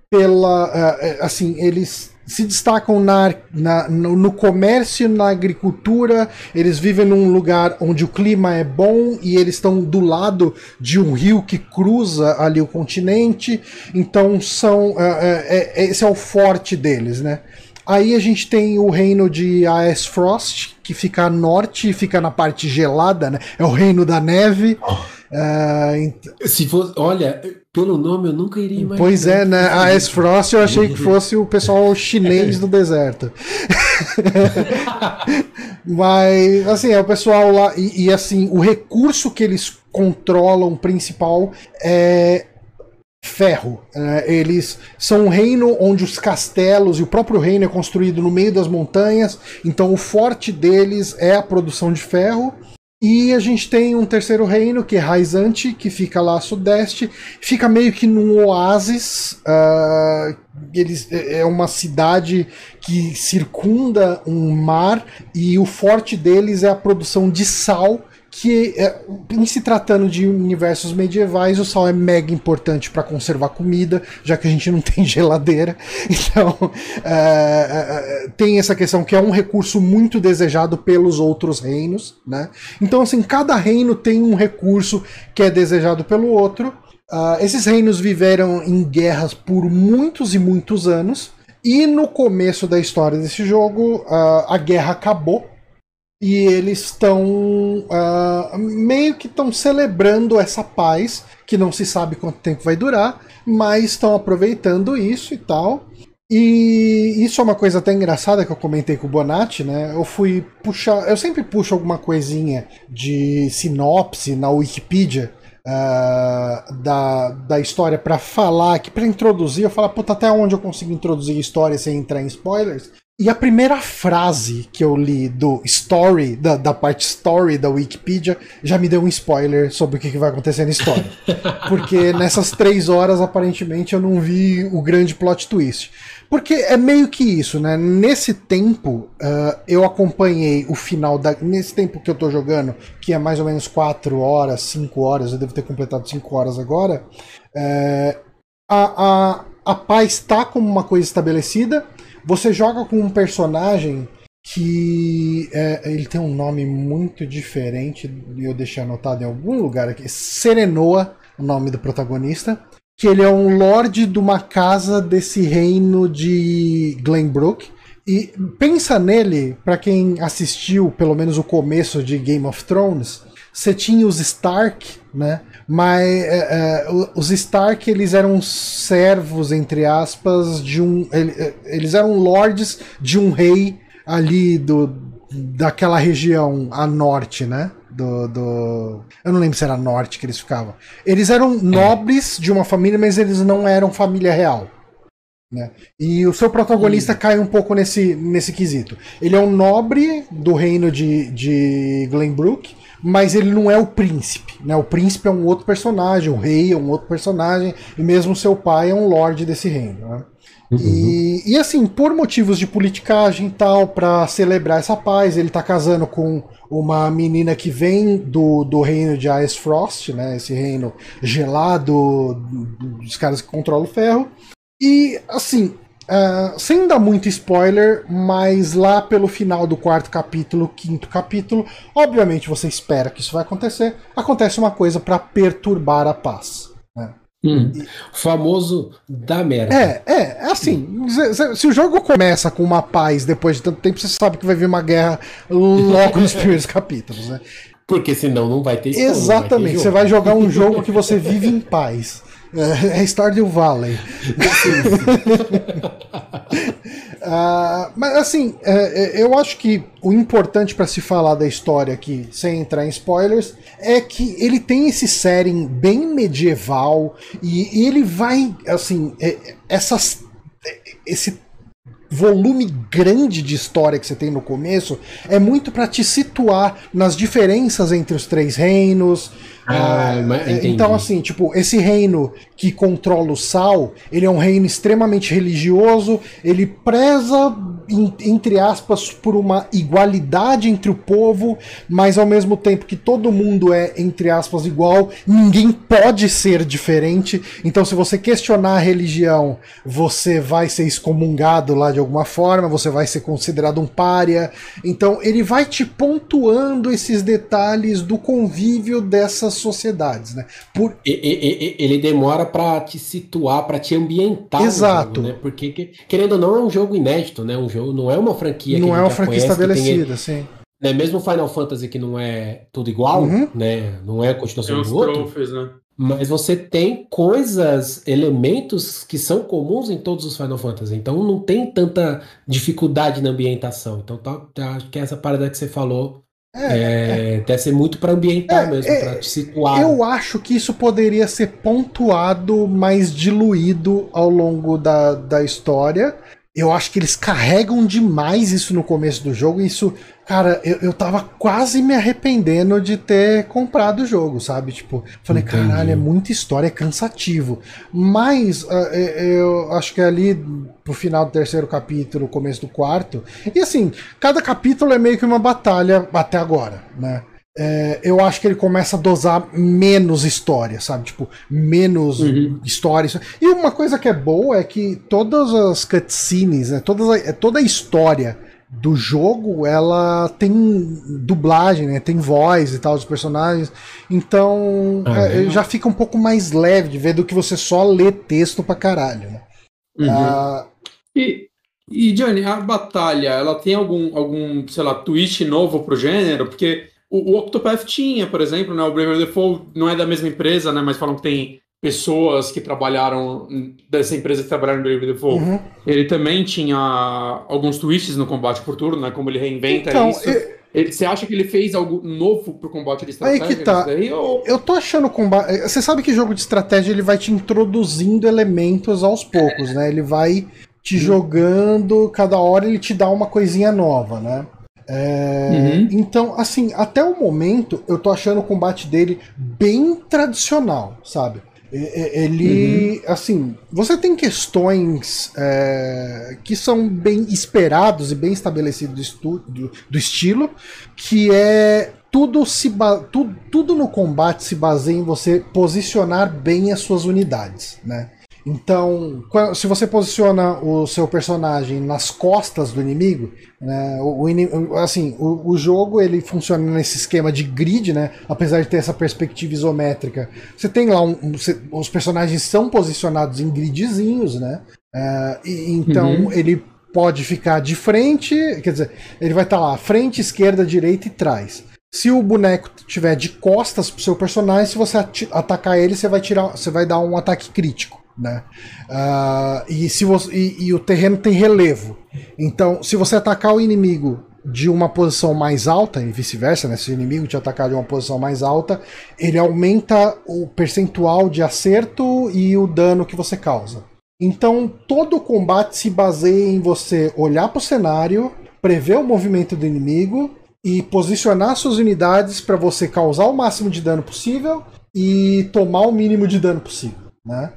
pela. ah, é, assim, eles se destacam na, na- no, comércio e na agricultura, eles vivem num lugar onde o clima é bom e eles estão do lado de um rio que cruza ali o continente, então são é, é, é- esse é o forte deles, né? Aí a gente tem o reino de Aesfrost, que fica a norte, fica na parte gelada, né? É o reino da neve. Ah, ent- Se fosse, olha, pelo nome eu nunca iria imaginar. Pois é, né? A Aesfrost eu achei que fosse o pessoal chinês do deserto. Mas, assim, é o pessoal lá. E, e, assim, o recurso que eles controlam principal é ferro. É, eles são um reino onde os castelos e o próprio reino é construído no meio das montanhas, então o forte deles é a produção de ferro. E a gente tem um terceiro reino, que é Raizante, que fica lá a sudeste, fica meio que num oásis. ah, eles, é é uma cidade que circunda um mar, e o forte deles é a produção de sal, que é, em se tratando de universos medievais, o sal é mega importante para conservar comida, já que a gente não tem geladeira. Então, é, é, tem essa questão que é um recurso muito desejado pelos outros reinos, né? Então, assim, cada reino tem um recurso que é desejado pelo outro. Ah, esses reinos viveram em guerras por muitos e muitos anos. E no começo da história desse jogo, ah, a guerra acabou e eles estão ah, meio que estão celebrando essa paz que não se sabe quanto tempo vai durar, mas estão aproveitando isso e tal. E isso é uma coisa até engraçada que eu comentei com o Bonatti, né? Eu fui puxar. Eu sempre puxo alguma coisinha de sinopse na Wikipedia uh, da, da história para falar, aqui para introduzir. Eu falo, puta, até onde eu consigo introduzir história sem entrar em spoilers? E a primeira frase que eu li do story, da, da parte story da Wikipedia, já me deu um spoiler sobre o que, que vai acontecer na história. Porque nessas três horas, aparentemente, eu não vi o grande plot twist. Porque é meio que isso, né? Nesse tempo, uh, eu acompanhei o final da. Nesse tempo que eu tô jogando, que é mais ou menos 4 horas, 5 horas, eu devo ter completado 5 horas agora. Uh, a, a, a paz está como uma coisa estabelecida você joga com um personagem que é, ele tem um nome muito diferente, eu deixei anotado em algum lugar aqui. Serenoa, o nome do protagonista. Que ele é um lord de uma casa desse reino de Glenbrook. E pensa nele, para quem assistiu pelo menos o começo de Game of Thrones, você tinha os Stark, né? Mas é, é, os Stark eles eram servos entre aspas de um, eles eram lords de um rei ali do daquela região a norte, né? Do, do, Eu não lembro se era norte que eles ficavam. Eles eram é. nobres de uma família, mas eles não eram família real. Né? E o seu protagonista cai um pouco nesse, nesse quesito. Ele é um nobre do reino de, de Glenbrook, mas ele não é o príncipe, né? O príncipe é um outro personagem, o rei é um outro personagem, e mesmo seu pai é um lord desse reino, né? Uhum. E, e, assim, por motivos de politicagem e tal, para celebrar essa paz, ele tá casando com uma menina que vem do, do reino de Ice Frost, né? Esse reino gelado dos caras que controlam o ferro. E assim, Uh, sem dar muito spoiler, mas lá pelo final do quarto capítulo, quinto capítulo, obviamente você espera que isso vai acontecer. Acontece uma coisa para perturbar a paz. Né? Hum, e... O famoso da merda. É, é, é assim. Se, o jogo começa com uma paz depois de tanto tempo, você sabe que vai vir uma guerra logo nos primeiros capítulos, né? Porque senão não vai ter Exatamente, vai ter você vai jogar um jogo que você vive em paz. É, é Stardew Valley. uh, mas assim, é, é, eu acho que o importante para se falar da história aqui, sem entrar em spoilers, é que ele tem esse setting bem medieval e, ele vai, assim, essas, esse volume grande de história que você tem no começo é muito para te situar nas diferenças entre os três reinos. Ah, ah, então, assim, tipo, esse reino que controla o sal, ele é um reino extremamente religioso, ele preza, entre aspas, por uma igualdade entre o povo, mas ao mesmo tempo que todo mundo é, entre aspas, igual, ninguém pode ser diferente. Então, se você questionar a religião, você vai ser excomungado lá de alguma forma, você vai ser considerado um pária. Então, ele vai te pontuando esses detalhes do convívio dessas sociedades, né? Por... Ele demora para te situar, para te ambientar. Exato. Jogo, né? Porque, querendo ou não, é um jogo inédito, né? Um jogo, não é uma franquia Não é uma franquia conhece, estabelecida, tem, sim. Né? Mesmo Final Fantasy que não é tudo igual, uhum. né? Não é a continuação do outro. Trophies, né? Mas você tem coisas, elementos que são comuns em todos os Final Fantasy. Então não tem tanta dificuldade na ambientação. Então tá, tá, acho que essa parada que você falou é, é, deve ser muito para ambientar é, mesmo, é, para te situar. Eu acho que isso poderia ser pontuado, mais diluído ao longo da, da história. Eu acho que eles carregam demais isso no começo do jogo. E isso, cara, eu, eu tava quase me arrependendo de ter comprado o jogo, sabe? Tipo, falei, Entendi. caralho, é muita história, é cansativo. Mas uh, eu acho que ali pro final do terceiro capítulo, começo do quarto. E assim, cada capítulo é meio que uma batalha até agora, né? É, eu acho que ele começa a dosar menos história, sabe? Tipo, menos uhum. histórias. E uma coisa que é boa é que todas as cutscenes, né, todas a, é, toda a história do jogo, ela tem dublagem, né? Tem voz e tal dos personagens. Então, ah, é, já fica um pouco mais leve de ver do que você só ler texto pra caralho, né? Uhum. Ah, e, e, Johnny, a batalha, ela tem algum, algum, sei lá, twist novo pro gênero? Porque o, o Octopath tinha, por exemplo, né? O Bravely Default não é da mesma empresa, né? Mas falam que tem pessoas que trabalharam dessa empresa que trabalharam no Brave Default. Uhum. Ele também tinha alguns twists no combate por turno, né? Como ele reinventa então, isso. Eu... Você acha que ele fez algo novo pro combate de estratégia? Aí que tá. Daí, ou... Eu tô achando o combate. Você sabe que jogo de estratégia ele vai te introduzindo elementos aos poucos, é. né? Ele vai te jogando, cada hora ele te dá uma coisinha nova, né? É, uhum. Então, assim, até o momento eu tô achando o combate dele bem tradicional, sabe? Ele, uhum. assim, você tem questões é, que são bem esperados e bem estabelecidos do, do, do estilo, que é tudo, se tudo, tudo no combate se baseia em você posicionar bem as suas unidades, né? Então, se você posiciona o seu personagem nas costas do inimigo, né, o, o, assim, o, o, jogo ele funciona nesse esquema de grid, né? Apesar de ter essa perspectiva isométrica, você tem lá um, você, os personagens são posicionados em gridzinhos, né? Uh, e, então uhum. ele pode ficar de frente, quer dizer, ele vai estar tá lá frente, esquerda, direita e trás. Se o boneco tiver de costas pro seu personagem, se você atacar ele, você vai tirar, você vai dar um ataque crítico né? Uh, e, se você, e, e, o terreno tem relevo. Então, se você atacar o inimigo de uma posição mais alta, e vice-versa, né? Se o inimigo te atacar de uma posição mais alta, ele aumenta o percentual de acerto e o dano que você causa. Então, todo o combate se baseia em você olhar para o cenário, prever o movimento do inimigo e posicionar suas unidades para você causar o máximo de dano possível e tomar o mínimo de dano possível, né?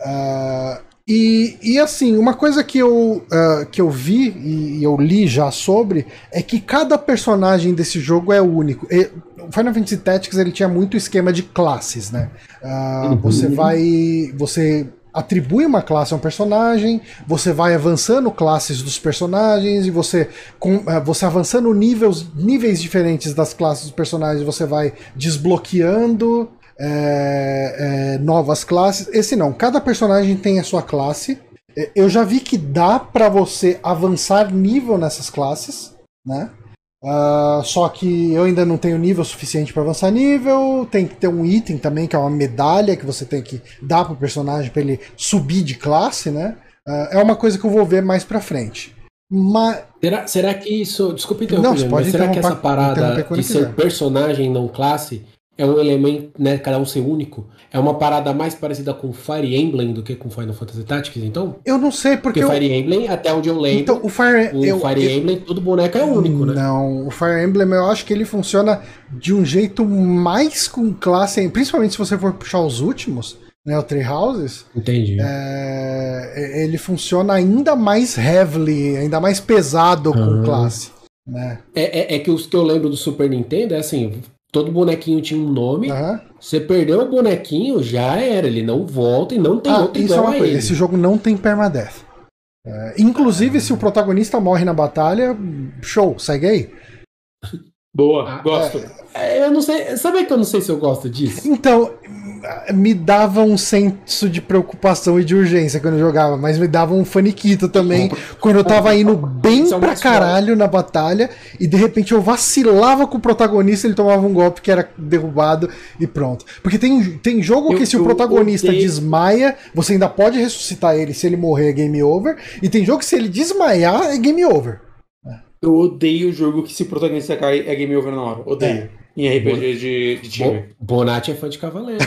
Uh, e, e assim, uma coisa que eu, uh, que eu vi e eu li já sobre é que cada personagem desse jogo é único. E, o Final Fantasy Tactics ele tinha muito esquema de classes, né? Uh, uhum. Você vai. Você atribui uma classe a um personagem, você vai avançando classes dos personagens e você, com, você avançando níveis, níveis diferentes das classes dos personagens, você vai desbloqueando é, é, novas classes. Esse não, cada personagem tem a sua classe. É, eu já vi que dá para você avançar nível nessas classes, né? Uh, só que eu ainda não tenho nível suficiente para avançar nível. Tem que ter um item também, que é uma medalha que você tem que dar pro personagem para ele subir de classe, né? Uh, é uma coisa que eu vou ver mais pra frente. Mas... Será, será que isso. Desculpe interromper, não, mas será que essa parada de ser personagem não classe é um elemento, né, cada um ser único. É uma parada mais parecida com Fire Emblem do que com Final Fantasy Tactics, então? Eu não sei, porque. Porque Fire Emblem, até onde eu lembro. Então, o Fire, o eu, Fire eu, Emblem, todo boneco é único, né? Não, o Fire Emblem eu acho que ele funciona de um jeito mais com classe, principalmente se você for puxar os últimos, né? O Tree Houses. Entendi. É, ele funciona ainda mais heavily, ainda mais pesado com uhum. classe. Né? É, é, é, que os que eu lembro do Super Nintendo é assim: Todo bonequinho tinha um nome. Uhum. Você perdeu o bonequinho, já era. Ele não volta e não tem ah, outro isso é uma coisa. Esse jogo não tem permadeath. É, inclusive, se o protagonista morre na batalha, show, segue aí. Boa, ah, gosto. É, eu não sei. Sabe que eu não sei se eu gosto disso? Então, me dava um senso de preocupação e de urgência quando eu jogava, mas me dava um faniquito também quando eu tava indo bem é pra caralho na batalha e de repente eu vacilava com o protagonista, ele tomava um golpe que era derrubado e pronto. Porque tem, tem jogo eu, que se o protagonista desmaia, você ainda pode ressuscitar ele se ele morrer é game over, e tem jogo que se ele desmaiar é game over. Eu odeio o jogo que se o protagonista cai é game over na hora. Odeio. É. Em RPG de, de time. Bonatti é fã de Cavaleiros.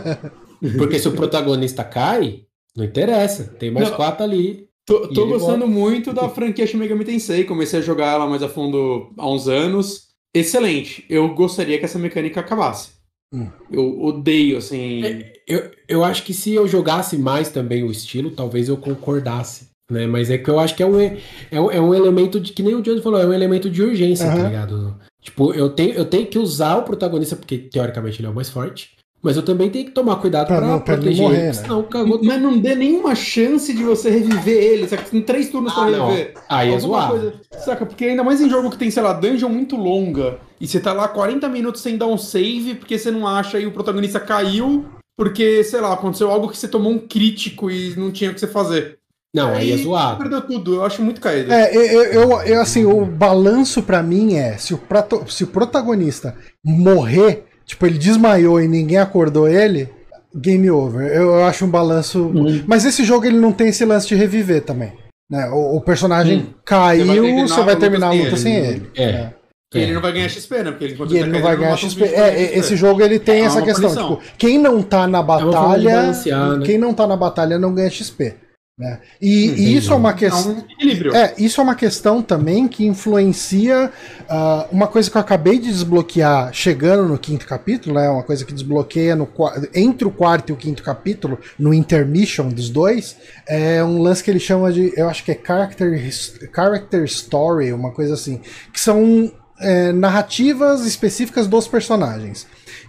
Porque se o protagonista cai, não interessa. Tem mais não, quatro ali. Tô, tô gostando volta. muito da franquia Shin Megami Tensei. Comecei a jogar ela mais a fundo há uns anos. Excelente. Eu gostaria que essa mecânica acabasse. Hum. Eu odeio, assim. É, eu, eu acho que se eu jogasse mais também o estilo, talvez eu concordasse. Né? Mas é que eu acho que é um, é, é um elemento de. Que nem o Johnny falou, é um elemento de urgência, uhum. tá ligado? Tipo, eu tenho, eu tenho que usar o protagonista, porque teoricamente ele é o mais forte. Mas eu também tenho que tomar cuidado pra, pra não, proteger morrer, ele, né? senão cagou Mas não dê nenhuma chance de você reviver ele, saca? Tem três turnos ah, pra reviver. Aí é zoado. Coisa, saca? Porque ainda mais em jogo que tem, sei lá, dungeon muito longa, e você tá lá 40 minutos sem dar um save, porque você não acha e o protagonista caiu, porque, sei lá, aconteceu algo que você tomou um crítico e não tinha o que você fazer. Não, aí, aí é zoado. Perdeu tudo, eu acho muito caído. É, eu, eu, eu assim, o balanço para mim é: se o, prato, se o protagonista morrer, tipo, ele desmaiou e ninguém acordou ele, game over. Eu, eu acho um balanço. Uhum. Mas esse jogo ele não tem esse lance de reviver também. Né? O, o personagem Hum. caiu, Você vai terminar você vai a terminar a luta luta sem sem ele. É. É. E ele não vai ganhar XP, né? Porque ele, E ele tá não caindo, vai ganhar XP. É, esse jogo ele tem É essa questão. Tipo, quem não tá na de batalha. né? Quem não tá na batalha não ganha XP. Né? E, e isso é uma É questão. um equilíbrio. É, isso é uma questão também que influencia ah, uma coisa que eu acabei de desbloquear chegando no quinto capítulo, né? Uma coisa que desbloqueia no, entre o quarto e o quinto capítulo, no intermission dos dois, é um lance que ele chama de, eu acho que é character, character story, uma coisa assim, que são é, narrativas específicas dos personagens.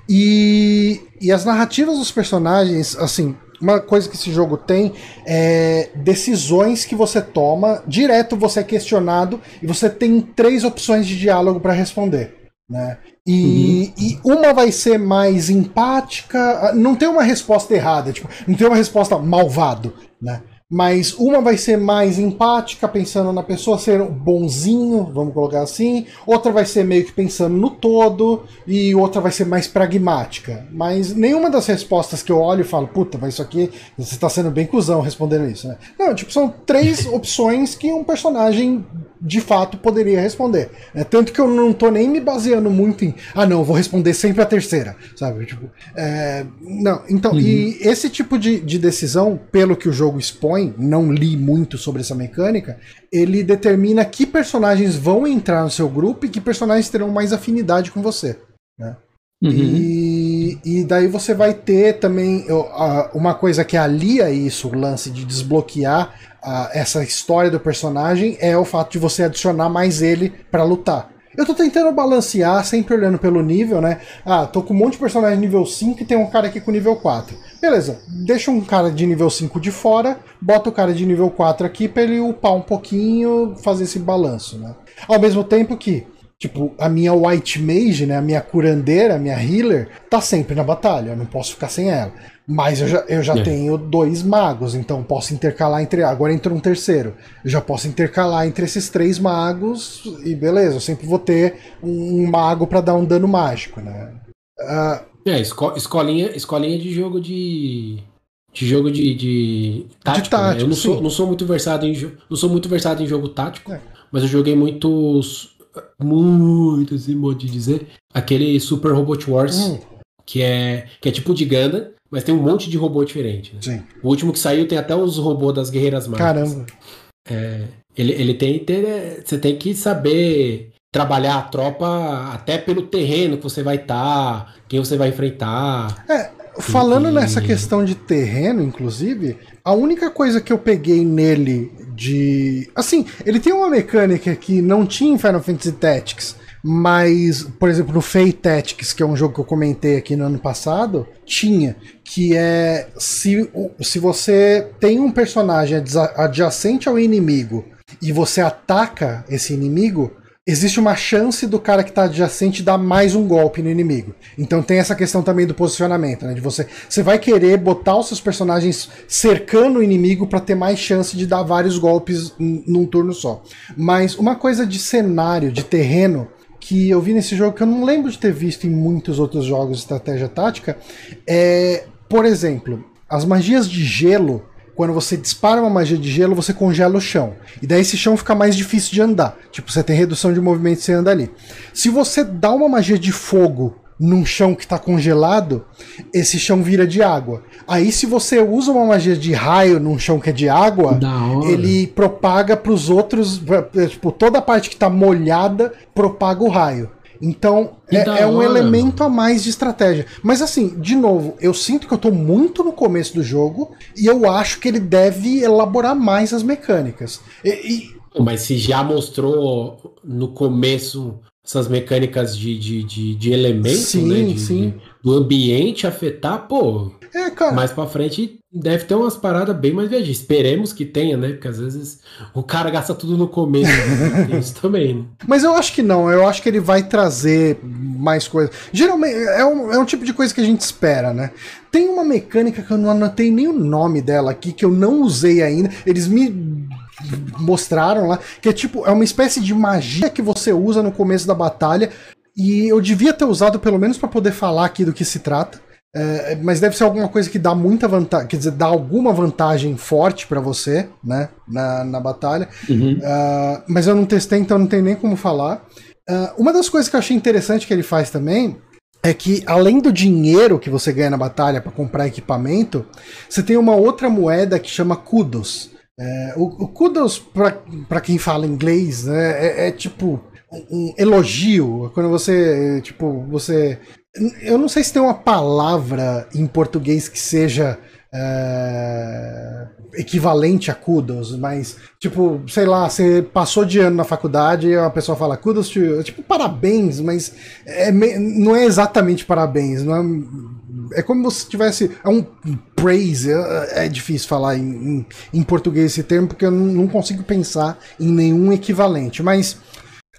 E, e as narrativas dos personagens, assim, uma coisa que esse jogo tem é decisões que você toma, direto você é questionado e você tem três opções de diálogo para responder. Né? E, e uma vai ser mais empática, não tem uma resposta errada, tipo, não tem uma resposta malvado, né? Mas uma vai ser mais empática, pensando na pessoa ser bonzinho, vamos colocar assim. Outra vai ser meio que pensando no todo. E outra vai ser mais pragmática. Mas nenhuma das respostas que eu olho e falo, puta, mas isso aqui, você tá sendo bem cuzão respondendo isso, né? Não, tipo, são três opções que um personagem de fato poderia responder. É, tanto que eu não tô nem me baseando muito em, ah, não, eu vou responder sempre a terceira, sabe? Tipo, é, não, então, e esse tipo de, de decisão, pelo que o jogo expõe, não li muito sobre essa mecânica, ele determina que personagens vão entrar no seu grupo e que personagens terão mais afinidade com você. Né? Uhum. E, e daí você vai ter também uma coisa que alia isso, o lance de desbloquear a- essa história do personagem, é o fato de você adicionar mais ele pra lutar. Eu tô tentando balancear, sempre olhando pelo nível, né? Ah, tô com um monte de personagem nível 5 e tem um cara aqui com nível 4. Beleza, deixa um cara de nível 5 de fora, bota o cara de nível 4 aqui pra ele upar um pouquinho, fazer esse balanço, né? Ao mesmo tempo que Tipo, a minha White Mage, né? A minha curandeira, a minha healer, tá sempre na batalha. Eu não posso ficar sem ela. Mas eu já, eu já É. tenho dois magos, então posso intercalar entre. Agora entrou um terceiro. Eu já posso intercalar entre esses três magos e beleza, eu sempre vou ter um, um mago pra dar um dano mágico, né? Ah, É, esco- escolinha, escolinha de jogo de. De jogo de. De tático. né? tático, Eu não sou, sim. não sou muito versado em Não sou muito versado em jogo tático, É. mas eu joguei muitos. Muitos, assim, modo de dizer. Aquele Super Robot Wars, hum, que, é, que é tipo de Gundam, mas tem um monte de robô diferente. né? sim. O último que saiu tem até os robôs das Guerreiras Mágicas. Caramba. Ele, ele tem. ter- Você tem que saber trabalhar a tropa até pelo terreno que você vai estar, quem você vai enfrentar. Falando E- nessa questão de terreno, inclusive, a única coisa que eu peguei nele de. Assim, ele tem uma mecânica que não tinha em Final Fantasy Tactics, mas, por exemplo, no Fate Tactics, que é um jogo que eu comentei aqui no ano passado, tinha. Que é se, se você tem um personagem adja- adjacente ao inimigo e você ataca esse inimigo, existe uma chance do cara que está adjacente dar mais um golpe no inimigo. Então tem essa questão também do posicionamento, né? De você, você vai querer botar os seus personagens cercando o inimigo para ter mais chance de dar vários golpes num turno só. Mas uma coisa de cenário, de terreno que eu vi nesse jogo que eu não lembro de ter visto em muitos outros jogos de estratégia tática é, por exemplo, as magias de gelo quando você dispara uma magia de gelo, você congela o chão. E daí esse chão fica mais difícil de andar. Tipo, você tem redução de movimento e você anda ali. Se você dá uma magia de fogo num chão que está congelado, esse chão vira de água. Aí se você usa uma magia de raio num chão que é de água, ele propaga para os outros, pra- pra- tipo, toda a parte que está molhada propaga o raio. Então, é, é um hora, elemento a mais de estratégia. Mas assim, de novo, eu sinto que eu tô muito no começo do jogo e eu acho que ele deve elaborar mais as mecânicas. E, e- Mas se já mostrou no começo essas mecânicas de, de, de, de elemento, Sim, né? de- sim. de- do ambiente afetar, pô, é, cara, mais pra frente deve ter umas paradas bem mais viajantes. Esperemos que tenha, né? Porque às vezes o cara gasta tudo no começo. né? Tem isso também, né? mas eu acho que não, eu acho que ele vai trazer mais coisas. Geralmente, é um, é um tipo de coisa que a gente espera, né? Tem uma mecânica que eu não anotei nem o nome dela aqui, que eu não usei ainda. Eles me mostraram lá, que é tipo, é uma espécie de magia que você usa no começo da batalha. E eu devia ter usado pelo menos para poder falar aqui do que se trata. É, mas deve ser alguma coisa que dá muita vantagem, quer dizer, dá alguma vantagem forte para você, né, na, na batalha. Uhum. Uh, mas eu não testei, então não tem nem como falar. Uh, uma das coisas que eu achei interessante que ele faz também é que além do dinheiro que você ganha na batalha para comprar equipamento, você tem uma outra moeda que chama kudos. É, o, o, kudos, para quem fala inglês, né, é, é tipo um elogio, quando você, tipo, você eu não sei se tem uma palavra em português que seja é, equivalente a kudos, mas, tipo, sei lá, você passou de ano na faculdade e a pessoa fala kudos you, tipo, parabéns, mas é, não é exatamente parabéns, não é, é como se tivesse. É um praise, é, é difícil falar em, em, em, português esse termo, porque eu não, consigo pensar em nenhum equivalente, mas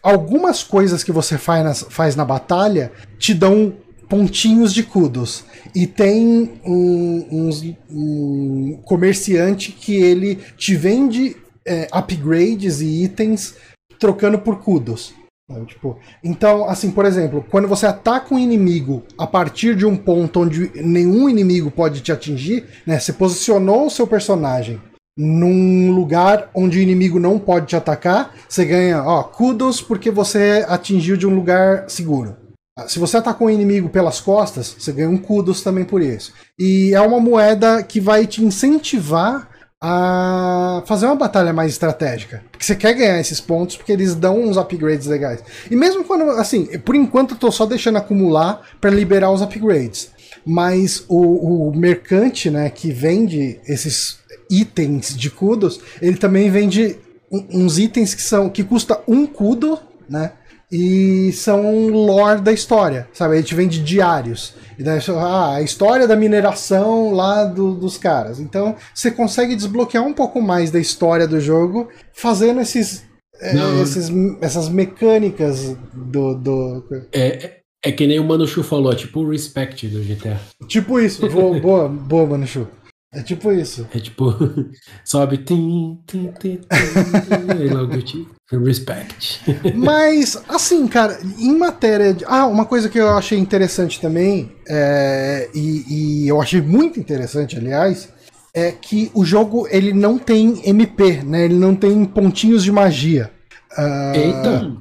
algumas coisas que você faz na, faz na batalha te dão pontinhos de kudos. E tem um, um comerciante que ele te vende é, upgrades e itens trocando por kudos. Tipo, então, assim, por exemplo, quando você ataca um inimigo a partir de um ponto onde nenhum inimigo pode te atingir, né? Você posicionou o seu personagem num lugar onde o inimigo não pode te atacar, você ganha, ó, kudos porque você atingiu de um lugar seguro. Se você atacou um inimigo pelas costas, você ganha um kudos também por isso. E é uma moeda que vai te incentivar a fazer uma batalha mais estratégica. Porque você quer ganhar esses pontos porque eles dão uns upgrades legais. E mesmo quando, assim, por enquanto eu tô só deixando acumular para liberar os upgrades. Mas o, o mercante, né, que vende esses itens de kudos, ele também vende uns itens que são que custa um kudo, né? e são lore da história, sabe? A gente vende diários. E daí, ah, a história da mineração lá do, dos caras. Então, você consegue desbloquear um pouco mais da história do jogo fazendo esses, é, esses essas mecânicas do. do... É, é que nem o Manuchu falou, tipo o respect do GTA. Tipo isso, boa, boa, boa Manuchu. É tipo isso. É tipo, sobe, tim, tim, tim, tim, e logo tipo, respect. Mas, assim, cara, em matéria de. Ah, uma coisa que eu achei interessante também, é... e, e eu achei muito interessante, aliás, é que o jogo ele não tem MP, né? Ele não tem pontinhos de magia. Uh, Eita!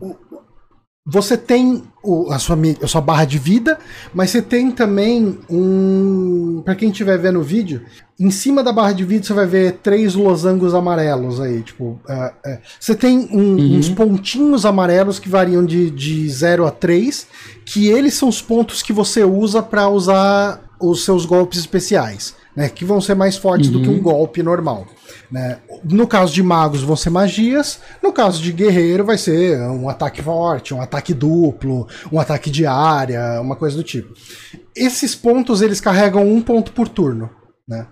Você tem o, a, sua, a sua barra de vida, mas você tem também um. Para quem estiver vendo o vídeo, em cima da barra de vida você vai ver três losangos amarelos aí. Tipo, uh, uh, você tem um, uhum. uns pontinhos amarelos que variam de, de 0 a 3, que eles são os pontos que você usa para usar os seus golpes especiais, né? Que vão ser mais fortes uhum. do que um uhum. golpe normal. Né? No caso de magos vão ser magias, no caso de guerreiro vai ser um ataque forte, um ataque duplo, um ataque de área, uma coisa do tipo. Esses pontos eles carregam um ponto por turno, né?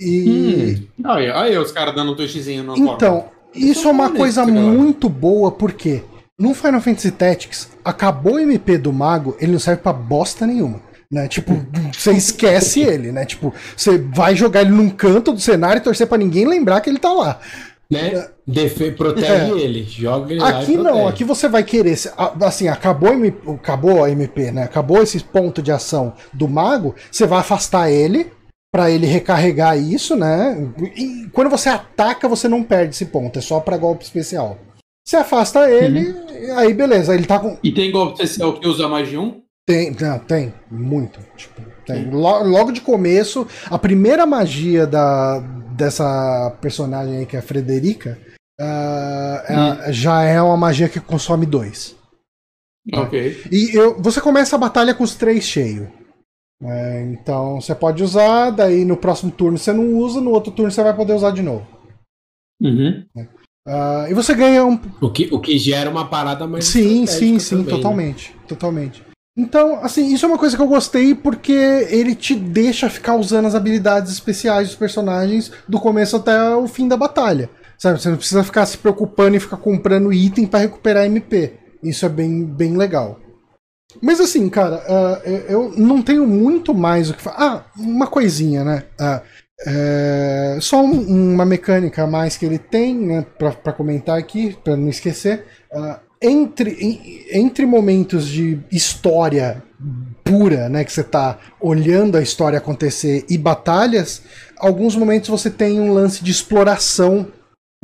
E. Hum. Aí, aí os caras dando um twistzinho no Então, isso é uma coisa muito boa, porque no Final Fantasy Tactics, acabou o MP do mago, ele não serve pra bosta nenhuma né? Tipo, você esquece ele, né? Tipo, você vai jogar ele num canto do cenário e torcer para ninguém lembrar que ele tá lá. Né? Defe protege é. ele, joga ele Aqui não, aqui você vai querer. Assim, acabou, acabou a MP, né? Acabou esse ponto de ação do mago, você vai afastar ele para ele recarregar isso, né? E quando você ataca, você não perde esse ponto, é só para golpe especial. Você afasta ele, uhum. aí beleza, ele tá com. E tem golpe especial que usa mais de um? Tem, não, tem, muito. Tipo, tem. Logo de começo, a primeira magia da, dessa personagem aí, que é a Frederica, uh, é, já é uma magia que consome dois. Ok. E eu, você começa a batalha com os três cheios. É, então você pode usar, daí no próximo turno você não usa, no outro turno você vai poder usar de novo. Uhum. Uh, e você ganha um. O que, o que gera uma parada mais. Sim, sim, sim, também, totalmente. Né? Totalmente. Então, assim, isso é uma coisa que eu gostei porque ele te deixa ficar usando as habilidades especiais dos personagens do começo até o fim da batalha. Sabe? Você não precisa ficar se preocupando e ficar comprando item para recuperar MP. Isso é bem, bem legal. Mas assim, cara, uh, eu não tenho muito mais o que falar. Ah, uma coisinha, né? Uh, só um, uma mecânica a mais que ele tem, né, para comentar aqui, para não esquecer. Uh, entre, entre momentos de história pura, né? Que você tá olhando a história acontecer e batalhas, alguns momentos você tem um lance de exploração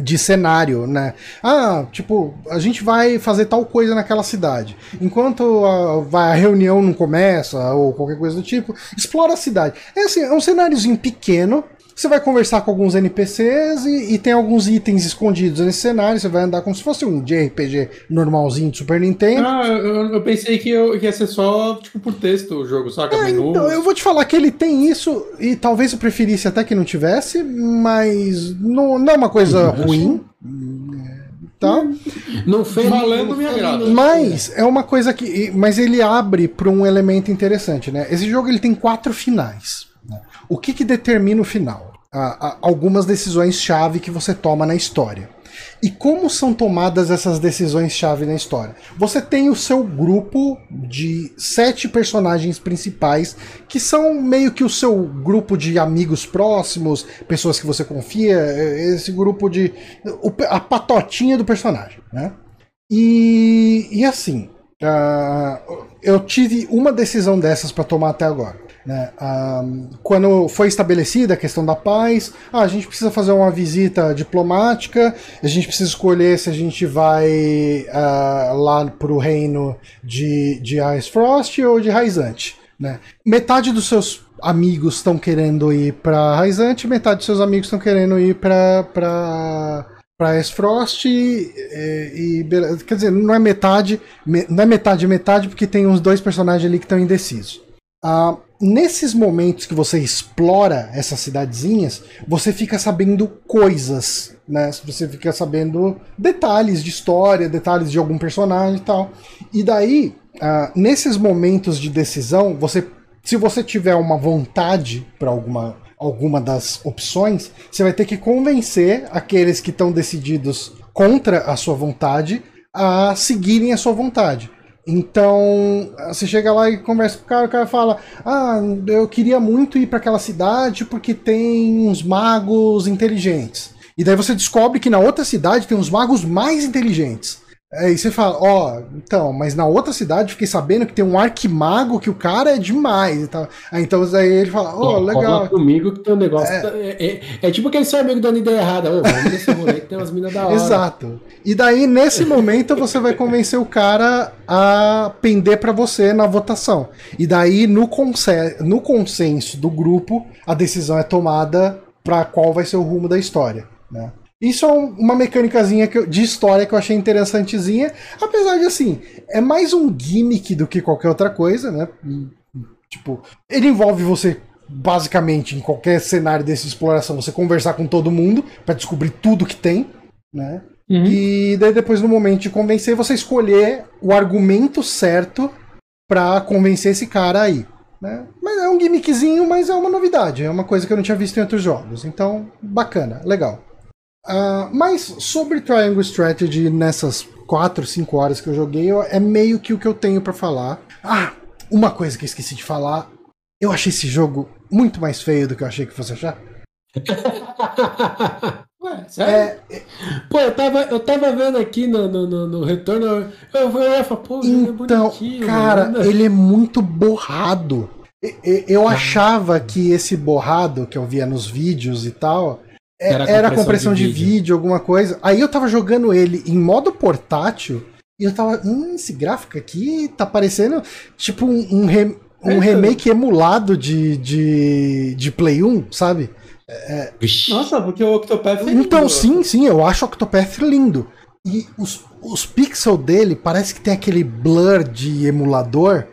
de cenário, né? Ah, tipo, a gente vai fazer tal coisa naquela cidade. Enquanto a, a reunião não começa, ou qualquer coisa do tipo, explora a cidade. É assim, é um cenáriozinho pequeno, você vai conversar com alguns NPCs e, e, tem alguns itens escondidos nesse cenário. Você vai andar como se fosse um JRPG normalzinho de Super Nintendo. Ah, eu, eu pensei que, eu, que ia ser só tipo por texto o jogo, saca? É, então, eu vou te falar que ele tem isso e talvez eu preferisse até que não tivesse, mas não, não é uma coisa ruim. Tá? Não fez falando minha grada. Mas é uma coisa que. Mas ele abre para um elemento interessante, né? Esse jogo ele tem quatro finais. O que, que determina o final? Algumas decisões-chave que você toma na história. E como são tomadas essas decisões-chave na história? Você tem o seu grupo de sete personagens principais, que são meio que o seu grupo de amigos próximos, pessoas que você confia, esse grupo de. a patotinha do personagem, né? E, e assim, uh, eu tive uma decisão dessas para tomar até agora. Né? Um, quando foi estabelecida a questão da paz, ah, a gente precisa fazer uma visita diplomática, a gente precisa escolher se a gente vai uh, lá para o reino de, de Ice Frost ou de Raizante. Né? Metade dos seus amigos estão querendo ir para Raizante, metade dos seus amigos estão querendo ir para para Ice Frost e, e, quer dizer não é metade não é metade metade porque tem uns dois personagens ali que estão indecisos uh, nesses momentos que você explora essas cidadezinhas, você fica sabendo coisas, né? Você fica sabendo detalhes de história, detalhes de algum personagem e tal. E daí, uh, nesses momentos de decisão, você, se você tiver uma vontade para alguma alguma das opções, você vai ter que convencer aqueles que estão decididos contra a sua vontade a seguirem a sua vontade. Então, você chega lá e conversa com o cara, o cara fala: Ah, eu queria muito ir para aquela cidade porque tem uns magos inteligentes. E daí você descobre que na outra cidade tem uns magos mais inteligentes. Aí você fala, ó, oh, então, mas na outra cidade fiquei sabendo que tem um arquimago que o cara é demais e tal. Aí então aí ele fala, ó, oh, legal. comigo que tem um negócio. É, é, é, é tipo aquele seu amigo dando ideia errada. Ô, vamos nesse rolê que tem umas minas da hora. Exato. E daí, nesse momento, você vai convencer o cara a pender para você na votação. E daí, no, consen no consenso do grupo, a decisão é tomada para qual vai ser o rumo da história, né? Isso é uma mecânicazinha de história que eu achei interessantezinha, apesar de assim, é mais um gimmick do que qualquer outra coisa, né? Tipo, ele envolve você basicamente em qualquer cenário dessa exploração, você conversar com todo mundo para descobrir tudo que tem, né? Uhum. E daí depois no momento de convencer, você escolher o argumento certo para convencer esse cara aí. Né? Mas é um gimmickzinho, mas é uma novidade, é uma coisa que eu não tinha visto em outros jogos. Então, bacana, legal. Uh, mas sobre Triangle Strategy nessas 4, 5 horas que eu joguei, é meio que o que eu tenho para falar. Ah, uma coisa que eu esqueci de falar. Eu achei esse jogo muito mais feio do que eu achei que fosse achar. Ué, sério? É, pô, eu tava, eu tava vendo aqui no, no, no, no retorno, eu, eu, eu falei, pô, então, é cara, mano. ele é muito borrado. Eu, achava que esse borrado que eu via nos vídeos e tal, é, era, era compressão de, de vídeo. vídeo. alguma coisa. Aí eu tava jogando ele em modo portátil e eu tava. Hum, esse gráfico aqui tá parecendo tipo um, um, re, um é, remake emulado de, de, de Play 1, sabe? É, Nossa, porque o Octopath é lindo. Então, sim, sim, eu acho o Octopath lindo. E os, os pixels dele parece que tem aquele blur de emulador.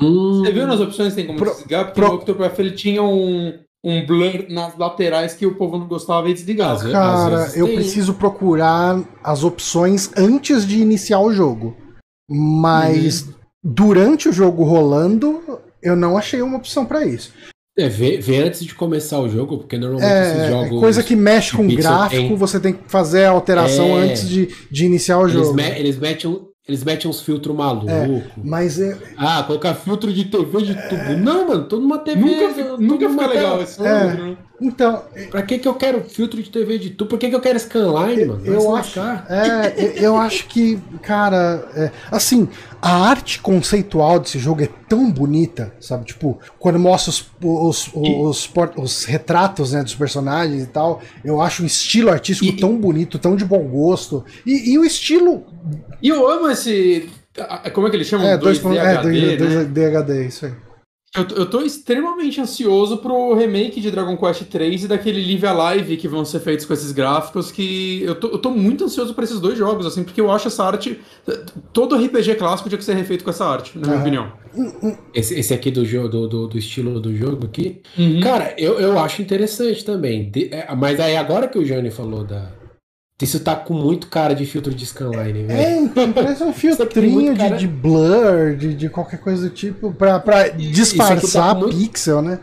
Hum. Você viu nas opções tem como pro, desligar? Porque pro... o Octopath ele tinha um, um blur nas laterais que o povo não gostava de desligar. Cara, eu tem. preciso procurar as opções antes de iniciar o jogo. Mas uhum. durante o jogo rolando, eu não achei uma opção para isso. É, ver, ver, antes de começar o jogo, porque normalmente é, esses jogos. Coisa que mexe com gráfico, tem... você tem que fazer a alteração é, antes de, de iniciar o eles jogo. Me, eles metem eles metem uns filtros malucos. É, mas é... Ah, colocar filtro de TV de tubo. Não, mano, tô numa TV. Nunca, nunca fica legal esse é, Então, Pra que que eu quero filtro de TV de tubo? Por que que eu quero scanline, mano? Vai eu acho, é, eu- eu acho que, cara, é, assim, a arte conceitual desse jogo é tão bonita, sabe? Tipo, quando mostra os, os, os, os retratos né, dos personagens e tal, eu acho um estilo artístico E- tão bonito, tão de bom gosto. E, e o estilo. E eu amo esse. Como é que eles chamam? É, 2 2D é, HD, né? isso aí. Eu, tô- eu tô extremamente ansioso pro remake de Dragon Quest 3 e daquele Live Alive que vão ser feitos com esses gráficos. Que eu tô, eu tô muito ansioso pra esses dois jogos, assim, porque eu acho essa arte. Todo RPG clássico tinha que ser refeito com essa arte, na minha Aham. opinião. Esse, esse aqui do jogo, do, do, do estilo do jogo aqui. Uhum. Cara, eu, eu acho interessante também. De- é, mas aí agora que o Jânio falou da. Isso tá com muito cara de filtro de scanline, velho. É, então, parece um tem filtrinho de, cara- de blur, de, de qualquer coisa do tipo, pra, pra disfarçar tá muito- pixel, né?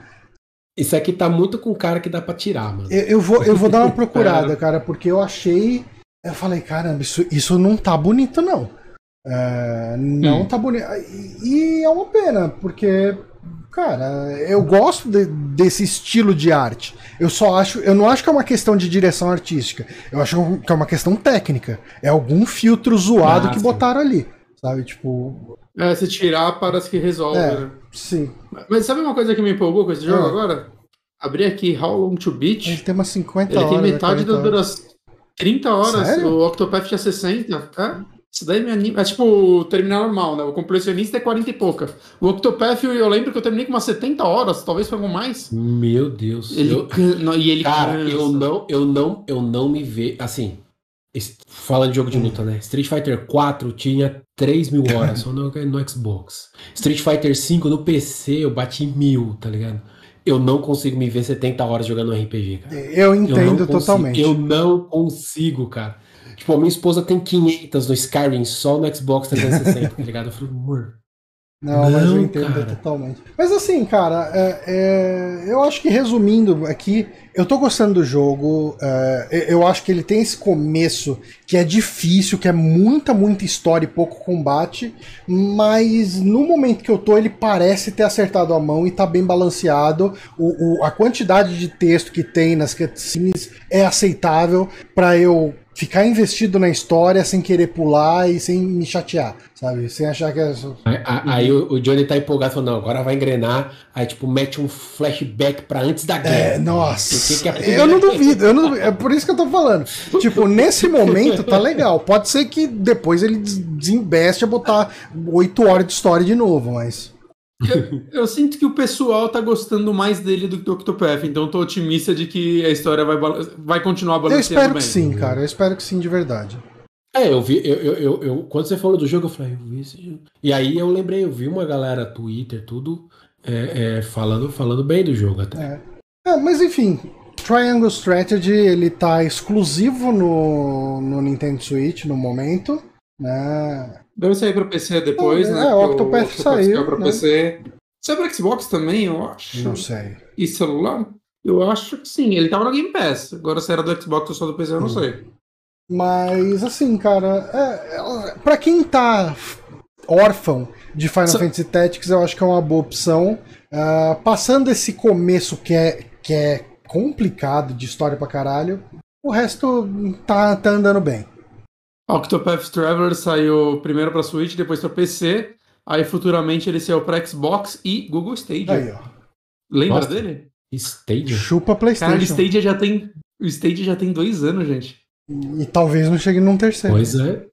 Isso aqui tá muito com cara que dá pra tirar, mano. Eu, eu vou, eu vou dar uma procurada, cara, porque eu achei. Eu falei, caramba, isso, isso não tá bonito, não. É, não Hum. tá bonito. E, e é uma pena, porque, cara, eu gosto de- desse estilo de arte. Eu só acho. Eu não acho que é uma questão de direção artística. Eu acho que é uma questão técnica. É algum filtro zoado Ah, que sim. botaram ali. Sabe, tipo. É, se tirar, parece que resolve. É. né? Sim. Mas sabe uma coisa que me empolgou com esse jogo Ah. agora? Abri aqui How Long to Beat. Ele tem umas 50 Ele horas. tem né, metade 40 da horas. duração. 30 horas, Sério? o Octopath tinha 60. É? Isso daí me anima. É tipo o terminal normal, né? O completionista é 40 e pouca. O Octopath, eu lembro que eu terminei com umas 70 horas, talvez foi com mais. Meu Deus. Ele Eu- can- E ele Cara, cansa. eu não, eu não, eu não me vejo. Assim, falando de jogo de luta, né? Street Fighter 4 tinha 3 mil horas só no, no Xbox. Street Fighter 5 no PC eu bati mil, tá ligado? Eu não consigo me ver 70 horas jogando RPG, cara. Eu Eu entendo consigo- totalmente. Eu não consigo, cara. Tipo, a minha esposa tem 500 no Skyrim só no Xbox 360, tá ligado? Eu falei, amor. Não, mas eu Não, entendo cara. totalmente. Mas assim, cara, é- é, eu acho que resumindo aqui, eu tô gostando do jogo. é, eu acho que ele tem esse começo que é difícil, que é muita, muita história e pouco combate. Mas no momento que eu tô, ele parece ter acertado a mão e tá bem balanceado. O, o- a quantidade de texto que tem nas cutscenes é aceitável pra eu ficar investido na história sem querer pular e sem me chatear, sabe? Sem achar que é. Aí, aí o, Johnny tá empolgado, falando, não, agora vai engrenar. Aí, tipo, mete um flashback pra antes da guerra. É, nossa. Porque que a eu não duvido, eu não duvido. É por isso que eu tô falando. Tipo, nesse momento tá legal. Pode ser que depois ele des- desembeste a botar oito horas de história de novo, mas. Eu sinto que o pessoal tá gostando mais dele do que do Octopath, então eu tô otimista de que a história vai, vai continuar Eu balanceando espero bem. que sim, cara. Eu espero que sim, de verdade. É, eu vi, eu, eu, eu, eu- quando você falou do jogo, eu falei, eu vi esse jogo. E aí eu lembrei, eu vi uma galera Twitter, tudo, é, é, falando, falando bem do jogo até. É. É, mas enfim, Triangle Strategy ele tá exclusivo no, no Nintendo Switch no momento. Né? Deve sair pra PC depois, É, né? é, o Octopath saiu, pra né? PC. Saiu pra Xbox também, eu acho. Não sei. E celular? Eu acho que sim. Ele tava no Game Pass. Agora se era do Xbox ou só do PC, eu não Hum. sei. Mas assim, cara, é, é, para quem tá órfão de Final Só- Fantasy Tactics, eu acho que é uma boa opção. Ah, passando esse começo que é, que é complicado de história pra caralho, o resto tá, tá andando bem. Octopath Traveler saiu primeiro pra Switch, depois pra PC. Aí futuramente ele saiu pra Xbox e Google Stadia. Aí, ó. Lembra Nossa. dele? Stadia? Chupa Cara, o PlayStation. Stadia já tem. O Stadia já tem dois anos, gente. E talvez não chegue num terceiro. Pois é.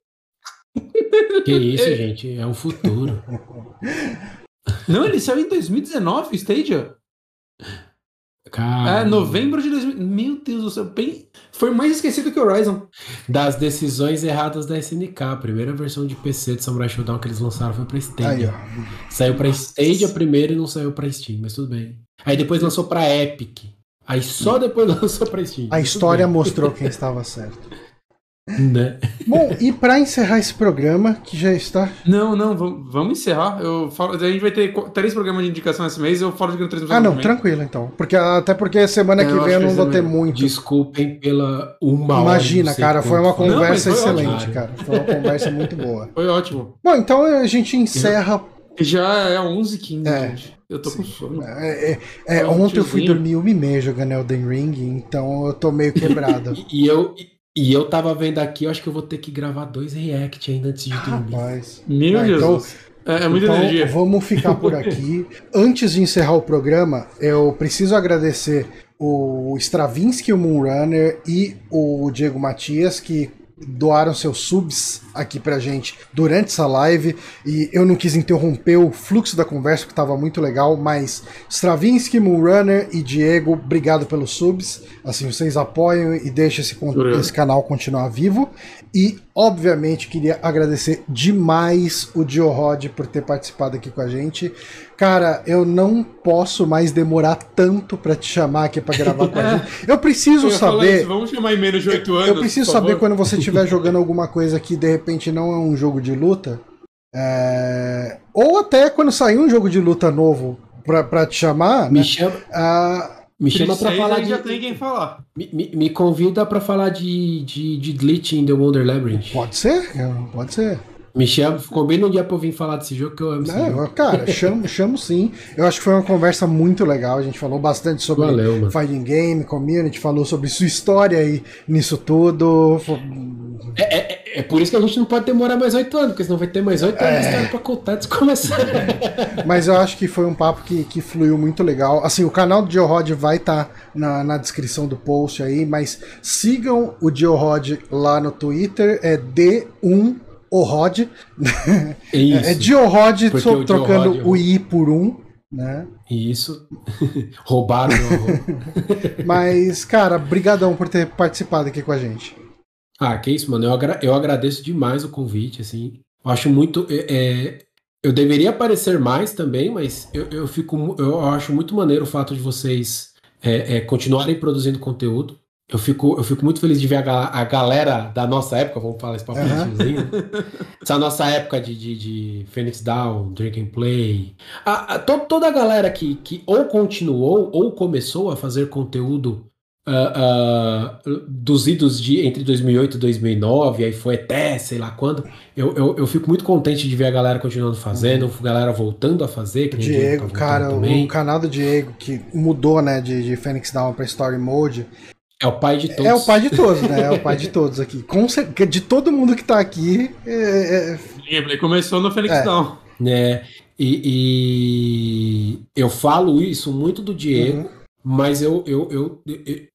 Que isso, gente, é o futuro. Não, ele saiu em 2019, o Stadia. Cara, É, novembro de 2000. Meu Deus do céu. Bem... Foi mais esquecido que o Horizon. Das decisões erradas da SNK. A primeira versão de PC de Samurai Showdown que eles lançaram foi pra Aí, Stadia. ó. Saiu pra Stadia primeiro e não saiu pra Steam, mas tudo bem. Aí depois lançou pra Epic. Aí só depois lançou pra Steam. A história bem, mostrou quem estava certo. Né? Bom, e pra encerrar esse programa, que já está. Não, não, vamos, vamos encerrar. Eu falo, a gente vai ter três programas de indicação esse mês. Eu falo de Gran Turismo Ah, não, tranquilo então. Porque, até porque semana É, que vem eu não vou ter também. muito. Desculpem pela uma hora. Imagina, sei cara, foi quanto uma foi. Não, conversa foi excelente, ótimo. cara. Foi uma conversa muito boa. Foi ótimo. Bom, então a gente encerra Já é 11h15, É. gente. Eu tô com sono. É, é, é, É ontem eu fui dormir uma e meia jogando Elden Ring, então eu tô meio quebrado. E, e eu, e, e eu tava vendo aqui, eu acho que eu vou ter que gravar dois react ainda antes de dormir. Rapaz. Meu Ah, então- Jesus. é, é muita então, energia. vamos ficar por aqui. Antes de encerrar o programa, eu preciso agradecer o Stravinsky, o Moonrunner e o Diego Matias, que doaram seus subs aqui pra gente durante essa live e eu não quis interromper o fluxo da conversa que estava muito legal, mas Stravinsky, Moonrunner e Diego, obrigado pelos subs. Assim, vocês apoiam e deixam esse, esse canal continuar vivo. E, obviamente, queria agradecer demais o Dio Rod por ter participado aqui com a gente. Cara, eu não posso mais demorar tanto pra te chamar aqui pra gravar com a gente. Eu preciso Eu saber. isso, vamos chamar em menos de 8 anos. Eu preciso por saber favor. quando você estiver jogando alguma coisa que de repente não é um jogo de luta. é, Ou até quando sair um jogo de luta novo pra, pra te chamar, Me né? chama, Ah, me chama pra falar de. já tem quem falar. Me, me, me convida pra falar de, de, de Glitch in the Wonder Labyrinth. pode ser, pode ser. Me chama, combina um dia pra eu vir falar desse jogo que eu amo Não, cara, chamo, chamo sim. Eu acho que foi uma conversa muito legal. A gente falou bastante sobre Valeu, fighting game, community, falou sobre sua história aí nisso tudo. É, é, é por isso que a gente não pode demorar mais oito anos, porque senão vai ter mais oito anos de história pra contar antes de começar. Mas eu acho que foi um papo que, que fluiu muito legal. Assim, o canal do Georod vai estar na, na descrição do post aí, mas sigam o Georod lá no Twitter, é D1 Orod. É isso. É Georod, Porque só o trocando Georod- o I por um, né? Isso. Roubaram meu. Mas, cara, brigadão por ter participado aqui com a gente. Ah, que isso, mano. Eu, agra- eu agradeço demais o convite, assim. Eu acho muito. é, é, eu deveria aparecer mais também, mas eu, eu fico. Eu acho muito maneiro o fato de vocês é, é, continuarem produzindo conteúdo. Eu fico, eu fico muito feliz de ver a, a galera da nossa época, vamos falar esse bonitinhozinho, né? Essa nossa época de, de, de Phoenix Down, Drink and Play. A, a- to- toda a galera que, que ou continuou ou começou a fazer conteúdo ah, ah, dos idos de entre 2008 e 2009, aí foi até sei lá quando. Eu, eu, eu fico muito contente de ver a galera continuando fazendo, a galera voltando a fazer. que Diego, tá cara, também. o canal do Diego, que mudou, né, de, de Phoenix Down pra Story Mode, É o pai de todos. é o pai de todos, né? É o pai de todos aqui. Com cer- De todo mundo que tá aqui, é- é- Gameplay começou no Felix É. Down. né? E, e eu falo isso muito do Diego, Uhum. mas eu, eu, eu,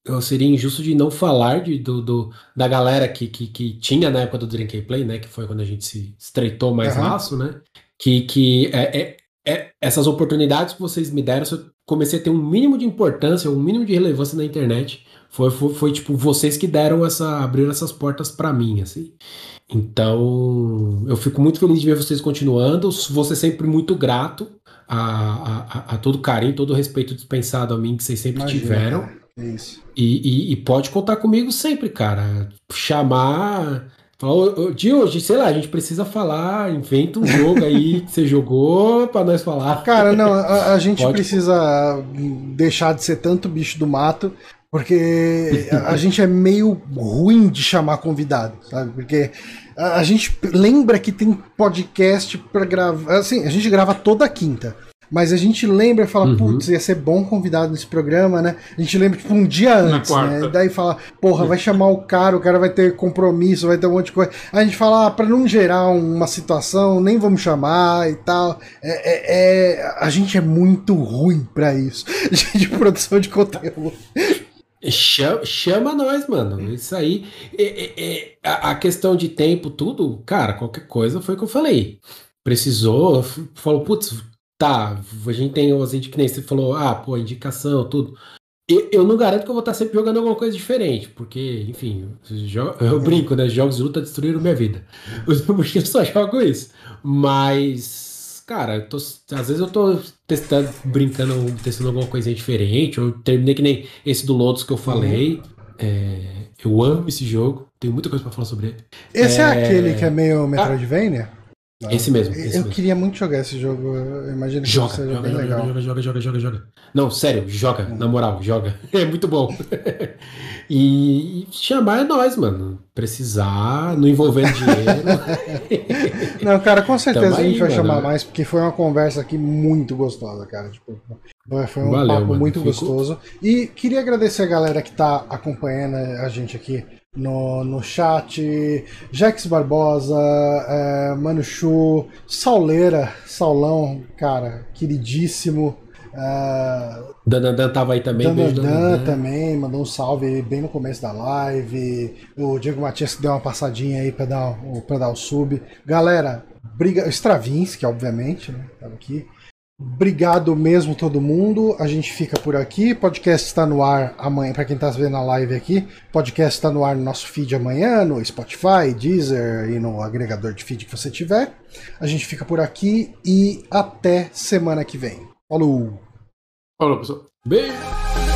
eu, seria injusto de não falar de, do, do- da galera que, que, que tinha na época do Drink and Play, né? Que foi quando a gente se estreitou mais Aham. laço, né? Que, que é, é- é- essas oportunidades que vocês me deram, eu comecei a ter um mínimo de importância, um mínimo de relevância na internet. Foi, foi, foi, tipo vocês que deram essa, abriram essas portas pra mim, assim. Então, eu fico muito feliz de ver vocês continuando. Vou ser sempre muito grato a, a, a- todo carinho, todo o respeito dispensado a mim que vocês sempre imagina, tiveram. cara, É isso. E, e- e pode contar comigo sempre, cara. Chamar. Falar, "Ô, ô, de hoje, sei lá, a gente precisa falar, inventa um jogo aí que você jogou pra nós falar. Cara, não, a, a gente Pode- precisa deixar de ser tanto bicho do mato, porque a, gente é meio ruim de chamar convidado, sabe? Porque a, a gente lembra que tem podcast pra gravar. Assim, a gente grava toda quinta. Mas a gente lembra e fala, Uhum. putz, ia ser bom convidado nesse programa, né? A gente lembra, tipo, um dia antes, né? Daí fala, porra, vai chamar o cara, o cara vai ter compromisso, vai ter um monte de coisa. Aí a gente fala, ah, pra não gerar uma situação, nem vamos chamar e tal. É, é- é- a gente é muito ruim pra isso, de produção de conteúdo. Chama, chama nós, mano. Isso aí. é- é- é- a, questão de tempo, tudo, cara, qualquer coisa foi o que eu falei. Precisou, falou, putz, tá, a gente tem os indi- que nem você falou, ah, pô, indicação, tudo. Eu, eu não garanto que eu vou estar sempre jogando alguma coisa diferente, porque, enfim, eu brinco, né? Jogos de luta destruíram minha vida. Porque eu só jogo isso. Mas, cara, eu tô- às vezes eu tô testando, brincando, testando alguma coisinha diferente. Eu terminei que nem esse do Lotus que eu falei. É, eu amo esse jogo, tenho muita coisa pra falar sobre ele. Esse é, É. aquele que é meio Metroidvania? Esse mesmo. Esse eu mesmo. queria muito jogar esse jogo. Eu imagino que Joga, seja joga, bem joga, legal. joga, joga, joga, joga, joga. Não, sério, joga, na moral, joga. É muito bom. E, e chamar é nós, mano. Precisar, não envolvendo dinheiro. Não, cara, com certeza Tamo a gente aí, vai mano. chamar mais, porque foi uma conversa aqui muito gostosa, cara. Tipo, foi um Valeu, papo mano. muito Fico- gostoso. E queria agradecer a galera que tá acompanhando a gente aqui no, no chat. Jax Barbosa, é, Mano Chu, Sauleira, Saulão, cara, queridíssimo. É, Danandan tava aí também, Danandan Danandan. também mandou um salve bem no começo da live. O Diego Matias que deu uma passadinha aí pra dar, o- pra dar o sub. Galera, briga... Stravinsky, obviamente, né? Tava aqui. Obrigado mesmo todo mundo. A gente fica por aqui. Podcast está no ar amanhã, para quem tá vendo a live aqui. Podcast está no ar no nosso feed amanhã, no Spotify, Deezer e no agregador de feed que você tiver. A gente fica por aqui e até semana que vem. Falou! Falou, pessoal. Beijo.